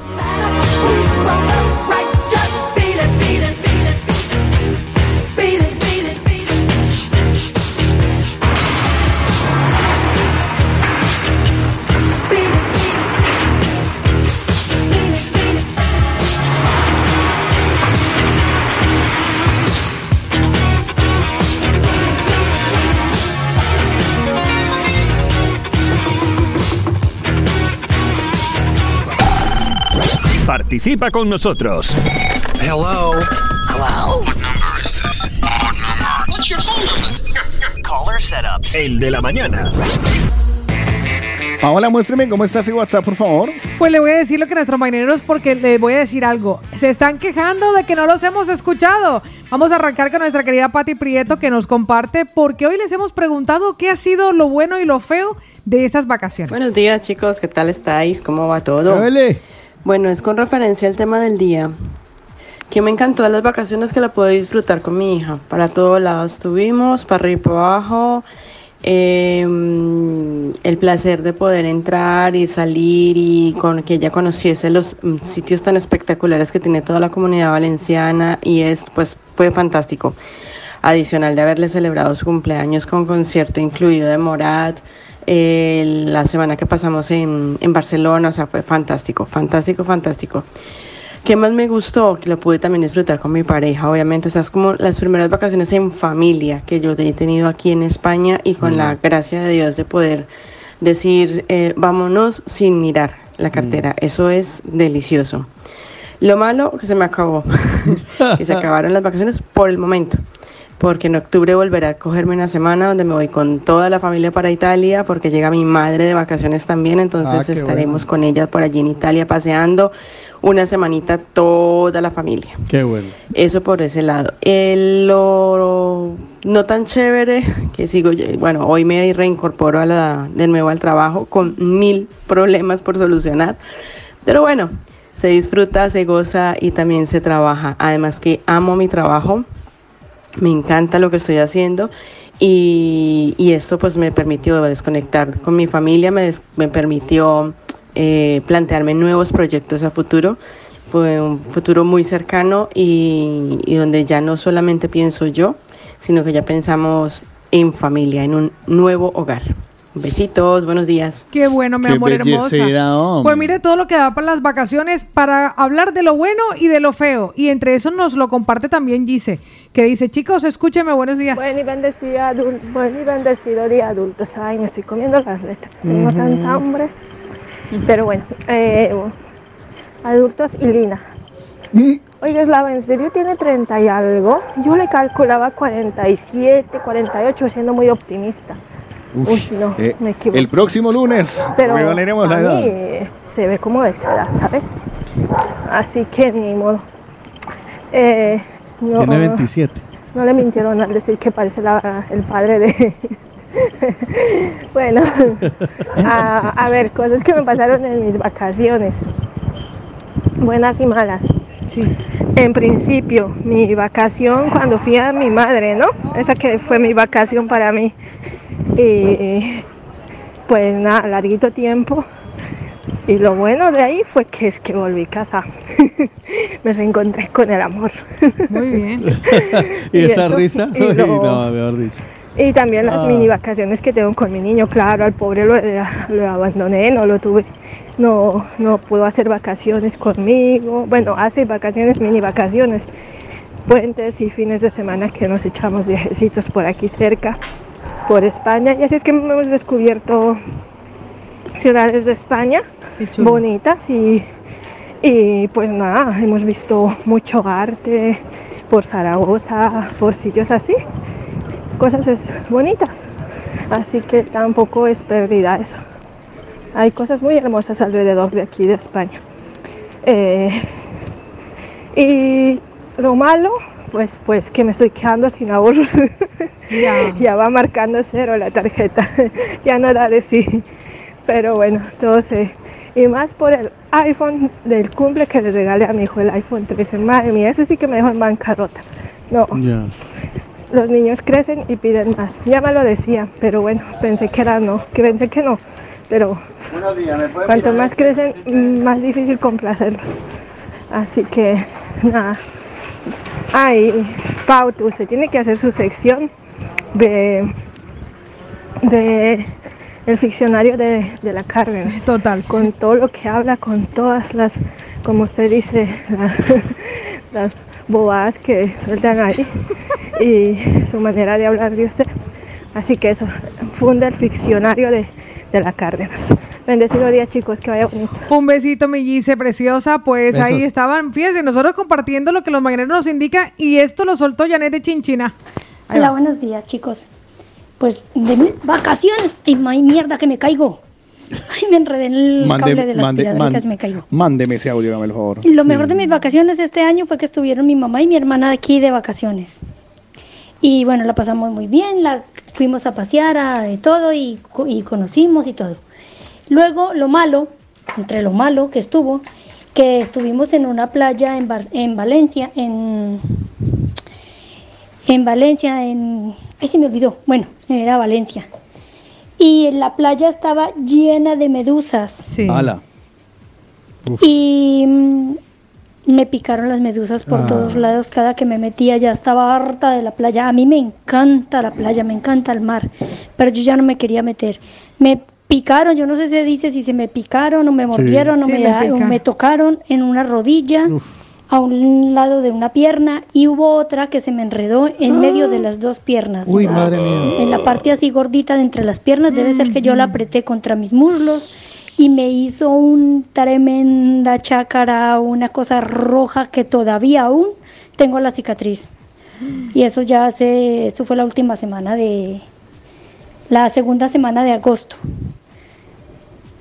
Participa con nosotros. Hello. Hello. What number is this? What number? What's your phone number? [LAUGHS] Caller setups. El de la mañana. Paola, muéstreme cómo está ese WhatsApp, por favor. Pues le voy a decir lo que nuestros marineros, porque les voy a decir algo. Se están quejando de que no los hemos escuchado. Vamos a arrancar con nuestra querida Patti Prieto, que nos comparte, porque hoy les hemos preguntado qué ha sido lo bueno y lo feo de estas vacaciones. Buenos días chicos, ¿qué tal estáis? ¿Cómo va todo? Bueno, es con referencia al tema del día. Que me encantó las vacaciones que la puedo disfrutar con mi hija. Para todos lados estuvimos, para arriba y para abajo. eh, el placer de poder entrar y salir y con que ella conociese los mm, sitios tan espectaculares que tiene toda la comunidad valenciana y es pues fue fantástico. Adicional de haberle celebrado su cumpleaños con concierto incluido de Morat, eh, la semana que pasamos en, en Barcelona, o sea, fue fantástico, fantástico, fantástico. ¿Qué más me gustó? Que lo pude también disfrutar con mi pareja, obviamente. O sea, es como las primeras vacaciones en familia que yo he tenido aquí en España y con la gracia de Dios de poder decir, eh, vámonos sin mirar la cartera. Eso es delicioso. Lo malo, que se me acabó. [LAUGHS] que se [LAUGHS] acabaron las vacaciones por el momento. Porque en octubre volveré a cogerme una semana donde me voy con toda la familia para Italia, porque llega mi madre de vacaciones también, entonces Ah, estaremos bueno. con ella por allí en Italia paseando una semanita toda la familia. Qué bueno. Eso por ese lado. El, lo no tan chévere, que sigo, bueno, hoy me reincorporo a la, de nuevo al trabajo con mil problemas por solucionar. Pero bueno, se disfruta, se goza y también se trabaja. Además que amo mi trabajo, me encanta lo que estoy haciendo y, esto pues me permitió desconectar con mi familia, me, me permitió eh, plantearme nuevos proyectos a futuro. Fue un futuro muy cercano y donde ya no solamente pienso yo, sino que ya pensamos en familia, en un nuevo hogar. Besitos, buenos días. Qué bueno, mi Qué amor hermosa. hombre. Pues mire todo lo que da para las vacaciones para hablar de lo bueno y de lo feo. Y entre eso nos lo comparte también Gise, que dice, chicos, escúcheme, buenos días. Buen y bendecido, adul- buen y bendecido día adultos. Ay, me estoy comiendo las letras. Tengo Ujú. tanta hambre. Pero bueno, eh, adultos y Lina. Oiga, Eslava, ¿en serio tiene 30 y algo? Yo le calculaba 47, 48, siendo muy optimista. Uy, no, Eh, me equivoqué. el próximo lunes Pero revelaremos la a edad. mí se ve como de esa edad, ¿sabes? Así que ni modo. Eh, no, Tiene 27. no le mintieron al decir que parece la- el padre de... [LAUGHS] bueno, [LAUGHS] a, a ver, cosas que me pasaron en mis vacaciones. buenas y malas. En principio, mi vacación cuando fui a mi madre, ¿no? Esa que fue mi vacación para mí. Y pues nada, larguito tiempo. Y lo bueno de ahí fue que es que volví a casa. [LAUGHS] Me reencontré con el amor. Muy bien. y, [LAUGHS] Y esa eso, risa, y Ay, lo- [LAUGHS] no, mejor dicho. Y también las Ah. mini vacaciones que tengo con mi niño, claro, al pobre lo, lo abandoné, no lo tuve, no, no pudo hacer vacaciones conmigo. Bueno, hace vacaciones, mini vacaciones, puentes y fines de semana que nos echamos viajecitos por aquí cerca, por España. Y así es que hemos descubierto ciudades de España bonitas y, y pues nada, hemos visto mucho arte por Zaragoza, por sitios así cosas es- bonitas. Así que tampoco es pérdida eso. Hay cosas muy hermosas alrededor de aquí de España. Eh, y lo malo, pues, pues que me estoy quedando sin ahorros. Ya. [LAUGHS] va marcando cero la tarjeta. [LAUGHS] ya no da de sí. Pero bueno, todo se... Y más por el iPhone del cumple que le regalé a mi hijo, el iPhone 13. Madre mía, ese sí que me dejó en bancarrota. No, los niños crecen y piden más. Ya me lo decía, pero bueno, pensé que era no, que pensé que no. Pero cuanto más crecen, más difícil complacerlos. Así que nada. Ay, Pauto, usted tiene que hacer su sección de, de el ficcionario de, de la Cárdenas. Total. Con todo lo que habla, con todas las, como usted dice, las, las bobadas que sueltan ahí y su manera de hablar de usted. Así que eso, funda el ficcionario de, de la Cárdenas. Bendecido día, chicos, que vaya bonito. Un besito, mi Gise, preciosa. Pues ahí estaban, fíjense, nosotros compartiendo lo que los mañaneros nos indican y esto lo soltó Janet de Chinchina. Ahí Hola, va. buenos días, chicos. Pues de mis vacaciones. ¡Ay, may mierda que me caigo! Ay, me enredé en el cable de la aspiradora y casi me caigo. mándeme ese audio, hágame el favor. Y Lo mejor de mis vacaciones este año fue que estuvieron mi mamá y mi hermana aquí de vacaciones. Y bueno, la pasamos muy bien, la fuimos a pasear a de todo y, y conocimos y todo. Luego, lo malo, entre lo malo que estuvo, que estuvimos en una playa en, Bar- en Valencia, en, en Valencia, en... Ay, se me olvidó. Bueno, era Valencia. Y la playa estaba llena de medusas. Sí. Ala. Y mm, me picaron las medusas por Ah. todos lados cada que me metía, ya estaba harta de la playa. A mí me encanta la playa, me encanta el mar, pero yo ya no me quería meter. Me picaron, yo no sé si se dice si se me picaron o me mordieron o, Sí, me, tocaron en una rodilla, a un lado de una pierna y hubo otra que se me enredó en medio de las dos piernas. Uy, madre mía. En la parte así gordita de entre las piernas, debe ser que yo la apreté contra mis muslos y me hizo un tremenda chácara, una cosa roja que todavía aún tengo la cicatriz. Y eso ya hace, eso fue la última semana de, la segunda semana de agosto.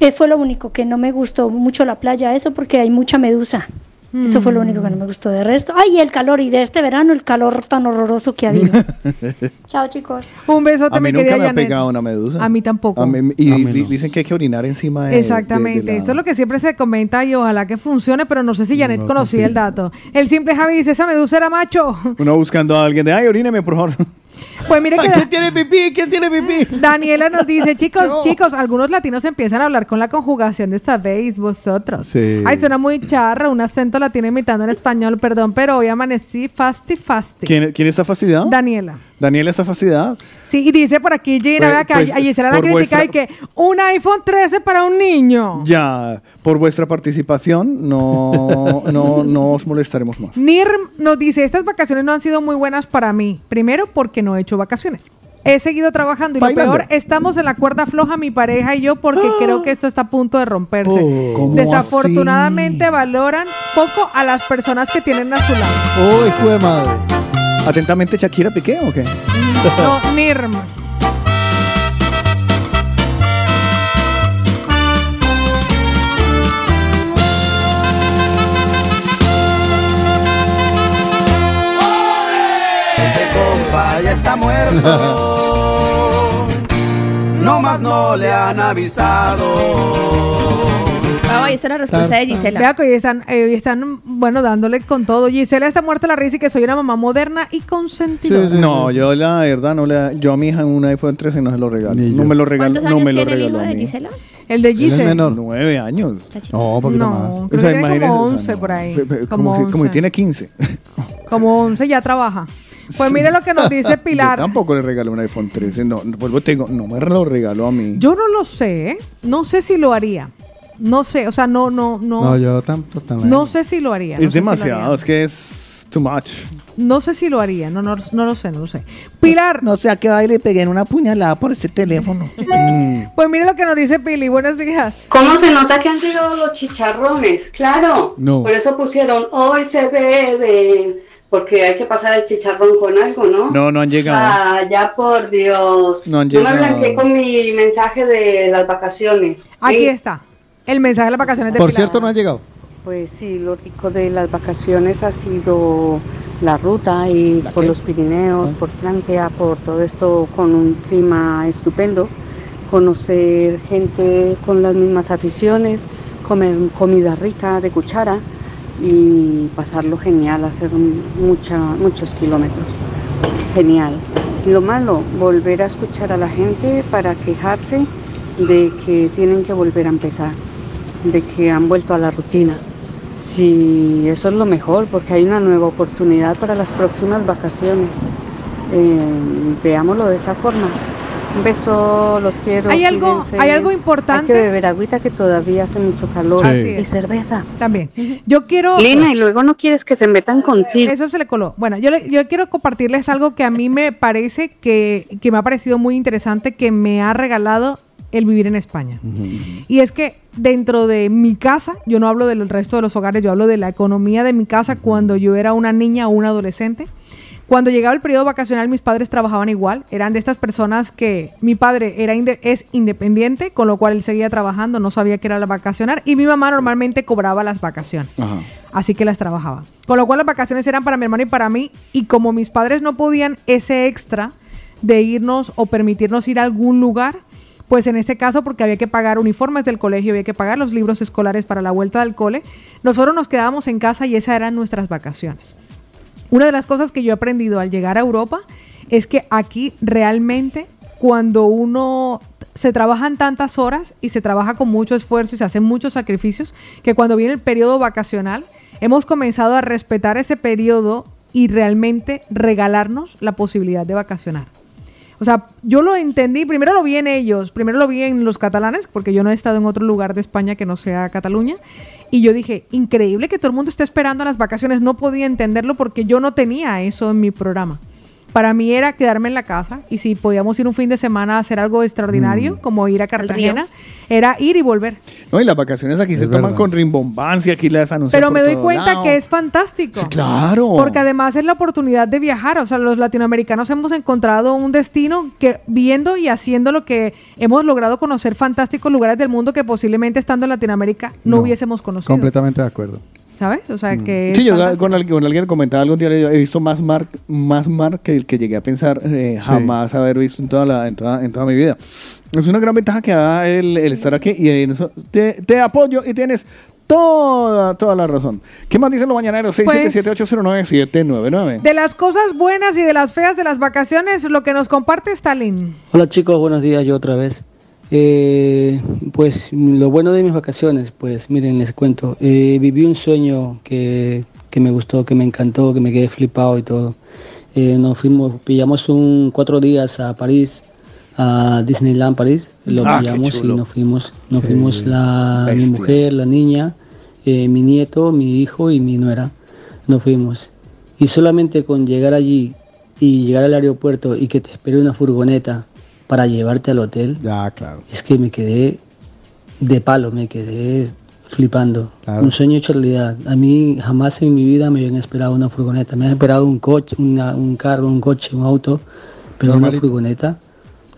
Eh, fue lo único que no me gustó mucho la playa, eso porque hay mucha medusa. Eso fue lo único que no me gustó de resto. Ay, el calor, y de este verano el calor tan horroroso que ha habido. [LAUGHS] Chao, chicos. Un besote, A mí mi nunca querida me ha Janet. pegado una medusa. A mí tampoco. A mí- y A mí no. dicen que hay que orinar encima de. Exactamente, de- de la- esto es lo que siempre se comenta y ojalá que funcione, pero no sé si Janet No, conocía el dato. El simple Javi dice, esa medusa era macho. Uno buscando a alguien de, ay, oríneme, por favor. [LAUGHS] Pues mire que ¿Quién tiene pipí? ¿Quién tiene pipí? Daniela nos dice, [LAUGHS] chicos, Yo. chicos, algunos latinos empiezan a hablar con la conjugación de esta vez, vosotros. Sí. Ay, suena muy charra, un acento latino imitando en español, perdón, pero hoy amanecí fasti fasti. ¿Quién, quién está fastidiado? Daniela. Daniela está fastidiada. Sí, y dice por aquí Gina, Pues- vea que pues, allí se la van a por criticar vuestra- y que un iPhone 13 para un niño. Ya, por vuestra participación, no, no, no os molestaremos más. Nirm nos dice, estas vacaciones no han sido muy buenas para mí. Primero, porque no he hecho vacaciones. He seguido trabajando y Bailando. lo peor, estamos en la cuerda floja mi pareja y yo porque creo que esto está a punto de romperse. Oh. ¿Cómo Desafortunadamente valoran poco a las personas que tienen a su lado. Uy, hijo de madre. Atentamente, Shakira Piqué, ¿o qué? No, Nirm. Ese compa ya está muerto. [LAUGHS] No más no le han avisado. Ah, ahí está la respuesta de Gisela. Vea que hoy están, eh, hoy están, bueno, dándole con todo. Gisela está muerta la risa y que soy una mamá moderna y consentidora. No, yo la verdad no le yo a mi hija un iPhone 13 no se lo regalo. No me lo regalo, ¿Cuántos no años me lo tiene el regalo hijo de. Gisela? El de Gisela. Nueve años. No, un poquito No, más. creo O que sea, tiene como o sea, 11 no. por ahí. Como Como, si, como si 11. tiene 15. Como 11 ya trabaja. Pues mire lo que nos [LAUGHS] dice Yo Pilar. tampoco le regalé un iPhone 13. No, vuelvo te digo, no me lo regaló a mí. Yo no lo sé, ¿eh? no sé si lo haría. No sé, o sea, no, no, no. No, yo tampoco No sé si lo haría. no sé es si demasiado, haría. es que es too much. No sé si lo haría, no, no, no lo sé, no lo sé. Pilar. No sé a qué va y le peguen una puñalada por este teléfono. [LAUGHS] Pues mire lo que nos dice Pili. Buenos días. ¿Cómo se nota que han llegado los chicharrones? Claro. No. Por eso pusieron hoy se bebe. Porque hay que pasar el chicharrón con algo, ¿no? No, no han llegado. Ah, ya por Dios. No han Yo me llegado. blanqueé con mi mensaje de las vacaciones. Aquí Sí. está. El mensaje de las vacaciones de Por Pilar. cierto, no ha llegado. Pues sí, lo rico de las vacaciones ha sido la ruta y por los Pirineos, por Francia, por todo esto con un clima estupendo, conocer gente con las mismas aficiones, comer comida rica de cuchara y pasarlo genial, hacer mucha, muchos kilómetros. Genial. Lo malo, volver a escuchar a la gente para quejarse de que tienen que volver a empezar, de que han vuelto a la rutina. Sí, eso es lo mejor, porque hay una nueva oportunidad para las próximas vacaciones. Eh, veámoslo de esa forma. Un beso, los quiero. Hay algo- cuídense. hay algo importante. Hay que beber agüita que todavía hace mucho calor. Y cerveza. También. Yo quiero. Lina, y luego no quieres que se metan contigo. Eso se le coló. Bueno, yo, le- yo quiero compartirles algo que a mí me parece que, que me ha parecido muy interesante, que me ha regalado el vivir en España. Y es que dentro de mi casa, yo no hablo del resto de los hogares, yo hablo de la economía de mi casa cuando yo era una niña o un adolescente. Cuando llegaba el periodo vacacional, mis padres trabajaban igual. Eran de estas personas que mi padre era inde- es independiente, con lo cual él seguía trabajando, no sabía que era la vacacionar. Y mi mamá normalmente cobraba las vacaciones. Así que las trabajaba. Con lo cual las vacaciones eran para mi hermano y para mí. Y como mis padres no podían ese extra de irnos o permitirnos ir a algún lugar, pues en este caso, porque había que pagar uniformes del colegio, había que pagar los libros escolares para la vuelta del cole, nosotros nos quedábamos en casa y esas eran nuestras vacaciones. Una de las cosas que yo he aprendido al llegar a Europa es que aquí realmente cuando uno se trabajan tantas horas y se trabaja con mucho esfuerzo y se hacen muchos sacrificios, que cuando viene el periodo vacacional hemos comenzado a respetar ese periodo y realmente regalarnos la posibilidad de vacacionar. O sea, yo lo entendí, primero lo vi en ellos, primero lo vi en los catalanes, porque yo no he estado en otro lugar de España que no sea Cataluña, y yo dije, increíble que todo el mundo esté esperando las vacaciones, no podía entenderlo porque yo no tenía eso en mi programa. Para mí era quedarme en la casa y si podíamos ir un fin de semana a hacer algo extraordinario, como ir a Cartagena, era ir y volver. No, y las vacaciones aquí se toman con rimbombancia, aquí las anuncian Pero por me doy todo cuenta lado. que es fantástico. claro. Porque además es la oportunidad de viajar. O sea, los latinoamericanos hemos encontrado un destino que viendo y haciendo lo que hemos logrado conocer fantásticos lugares del mundo que posiblemente estando en Latinoamérica no, No, hubiésemos conocido. Completamente de acuerdo. ¿Sabes? O sea, que... es Sí, yo con, alguien, con alguien comentaba algún día, yo he visto más mar, más mar que el que llegué a pensar eh, jamás haber visto en toda, la, en, toda, en toda mi vida. Es una gran ventaja que da el, el estar aquí y en eso te, te apoyo y tienes toda, toda la razón. ¿Qué más dicen los mañaneros? Pues- 677-809-799. De las cosas buenas y de las feas de las vacaciones, lo que nos comparte Stalin. Hola chicos, buenos días yo otra vez. Eh, pues lo bueno de mis vacaciones, pues miren, les cuento. Eh, viví un sueño que, que me gustó, que me encantó, que me quedé flipado y todo. Eh, nos fuimos, pillamos un cuatro días a París, a Disneyland París. Lo Ah, pillamos y nos fuimos. Nos Qué fuimos la, mi mujer, la niña, eh, mi nieto, mi hijo y mi nuera. Nos fuimos. Y solamente con llegar allí y llegar al aeropuerto y que te espere una furgoneta para llevarte al hotel. Ya, claro. Es que me quedé de palo, me quedé flipando. Claro. Un sueño hecho realidad. A mí jamás en mi vida me habían esperado una furgoneta. Me han esperado un coche, una- un carro, un coche, un auto, pero Normalito. una furgoneta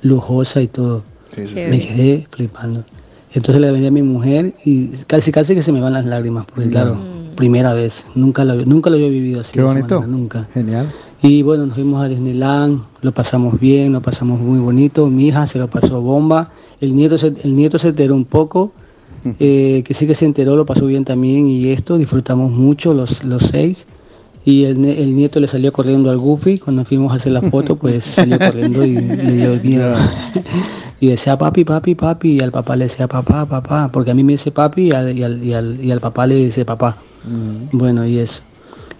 lujosa y todo. Sí, sí, Me sí. quedé flipando. Entonces le venía a mi mujer y casi casi que se me van las lágrimas, porque claro, primera vez, nunca lo, nunca lo había vivido así. Qué bonito. manera, nunca. Genial. Y bueno, nos fuimos a Disneyland, lo pasamos bien, lo pasamos muy bonito. Mi hija se lo pasó bomba. El nieto se, el nieto se enteró un poco, eh, que sí que se enteró, lo pasó bien también y esto, disfrutamos mucho los, los seis. Y el, el nieto le salió corriendo al Goofy, cuando fuimos a hacer la foto, pues [LAUGHS] salió corriendo y le dio miedo. [LAUGHS] Y decía papi, papi, papi, y al papá le decía papá, papá, porque a mí me dice papi y al, y al, y al, y al papá le dice papá. Bueno, y eso.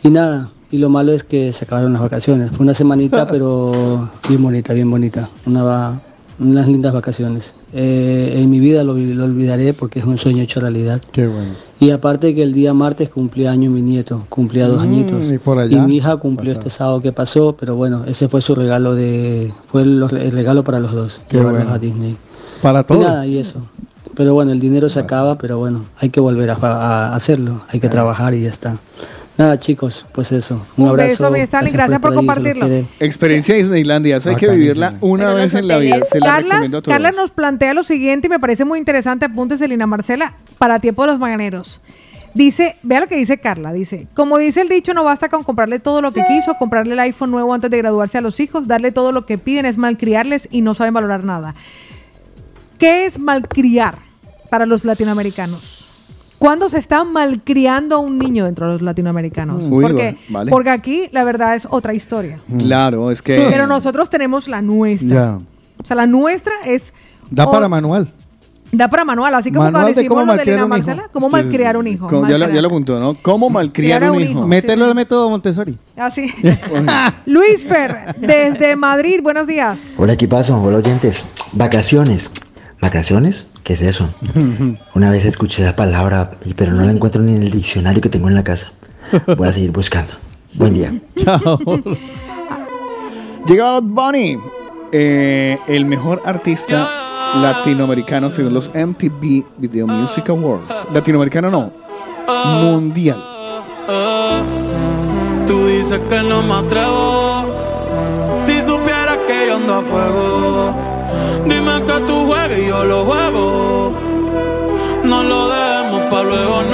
Y nada, y lo malo es que se acabaron las vacaciones. Fue una semanita, [LAUGHS] pero bien bonita, bien bonita. Una, va- unas lindas vacaciones. Eh, en mi vida lo, lo olvidaré porque es un sueño hecho realidad. Qué bueno. Y aparte que el día martes cumplía año mi nieto, cumplía dos Mm, añitos. y por allá mi hija cumplió este sábado que pasó, pero bueno, ese fue su regalo de, fue el, el regalo para los dos, Qué llevarlos bueno. a Disney. Para Y todos. nada, y eso. Pero bueno, el dinero se acaba, pero bueno, hay que volver a, a hacerlo, hay que trabajar y ya está. Nada, chicos, pues eso. Un, Un abrazo. beso, Stanley, gracias por compartirlo. Experiencia Disneylandia, eso hay que vivirla una Pero vez en la vida. la Carla, recomiendo a todos. Carla nos plantea lo siguiente y me parece muy interesante. Apúntese, Lina Marcela, para tiempo de los mañaneros. Dice, vea lo que dice Carla, dice, como dice el dicho, no basta con comprarle todo lo que quiso, comprarle el iPhone nuevo antes de graduarse a los hijos, darle todo lo que piden es malcriarles y no saben valorar nada. ¿Qué es malcriar para los latinoamericanos? ¿Cuándo se está malcriando a un niño dentro de los latinoamericanos? Uy, porque, vale. porque aquí la verdad es otra historia. Claro, es que. [LAUGHS] Pero nosotros tenemos la nuestra. O sea, la nuestra es... Da para manual. Da para manual, así como Manual cuando de decimos cómo lo de malcriar Lina. Marcela, cómo Sí, malcriar un hijo. Ya, lo, ya lo apuntó, ¿no? ¿Cómo malcriar un un hijo? hijo. Mételo al método Montessori. Así. [LAUGHS] Luis Fer, desde Madrid, buenos días. Hola equipazo, hola oyentes. Vacaciones. ¿Vacaciones? ¿Qué es eso? Una vez escuché esa palabra, pero no la encuentro ni en el diccionario que tengo en la casa. Voy a seguir buscando. Buen día. [LAUGHS] Chao. Llega Bad Bunny, eh, el mejor artista latinoamericano según los MTV Video Music Awards. Latinoamericano no, mundial. Tú dices que no me atrevo. Si supieras que yo ando a fuego, dime que tú yo lo juego. No lo demos pa' luego, no.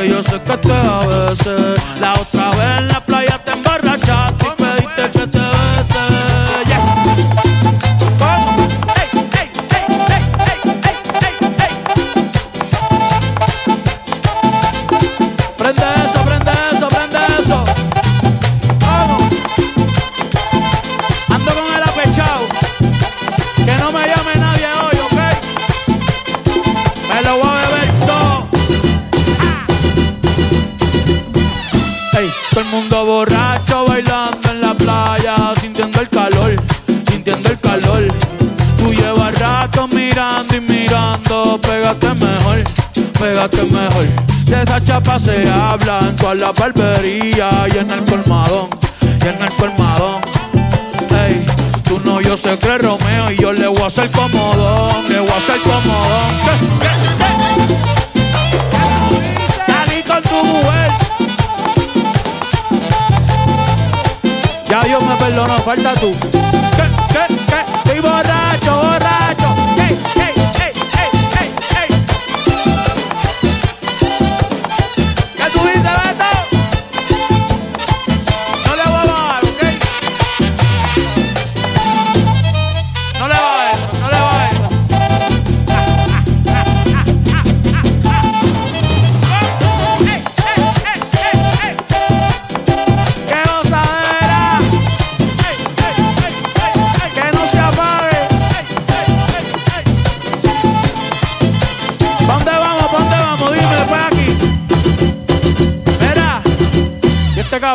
Tranquila que yo sé que te a veces. La otra vez en la De esa chapa se habla en toda la barbería y en el colmadón, y en el colmadón. Ey, tú no, yo sé que es Romeo y yo le voy a hacer comodón, le voy a hacer comodón. Salí con tu mujer. Ya Dios me perdonó, falta tú. ¿Qué? ¿Qué? ¿Qué? Estoy borracho,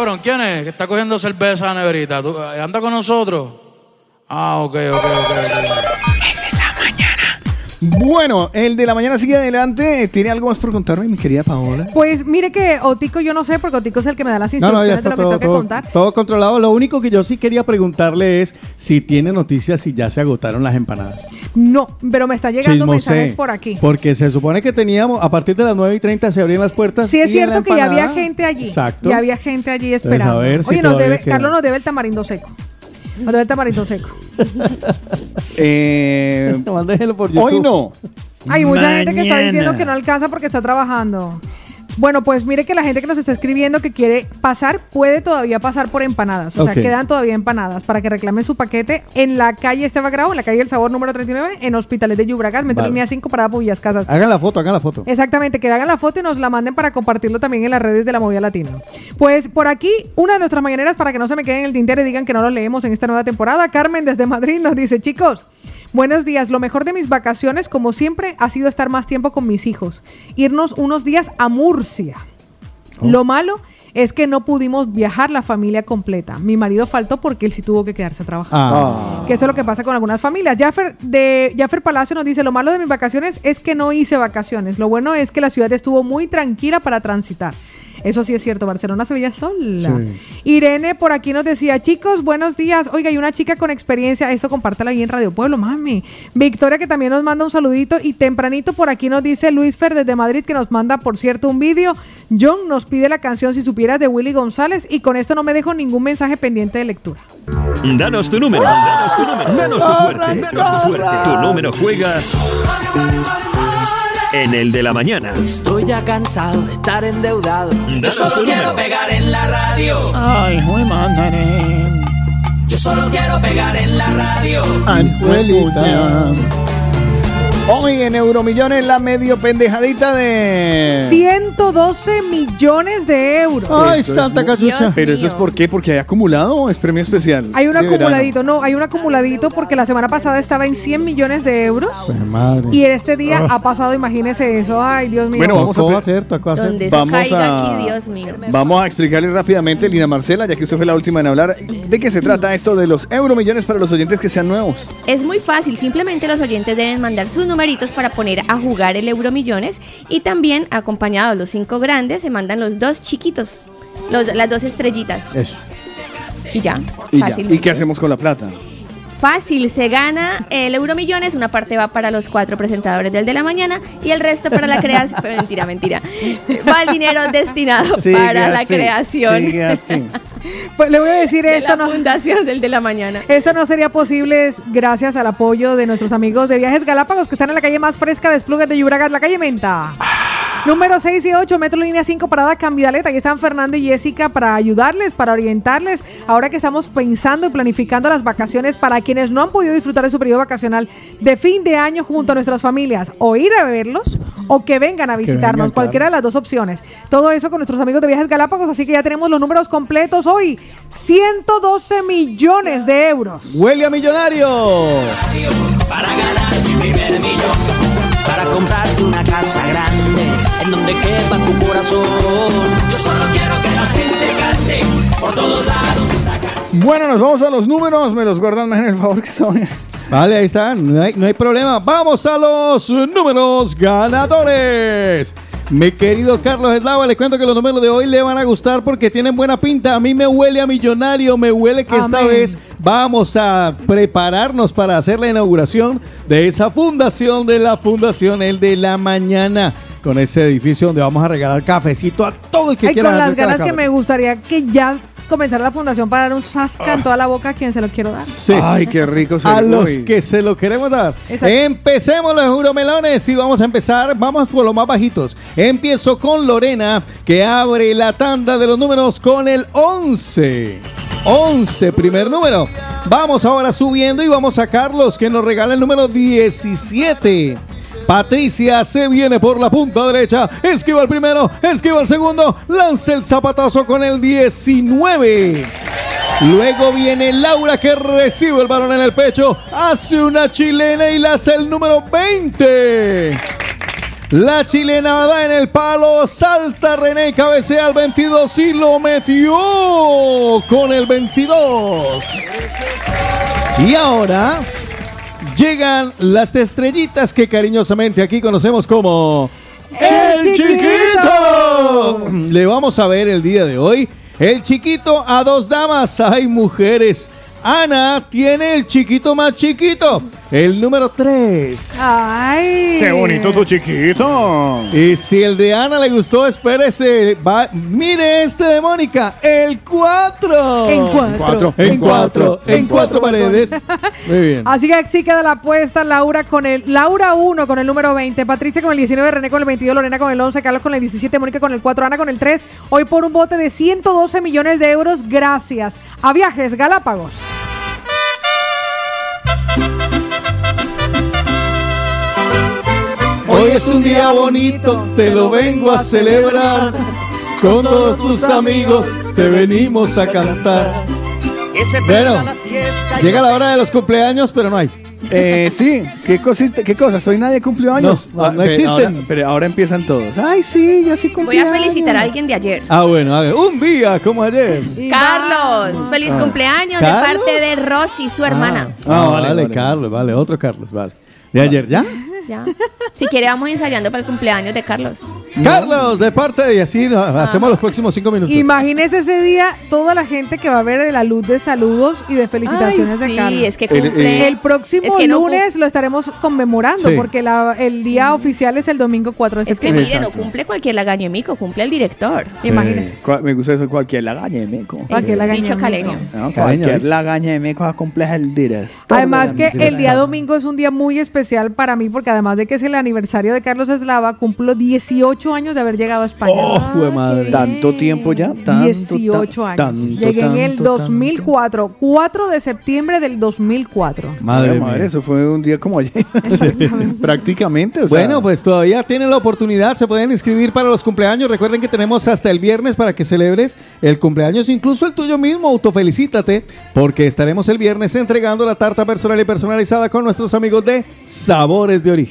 cabrón, ¿quién es? Que está cogiendo cerveza la neverita. ¿Tú- eh, ¿Anda con nosotros? Ah, ok, ok, ok. ok. Bueno, el de la mañana sigue adelante. ¿Tiene algo más por contarme, mi querida Paola? Pues mire que Otico yo no sé, porque Otico es el que me da las No, instrucciones no, ya de está lo que todo, tengo que contar. todo controlado. Lo único que yo sí quería preguntarle es si tiene noticias si ya se agotaron las empanadas. No, pero me está llegando mensajes por aquí. Porque se supone que teníamos, a partir de las 9 y 30 se abrían las puertas. Sí es cierto que ya había gente allí. Exacto. Ya había gente allí Entonces, esperando. a ver si Oye, nos debe. Carlos nos debe el tamarindo seco. Debe el tamarindo seco. [LAUGHS] Eh, [LAUGHS] por Hoy no. Hay mucha gente que está Mañana. diciendo que no alcanza porque está trabajando. Bueno, pues mire que la gente que nos está escribiendo que quiere pasar puede todavía pasar por empanadas. O sea, quedan todavía empanadas para que reclamen su paquete en la calle Esteban Grau, en la calle del Sabor número 39, en Hospitales de Yubragas, metro Vale. línea 5, parada Pullas Casas. Hagan la foto, hagan la foto. Exactamente, que hagan la foto y nos la manden para compartirlo también en las redes de la movida latina. Pues por aquí, una de nuestras mañaneras, para que no se me queden en el tintero y digan que no lo leemos en esta nueva temporada, Carmen desde Madrid nos dice, chicos, buenos días, lo mejor de mis vacaciones, como siempre, ha sido estar más tiempo con mis hijos, irnos unos días a Murcia. Lo malo es que no pudimos viajar la familia completa. Mi marido faltó porque él sí tuvo que quedarse a trabajar. Ah. Que eso es lo que pasa con algunas familias. Jaffer, de, Jaffer Palacio nos dice, lo malo de mis vacaciones es que no hice vacaciones. Lo bueno es que la ciudad estuvo muy tranquila para transitar. Eso sí es cierto, Barcelona se veía sola. Sí. Irene por aquí nos decía, chicos, buenos días. Oiga, hay una chica con experiencia, esto compártala ahí en Radio Pueblo, mami. Victoria que también nos manda un saludito y tempranito por aquí nos dice Luis Fer desde Madrid que nos manda, por cierto, un vídeo. John nos pide la canción Si supieras de Willy González y con esto no me dejo ningún mensaje pendiente de lectura. Danos tu número, danos tu número, danos tu suerte, danos tu suerte. Tu número juega en el de la mañana. Estoy ya cansado de estar endeudado. Yo solo quiero número. pegar en la radio. Ay, muy madre. Yo solo quiero pegar en la radio. Abuelita. Hoy en Euromillones la medio pendejadita de... 112 millones de euros. Eso es muy- Pero eso es por qué, porque hay acumulado o es premio especial. Hay un De verano. acumuladito, no, hay un acumuladito porque la semana pasada estaba en 100 millones de euros madre. y este día ha pasado, imagínese eso, ay Dios mío. Bueno, vamos a Tocó hacer, hacer, tocó hacer. Donde eso Vamos caiga a- aquí, Dios mío. Vamos a explicarle rápidamente, Lina Marcela, ya que usted fue la última en hablar, de qué se trata esto de los euromillones para los oyentes que sean nuevos. Es muy fácil, simplemente los oyentes deben mandar sus numeritos para poner a jugar el Euromillones y también acompañados los cinco grandes se mandan los dos chiquitos, los- las dos estrellitas Eso. y ya. Y, ya. fácil. ¿Y qué hacemos con la plata? Fácil, se gana el Euromillones, una parte va para los cuatro presentadores del de la mañana y el resto para la creación. [LAUGHS] mentira, mentira. Va el dinero destinado Sigue para la creación. sigue así. [LAUGHS] Pues le voy a decir de esto, la no, fundación del de la mañana. esto no sería posible gracias al apoyo de nuestros amigos de Viajes Galápagos que están en la calle más fresca de Esplugas de Yubragas, la calle Menta. Número 6 y 8, Metro Línea 5, Parada Cambidaleta. Aquí están Fernando y Jessica para ayudarles, para orientarles. Ahora que estamos pensando y planificando las vacaciones para quienes no han podido disfrutar de su periodo vacacional de fin de año junto a nuestras familias, o ir a verlos o que vengan a visitarnos. vengan, cualquiera de las dos opciones. Todo eso con nuestros amigos de Viajes Galápagos. Así que ya tenemos los números completos hoy: 112 millones de euros. ¡Huele a millonario! Para ganar mi primer millón. Para comprarte una casa grande en donde quepa tu corazón. Yo solo quiero que la gente cante por todos lados esta canción. Bueno, nos vamos a los números, me los guardan más en el favor que son. Vale, ahí está, no hay, no hay problema. Vamos a los números ganadores. Mi querido Carlos Eslava, le cuento que los números de hoy le van a gustar porque tienen buena pinta. A mí me huele a millonario, me huele que esta vez vamos a prepararnos para hacer la inauguración de esa fundación de la Fundación El de la Mañana. Con ese edificio donde vamos a regalar cafecito a todo el que Ay, quiera. con las ganas que me gustaría que ya comenzara la fundación para dar un sasca en toda la boca a quien se lo quiero dar. Sí. Ay, qué rico se A los que se lo queremos dar. Exacto. Empecemos los euromelones y vamos a empezar. Vamos por los más bajitos. Empiezo con Lorena, que abre la tanda de los números con el 11. 11, primer número. Vamos ahora subiendo y vamos a Carlos, que nos regala el número 17. Patricia se viene por la punta derecha, esquiva el primero, esquiva el segundo, lanza el zapatazo con el 19. Luego viene Laura que recibe el balón en el pecho, hace una chilena y la hace el número 20. La chilena da en el palo, salta René, cabecea al 22 y lo metió con el 22. Y ahora llegan las estrellitas que cariñosamente aquí conocemos como ¡El Chiquito. Le vamos a ver el día de hoy. El chiquito a dos damas. Hay mujeres. Ana tiene el chiquito más chiquito, el número 3. Ay. Qué bonito tu chiquito. Y si el de Ana le gustó, espérese. Va, mire este de Mónica, el 4. En cuatro. En En 4. cuatro. En En 4 cuatro paredes. [LAUGHS] Muy bien. Así que así queda la apuesta. Laura con el Laura 1 con el número 20, Patricia con el 19, René con el 22, Lorena con el 11, Carlos con el 17, Mónica con el 4, Ana con el 3. Hoy por un bote de 112 millones de euros gracias a Viajes Galápagos. Hoy es un día bonito, te lo vengo a celebrar. Con todos tus amigos te venimos a cantar. Bueno, llega la hora de los cumpleaños, pero no hay. Eh, sí, ¿qué, cosita, ¿qué cosa? ¿Soy nadie cumplió años? No, no, no pero existen. Ahora, pero ahora empiezan todos. Ay, sí, yo sí cumplí Voy a felicitar a alguien de ayer. Ah, bueno, a ver, un día como ayer. Carlos, feliz Ah. cumpleaños de parte de Rosy, su hermana. Ah, vale, Carlos, vale, otro Carlos, vale. ¿De ayer ya? Ya. Si quiere, vamos ensayando para el cumpleaños de Carlos. Carlos, de parte de y así no, hacemos los próximos cinco minutos. Imagínese ese día toda la gente que va a ver la luz de saludos y de felicitaciones Ay, de sí, Carlos. es que El- cumple- el próximo es que no lunes lo estaremos conmemorando Sí. porque la- el día oficial es el domingo 4 de Es que septiembre. mire, no cumple cualquier lagaño de mico, cumple el director. Imagínese. Cua- Me gusta eso, cualquier lagaña de meco. Cualquier lagaña dicho de caleño. No, Caleño, cualquier de meco compleja el director. Además de que el día domingo es un día muy especial para mí porque además de que es el aniversario de Carlos Eslava, cumplo 18 años de haber llegado a España. Oh, madre. Tanto tiempo ya. Tanto, 18 ta- años. tanto, Llegué en el tanto, 2004, 4 de septiembre del 2004. Madre Madre, mía. eso fue un día como ayer. [LAUGHS] Prácticamente. o sea, Bueno, pues todavía tienen la oportunidad, se pueden inscribir para los cumpleaños. Recuerden que tenemos hasta el viernes para que celebres el cumpleaños, incluso el tuyo mismo. Autofelicítate, porque estaremos el viernes entregando la tarta personal y personalizada con nuestros amigos de Sabores de Origen.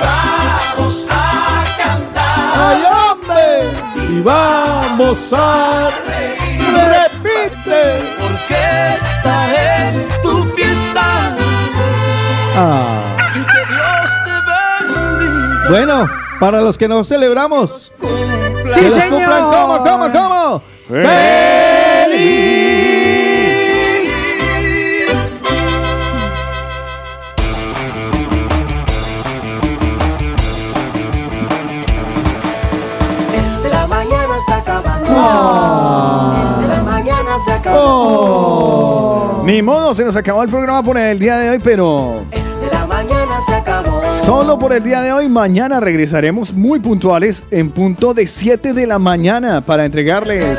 Vamos a cantar. ¡Ay, hombre! Y vamos a repite. Porque esta es tu fiesta. Ah. Y que Dios te bendiga. Bueno, para los que no celebramos, Sí, que los señor. cumplan como, como, como. El El de la mañana se acabó. Oh. Ni modo, se nos acabó el programa por el día de hoy, pero El de la mañana se acabó. solo por el día de hoy. Mañana regresaremos muy puntuales en punto de 7 de la mañana para entregarles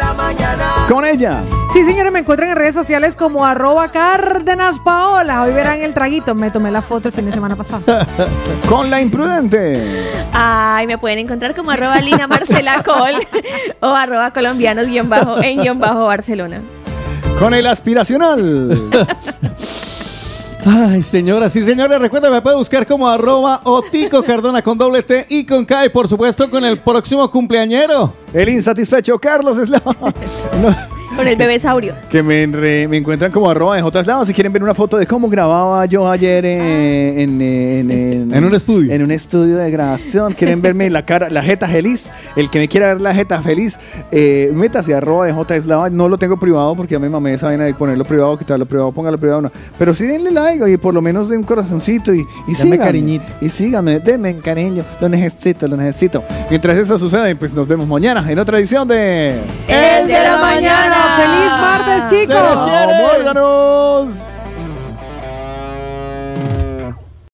con ella. Sí, señores, me encuentran en redes sociales como arroba Cárdenas Paola. Hoy verán el traguito. Me tomé la foto el fin de semana pasado. [LAUGHS] Con la imprudente. Ay, me pueden encontrar como arroba Lina Marcela Col [LAUGHS] o arroba colombianos guion bajo en guion bajo Barcelona. Con el aspiracional. [LAUGHS] Ay, señoras y señores, recuerda, me puede buscar como arroba Otico [LAUGHS] Cardona con doble T y con K y por supuesto con el próximo cumpleañero. El insatisfecho Carlos Eslava. [LAUGHS] No, Con el bebé saurio. [LAUGHS] que me, re- me encuentran como arroba de J Eslava. Si quieren ver una foto de cómo grababa yo ayer eh, en, en, en- En un estudio. En un estudio de grabación. Quieren verme la cara, la jeta feliz. El que me quiera ver la jeta feliz, eh, métase arroba de J Eslava. No lo tengo privado porque a mí mamé esa vaina de ponerlo privado, quitarlo privado, póngalo privado. No. Pero sí denle like y por lo menos den un corazoncito y, y Dame síganme. cariñito. Y síganme, denme cariño. Lo necesito, lo necesito. Mientras eso sucede, pues nos vemos mañana en otra edición de... El de la mañana. ¡Feliz martes, chicos! ¡Se les quiere! ¡Vámonos!